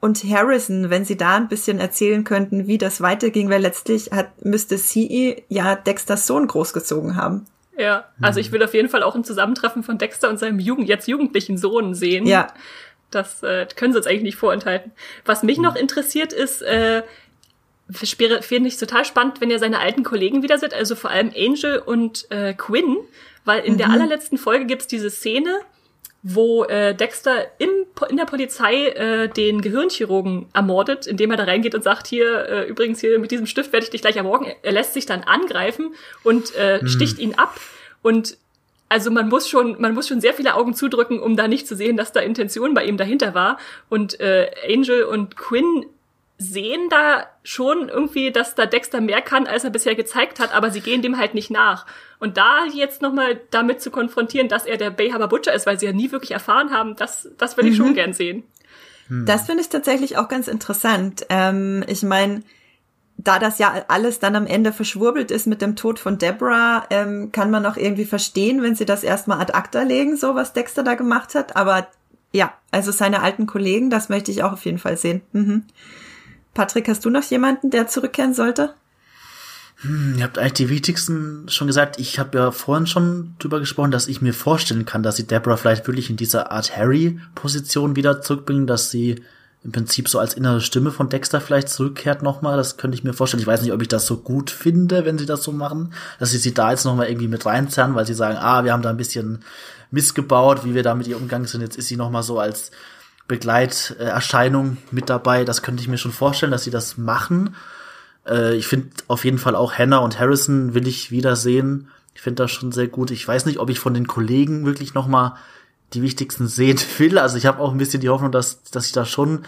und Harrison, wenn sie da ein bisschen erzählen könnten, wie das weiterging, weil letztlich hat, müsste sie ja Dexters Sohn großgezogen haben. Ja, also ich will auf jeden Fall auch ein Zusammentreffen von Dexter und seinem Jugend, jetzt jugendlichen Sohn sehen. Ja. Das äh, können sie uns eigentlich nicht vorenthalten. Was mich noch interessiert ist, äh, finde ich total spannend, wenn er seine alten Kollegen wieder sieht, also vor allem Angel und äh, Quinn, weil in mhm. der allerletzten Folge gibt's diese Szene, wo äh, Dexter im, in der Polizei äh, den Gehirnchirurgen ermordet, indem er da reingeht und sagt, hier, äh, übrigens hier mit diesem Stift werde ich dich gleich ermorgen. Er lässt sich dann angreifen und äh, hm. sticht ihn ab. Und also man muss schon, man muss schon sehr viele Augen zudrücken, um da nicht zu sehen, dass da Intention bei ihm dahinter war. Und äh, Angel und Quinn sehen da schon irgendwie, dass da Dexter mehr kann, als er bisher gezeigt hat, aber sie gehen dem halt nicht nach. Und da jetzt nochmal damit zu konfrontieren, dass er der Bayhaber Butcher ist, weil sie ja nie wirklich erfahren haben, das, das würde ich mhm. schon gern sehen. Hm. Das finde ich tatsächlich auch ganz interessant. Ähm, ich meine, da das ja alles dann am Ende verschwurbelt ist mit dem Tod von Deborah, ähm, kann man auch irgendwie verstehen, wenn sie das erstmal ad acta legen, so was Dexter da gemacht hat. Aber ja, also seine alten Kollegen, das möchte ich auch auf jeden Fall sehen. Mhm. Patrick, hast du noch jemanden, der zurückkehren sollte? Hm, ihr habt eigentlich die wichtigsten schon gesagt. Ich habe ja vorhin schon drüber gesprochen, dass ich mir vorstellen kann, dass sie Deborah vielleicht wirklich in dieser Art Harry-Position wieder zurückbringen, dass sie im Prinzip so als innere Stimme von Dexter vielleicht zurückkehrt nochmal. Das könnte ich mir vorstellen. Ich weiß nicht, ob ich das so gut finde, wenn sie das so machen, dass sie sie da jetzt nochmal irgendwie mit reinzerren, weil sie sagen, ah, wir haben da ein bisschen missgebaut, wie wir da mit ihr umgegangen sind. Jetzt ist sie nochmal so als Begleiterscheinung mit dabei. Das könnte ich mir schon vorstellen, dass sie das machen. Äh, ich finde auf jeden Fall auch Hannah und Harrison will ich wiedersehen. Ich finde das schon sehr gut. Ich weiß nicht, ob ich von den Kollegen wirklich noch mal die wichtigsten <laughs> sehen will. Also ich habe auch ein bisschen die Hoffnung, dass, dass ich da schon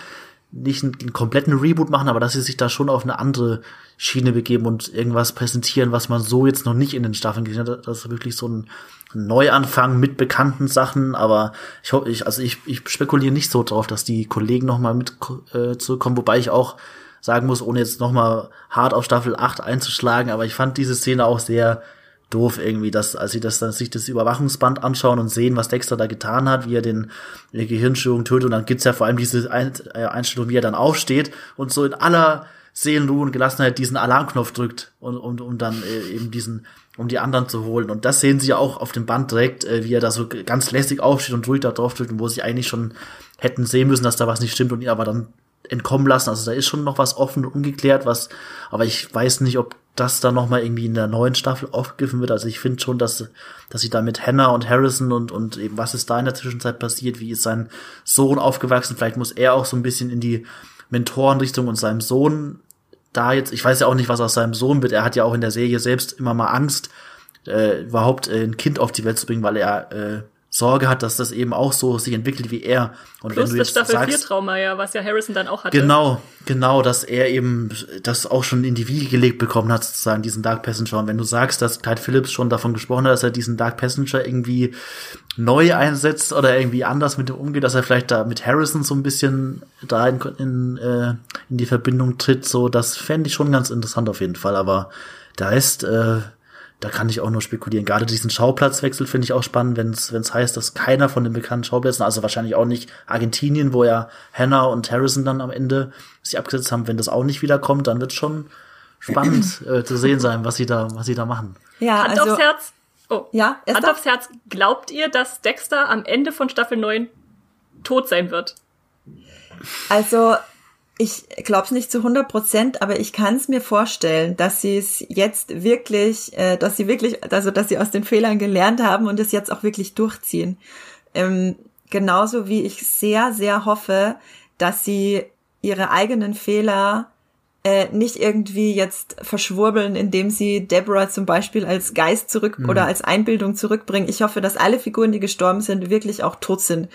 nicht einen, einen, kompletten Reboot machen, aber dass sie sich da schon auf eine andere Schiene begeben und irgendwas präsentieren, was man so jetzt noch nicht in den Staffeln gesehen hat. Das ist wirklich so ein Neuanfang mit bekannten Sachen, aber ich hoffe, ich, also ich, ich spekuliere nicht so drauf, dass die Kollegen noch mal mit äh, zurückkommen, wobei ich auch sagen muss, ohne jetzt noch mal hart auf Staffel 8 einzuschlagen, aber ich fand diese Szene auch sehr doof irgendwie, dass als sie das dann sich das Überwachungsband anschauen und sehen, was Dexter da getan hat, wie er den Gehirnstörung tötet und dann gibt's ja vor allem diese äh, Einstellung, wie er dann aufsteht und so in aller Seelenruhe und Gelassenheit diesen Alarmknopf drückt und um, um dann äh, eben diesen um die anderen zu holen. Und das sehen sie ja auch auf dem Band direkt, äh, wie er da so ganz lässig aufsteht und ruhig da drauf drückt, wo sie eigentlich schon hätten sehen müssen, dass da was nicht stimmt und ihn aber dann entkommen lassen. Also da ist schon noch was offen und ungeklärt, was, aber ich weiß nicht, ob das dann noch mal irgendwie in der neuen Staffel aufgegriffen wird. Also ich finde schon, dass, dass sie da mit Hannah und Harrison und, und eben was ist da in der Zwischenzeit passiert, wie ist sein Sohn aufgewachsen, vielleicht muss er auch so ein bisschen in die Mentorenrichtung und seinem Sohn da jetzt, ich weiß ja auch nicht, was aus seinem Sohn wird. Er hat ja auch in der Serie selbst immer mal Angst, äh, überhaupt äh, ein Kind auf die Welt zu bringen, weil er äh, Sorge hat, dass das eben auch so sich entwickelt wie er. Und Plus wenn du das Staffel sagst, 4 Trauma ja, was ja Harrison dann auch hatte. Genau, genau, dass er eben das auch schon in die Wiege gelegt bekommen hat, sozusagen diesen Dark Passenger. Und wenn du sagst, dass Clyde Phillips schon davon gesprochen hat, dass er diesen Dark Passenger irgendwie neu einsetzt oder irgendwie anders mit dem umgeht, dass er vielleicht da mit Harrison so ein bisschen da in, in, äh, in die Verbindung tritt, so das fände ich schon ganz interessant auf jeden Fall. Aber der Rest, äh, da kann ich auch nur spekulieren. Gerade diesen Schauplatzwechsel finde ich auch spannend, wenn es heißt, dass keiner von den bekannten Schauplätzen, also wahrscheinlich auch nicht Argentinien, wo ja Hannah und Harrison dann am Ende sich abgesetzt haben, wenn das auch nicht wiederkommt, dann wird schon spannend <clears throat> äh, zu sehen sein, was sie da, was sie da machen. Ja, Hand also, aufs Herz. Oh, ja, Hand aufs Herz. Glaubt ihr, dass Dexter am Ende von Staffel 9 tot sein wird? Also, ich glaube es nicht zu 100 Prozent, aber ich kann es mir vorstellen, dass sie es jetzt wirklich, äh, dass sie wirklich, also dass sie aus den Fehlern gelernt haben und es jetzt auch wirklich durchziehen. Ähm, genauso wie ich sehr, sehr hoffe, dass sie ihre eigenen Fehler äh, nicht irgendwie jetzt verschwurbeln, indem sie Deborah zum Beispiel als Geist zurück mhm. oder als Einbildung zurückbringen. Ich hoffe, dass alle Figuren, die gestorben sind, wirklich auch tot sind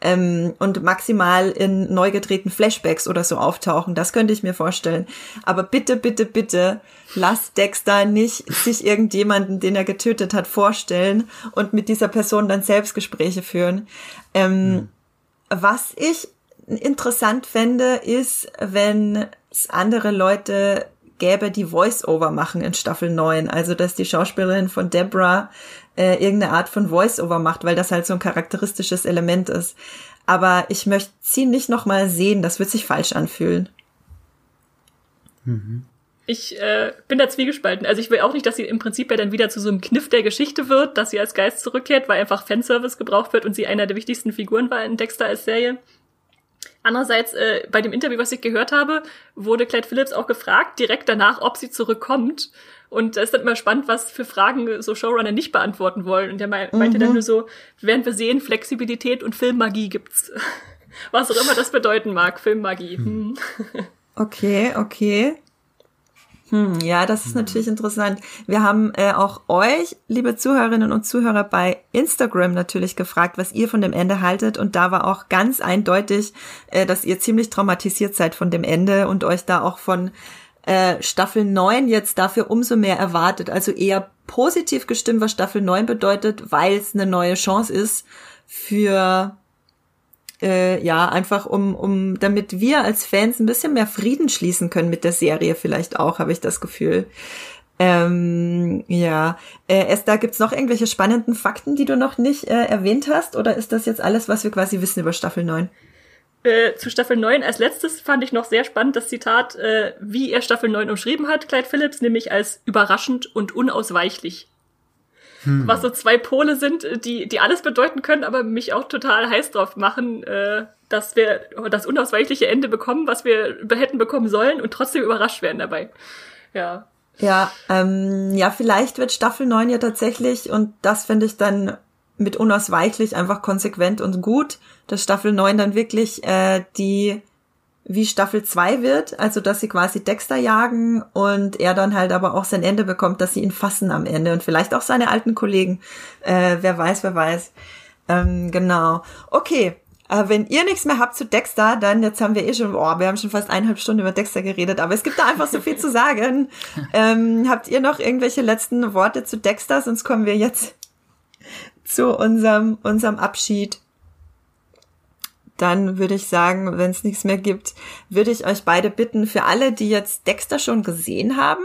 ähm, und maximal in neu gedrehten Flashbacks oder so auftauchen. Das könnte ich mir vorstellen. Aber bitte, bitte, bitte, lass Dexter nicht sich irgendjemanden, den er getötet hat, vorstellen und mit dieser Person dann Selbstgespräche führen. Ähm, mhm. Was ich interessant fände, ist, wenn es andere Leute gäbe, die Voice-Over machen in Staffel 9. Also, dass die Schauspielerin von Deborah äh, irgendeine Art von Voice-Over macht, weil das halt so ein charakteristisches Element ist. aber ich möchte sie nicht noch mal sehen. Das wird sich falsch anfühlen. Mhm. Ich äh, bin da zwiegespalten. Also ich will auch nicht, dass sie im Prinzip ja dann wieder zu so einem Kniff der Geschichte wird, dass sie als Geist zurückkehrt, weil einfach Fanservice gebraucht wird und sie einer der wichtigsten Figuren war in Dexter als Serie. Andererseits, äh, bei dem Interview, was ich gehört habe, wurde Clyde Phillips auch gefragt, direkt danach, ob sie zurückkommt. Und da ist dann immer spannend, was für Fragen so Showrunner nicht beantworten wollen. Und der me mhm. meinte dann nur so, während wir sehen, Flexibilität und Filmmagie gibt's. <laughs> was auch immer das bedeuten mag, Filmmagie. Hm. <laughs> Okay, okay. Hm, ja, das ist natürlich interessant. Wir haben äh, auch euch, liebe Zuhörerinnen und Zuhörer, bei Instagram natürlich gefragt, was ihr von dem Ende haltet. Und da war auch ganz eindeutig, äh, dass ihr ziemlich traumatisiert seid von dem Ende und euch da auch von äh, Staffel 9 jetzt dafür umso mehr erwartet. Also eher positiv gestimmt, was Staffel 9 bedeutet, weil es eine neue Chance ist für äh, ja, einfach um, um, damit wir als Fans ein bisschen mehr Frieden schließen können mit der Serie vielleicht auch, habe ich das Gefühl. Ähm, ja, äh, Esther, gibt's noch irgendwelche spannenden Fakten, die du noch nicht äh, erwähnt hast? Oder ist das jetzt alles, was wir quasi wissen über Staffel 9? Äh, zu Staffel 9 als letztes fand ich noch sehr spannend das Zitat, äh, wie er Staffel 9 umschrieben hat, Clyde Phillips, nämlich als überraschend und unausweichlich. Hm. Was so zwei Pole sind, die, die alles bedeuten können, aber mich auch total heiß drauf machen, äh, dass wir das unausweichliche Ende bekommen, was wir hätten bekommen sollen und trotzdem überrascht werden dabei. Ja. Ja, ähm, ja, vielleicht wird Staffel 9 ja tatsächlich, und das finde ich dann mit unausweichlich einfach konsequent und gut, dass Staffel 9 dann wirklich äh, die wie Staffel 2 wird, also dass sie quasi Dexter jagen und er dann halt aber auch sein Ende bekommt, dass sie ihn fassen am Ende und vielleicht auch seine alten Kollegen. Äh, wer weiß, wer weiß. Ähm, genau. Okay. Äh, wenn ihr nichts mehr habt zu Dexter, dann jetzt haben wir eh schon, oh, wir haben schon fast eineinhalb Stunden über Dexter geredet, aber es gibt da einfach so viel zu sagen. <laughs> Ähm, habt ihr noch irgendwelche letzten Worte zu Dexter? Sonst kommen wir jetzt zu unserem, unserem Abschied dann würde ich sagen, wenn es nichts mehr gibt, würde ich euch beide bitten, für alle, die jetzt Dexter schon gesehen haben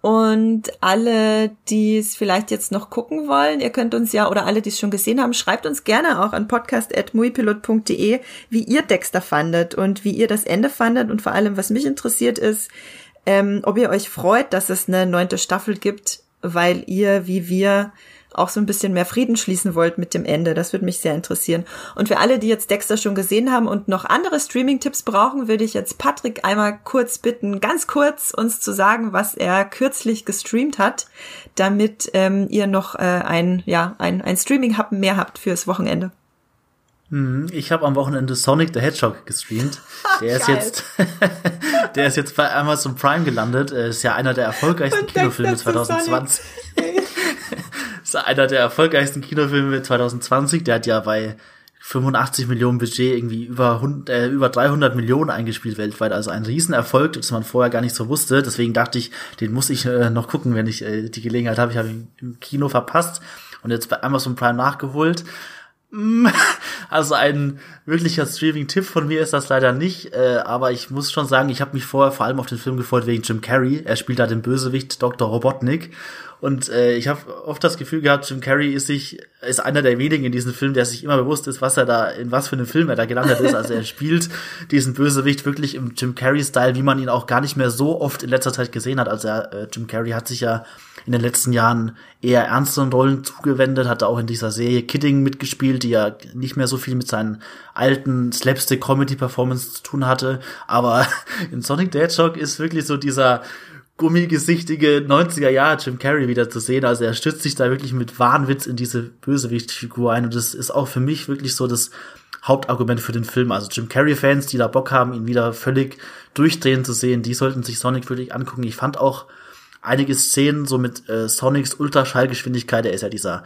und alle, die es vielleicht jetzt noch gucken wollen, ihr könnt uns ja, oder alle, die es schon gesehen haben, schreibt uns gerne auch an podcast.muipilot.de, wie ihr Dexter fandet und wie ihr das Ende fandet und vor allem, was mich interessiert ist, ähm, ob ihr euch freut, dass es eine neunte Staffel gibt, weil ihr, wie wir, auch so ein bisschen mehr Frieden schließen wollt mit dem Ende. Das würde mich sehr interessieren. Und für alle, die jetzt Dexter schon gesehen haben und noch andere Streaming-Tipps brauchen, würde ich jetzt Patrick einmal kurz bitten, ganz kurz uns zu sagen, was er kürzlich gestreamt hat, damit ähm, ihr noch äh, ein, ja, ein, ein Streaming-Hub mehr habt fürs Wochenende. Mhm, ich habe am Wochenende Sonic the Hedgehog gestreamt. <laughs> Der ist jetzt, <laughs> der ist jetzt bei Amazon Prime gelandet. Ist ja einer der erfolgreichsten Kinofilme 2020. ist einer der erfolgreichsten Kinofilme 2020. Der hat ja bei 85 Millionen Budget irgendwie über, 100, äh, über 300 Millionen eingespielt weltweit. Also ein Riesenerfolg, das man vorher gar nicht so wusste. Deswegen dachte ich, den muss ich äh, noch gucken, wenn ich äh, die Gelegenheit habe. Ich habe ihn im Kino verpasst und jetzt bei Amazon Prime nachgeholt. <laughs> Also ein wirklicher Streaming-Tipp von mir ist das leider nicht, äh, aber ich muss schon sagen, ich habe mich vorher vor allem auf den Film gefreut wegen Jim Carrey. Er spielt da den Bösewicht Dr. Robotnik und äh, ich habe oft das Gefühl gehabt, Jim Carrey ist sich ist einer der wenigen in diesem Film, der sich immer bewusst ist, was er da in was für einem Film er da gelandet ist. Also er spielt diesen Bösewicht wirklich im Jim Carrey Style, wie man ihn auch gar nicht mehr so oft in letzter Zeit gesehen hat. Also er, äh, Jim Carrey hat sich ja in den letzten Jahren eher ernsteren Rollen zugewendet, hat auch in dieser Serie Kidding mitgespielt, die ja nicht mehr so viel mit seinen alten Slapstick Comedy Performance zu tun hatte, aber <laughs> in Sonic the Hedgehog ist wirklich so dieser gummigesichtige 90er Jahre Jim Carrey wieder zu sehen. Also er stützt sich da wirklich mit Wahnwitz in diese Bösewichtfigur ein und das ist auch für mich wirklich so das Hauptargument für den Film. Also Jim Carrey-Fans, die da Bock haben, ihn wieder völlig durchdrehen zu sehen, die sollten sich Sonic wirklich angucken. Ich fand auch einige Szenen so mit äh, Sonics Ultraschallgeschwindigkeit, er ist ja dieser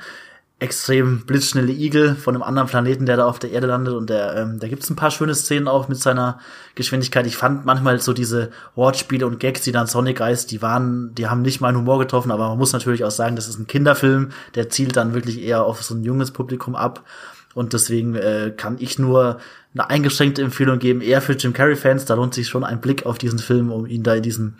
extrem blitzschnelle Igel von einem anderen Planeten, der da auf der Erde landet. Und der, ähm, da gibt's ein paar schöne Szenen auch mit seiner Geschwindigkeit. Ich fand manchmal so diese Wortspiele und Gags, die dann Sonic reißt, die waren, die haben nicht meinen Humor getroffen, aber man muss natürlich auch sagen, das ist ein Kinderfilm, der zielt dann wirklich eher auf so ein junges Publikum ab. Und deswegen äh, kann ich nur eine eingeschränkte Empfehlung geben, eher für Jim Carrey Fans, da lohnt sich schon ein Blick auf diesen Film, um ihn da in diesem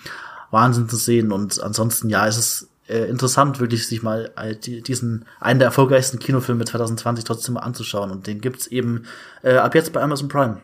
Wahnsinn zu sehen. Und ansonsten, ja, es ist äh, interessant, wirklich sich mal äh, diesen einen der erfolgreichsten Kinofilme 2020 trotzdem mal anzuschauen. Und den gibt's eben äh, ab jetzt bei Amazon Prime.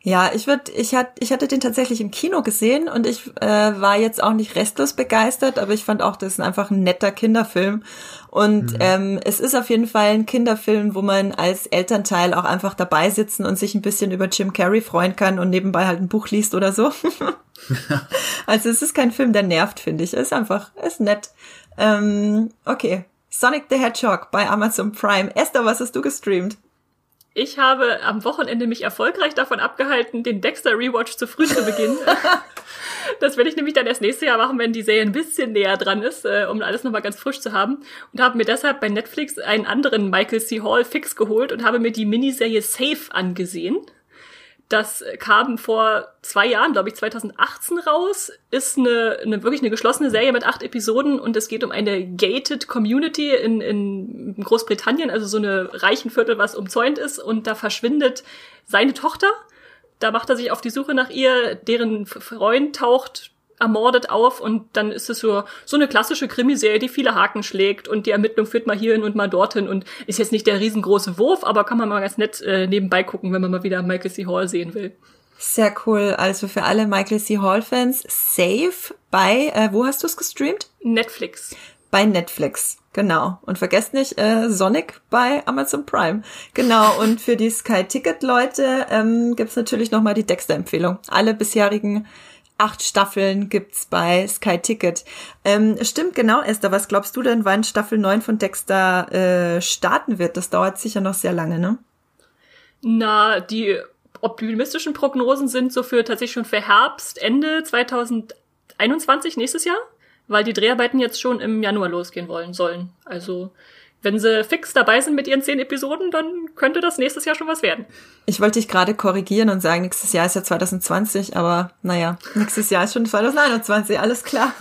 Ja, ich würde, ich hatte, ich hatte den tatsächlich im Kino gesehen und ich äh, war jetzt auch nicht restlos begeistert, aber ich fand auch, das ist einfach ein netter Kinderfilm. Und mhm. ähm, es ist auf jeden Fall ein Kinderfilm, wo man als Elternteil auch einfach dabei sitzen und sich ein bisschen über Jim Carrey freuen kann und nebenbei halt ein Buch liest oder so. <laughs> <laughs> also es ist kein Film, der nervt, finde ich. Es ist einfach, es ist nett. Ähm, okay. Sonic the Hedgehog bei Amazon Prime. Esther, was hast du gestreamt? Ich habe am Wochenende mich erfolgreich davon abgehalten, den Dexter Rewatch zu früh zu beginnen. <laughs> das werde ich nämlich dann erst nächstes Jahr machen, wenn die Serie ein bisschen näher dran ist, äh, um alles nochmal ganz frisch zu haben. Und habe mir deshalb bei Netflix einen anderen Michael C. Hall Fix geholt und habe mir die Miniserie Safe angesehen. Das kam vor zwei Jahren, glaube ich, 2018 raus. Ist eine, eine wirklich eine geschlossene Serie mit acht Episoden und es geht um eine gated Community in, in Großbritannien, also so eine reichen Viertel, was umzäunt ist. Und da verschwindet seine Tochter. Da macht er sich auf die Suche nach ihr. Deren Freund taucht ermordet auf und dann ist es so, so eine klassische Krimiserie, die viele Haken schlägt und die Ermittlung führt mal hierhin und mal dorthin und ist jetzt nicht der riesengroße Wurf, aber kann man mal ganz nett äh, nebenbei gucken, wenn man mal wieder Michael C. Hall sehen will. Sehr cool. Also für alle Michael C. Hall-Fans, Safe bei, äh, wo hast du es gestreamt? Netflix. Bei Netflix, genau. Und vergesst nicht, äh, Sonic bei Amazon Prime. Genau, und für die Sky-Ticket-Leute ähm, gibt's natürlich nochmal die Dexter-Empfehlung. Alle bisherigen acht Staffeln gibt's bei Sky Ticket. Ähm, stimmt genau, Esther. Was glaubst du denn, wann Staffel 9 von Dexter äh, starten wird? Das dauert sicher noch sehr lange, ne? Na, die optimistischen Prognosen sind so für tatsächlich schon für Herbst, Ende 2021, nächstes Jahr, weil die Dreharbeiten jetzt schon im Januar losgehen wollen sollen. Also wenn sie fix dabei sind mit ihren zehn Episoden, dann könnte das nächstes Jahr schon was werden. Ich wollte dich gerade korrigieren und sagen, nächstes Jahr ist ja 2020, aber naja, nächstes Jahr ist schon 2021, alles klar.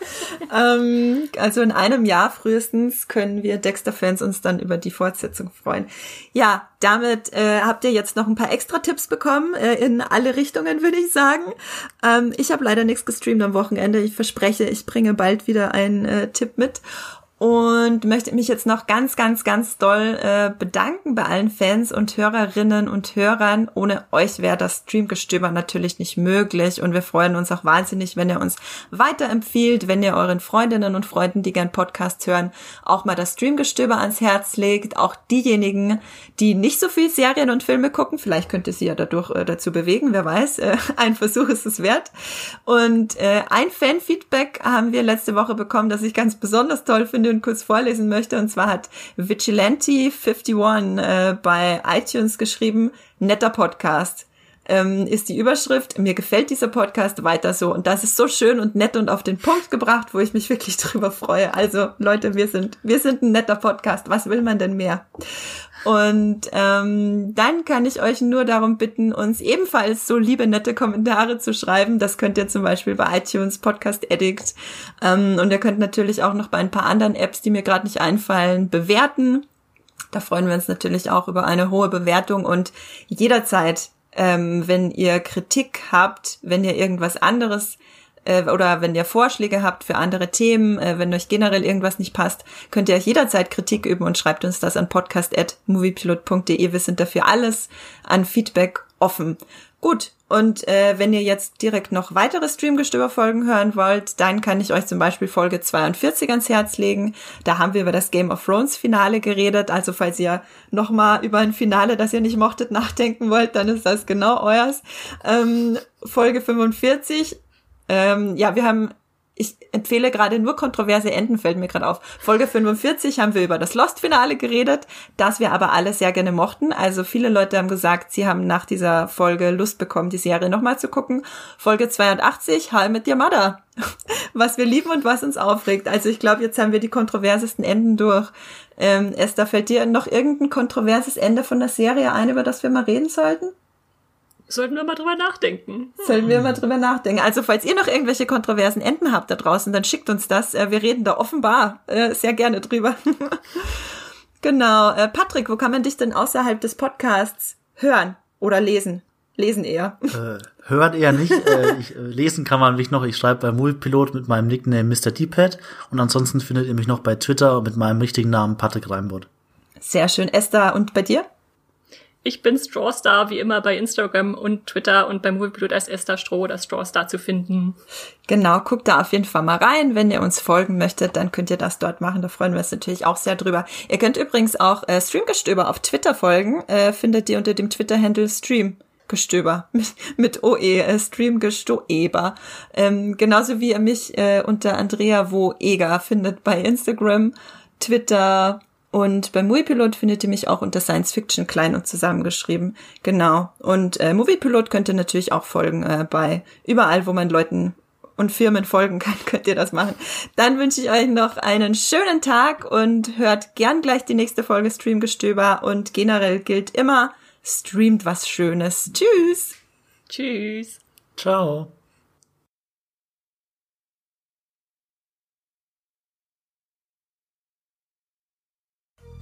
<laughs> ähm, also in einem Jahr frühestens können wir Dexter-Fans uns dann über die Fortsetzung freuen. Ja, damit äh, habt ihr jetzt noch ein paar extra Tipps bekommen, äh, in alle Richtungen, würde ich sagen. Ähm, ich habe leider nichts gestreamt am Wochenende. Ich verspreche, ich bringe bald wieder einen äh, Tipp mit und möchte mich jetzt noch ganz, ganz, ganz doll äh, bedanken bei allen Fans und Hörerinnen und Hörern. Ohne euch wäre das Streamgestöber natürlich nicht möglich und wir freuen uns auch wahnsinnig, wenn ihr uns weiterempfiehlt, wenn ihr euren Freundinnen und Freunden, die gern Podcasts hören, auch mal das Streamgestöber ans Herz legt. Auch diejenigen, die nicht so viel Serien und Filme gucken, vielleicht könnt ihr sie ja dadurch äh, dazu bewegen, wer weiß. Äh, <laughs> ein Versuch ist es wert. Und äh, ein Fanfeedback haben wir letzte Woche bekommen, das ich ganz besonders toll finde und kurz vorlesen möchte. Und zwar hat Vigilante51 äh, bei iTunes geschrieben, netter Podcast. Ähm, ist die Überschrift. Mir gefällt dieser Podcast weiter so. Und das ist so schön und nett und auf den Punkt gebracht, wo ich mich wirklich <laughs> drüber freue. Also Leute, wir sind, wir sind ein netter Podcast. Was will man denn mehr? Und ähm, dann kann ich euch nur darum bitten, uns ebenfalls so liebe, nette Kommentare zu schreiben. Das könnt ihr zum Beispiel bei iTunes, Podcast Addict. Ähm, und ihr könnt natürlich auch noch bei ein paar anderen Apps, die mir gerade nicht einfallen, bewerten. Da freuen wir uns natürlich auch über eine hohe Bewertung und jederzeit, ähm, wenn ihr Kritik habt, wenn ihr irgendwas anderes äh, oder wenn ihr Vorschläge habt für andere Themen, äh, wenn euch generell irgendwas nicht passt, könnt ihr euch jederzeit Kritik üben und schreibt uns das an podcast.moviepilot.de. Wir sind dafür alles an Feedback offen. Gut, und äh, wenn ihr jetzt direkt noch weitere Streamgestöber-Folgen hören wollt, dann kann ich euch zum Beispiel Folge 42 ans Herz legen. Da haben wir über das Game of Thrones Finale geredet. Also falls ihr nochmal über ein Finale, das ihr nicht mochtet, nachdenken wollt, dann ist das genau euers. Ähm, Folge 45 ähm, ja, wir haben, ich empfehle gerade nur kontroverse Enden, fällt mir gerade auf. Folge 45 haben wir über das Lost-Finale geredet, das wir aber alle sehr gerne mochten. Also viele Leute haben gesagt, sie haben nach dieser Folge Lust bekommen, die Serie nochmal zu gucken. Folge 82, How mit Mother. <laughs> Was wir lieben und was uns aufregt. Also ich glaube, jetzt haben wir die kontroversesten Enden durch. Ähm, Esther, fällt dir noch irgendein kontroverses Ende von der Serie ein, über das wir mal reden sollten? Sollten wir mal drüber nachdenken. Sollten wir mal drüber nachdenken. Also, falls ihr noch irgendwelche kontroversen Enden habt da draußen, dann schickt uns das. Äh, wir reden da offenbar äh, sehr gerne drüber. <laughs> genau. Äh, Patrick, wo kann man dich denn außerhalb des Podcasts hören oder lesen? Lesen eher. Äh, hören eher nicht. äh, ich, äh, lesen kann man mich noch. Ich schreibe bei Multipilot mit meinem Nickname Mr. D-Pad. Und ansonsten findet ihr mich noch bei Twitter mit meinem richtigen Namen Patrick Reimbott. Sehr schön. Esther, und bei dir? Ich bin Strawstar, wie immer bei Instagram und Twitter und beim Moviepilot als Esther Stroh oder Strawstar zu finden. Genau, guckt da auf jeden Fall mal rein. Wenn ihr uns folgen möchtet, dann könnt ihr das dort machen. Da freuen wir uns natürlich auch sehr drüber. Ihr könnt übrigens auch äh, Streamgestöber auf Twitter folgen. Äh, findet ihr unter dem Twitter-Handle Stream. Gestöber <laughs> mit, mit OE, äh, Streamgestoeber. Ähm, genauso wie ihr mich äh, unter Andrea Wo Eger findet bei Instagram, Twitter, und beim Moviepilot findet ihr mich auch unter Science Fiction klein und zusammengeschrieben. Genau. Und äh, Moviepilot könnt ihr natürlich auch folgen äh, bei überall, wo man Leuten und Firmen folgen kann, <laughs> könnt ihr das machen. Dann wünsche ich euch noch einen schönen Tag und hört gern gleich die nächste Folge Streamgestöber und generell gilt immer, streamt was Schönes. Tschüss. Tschüss. Ciao.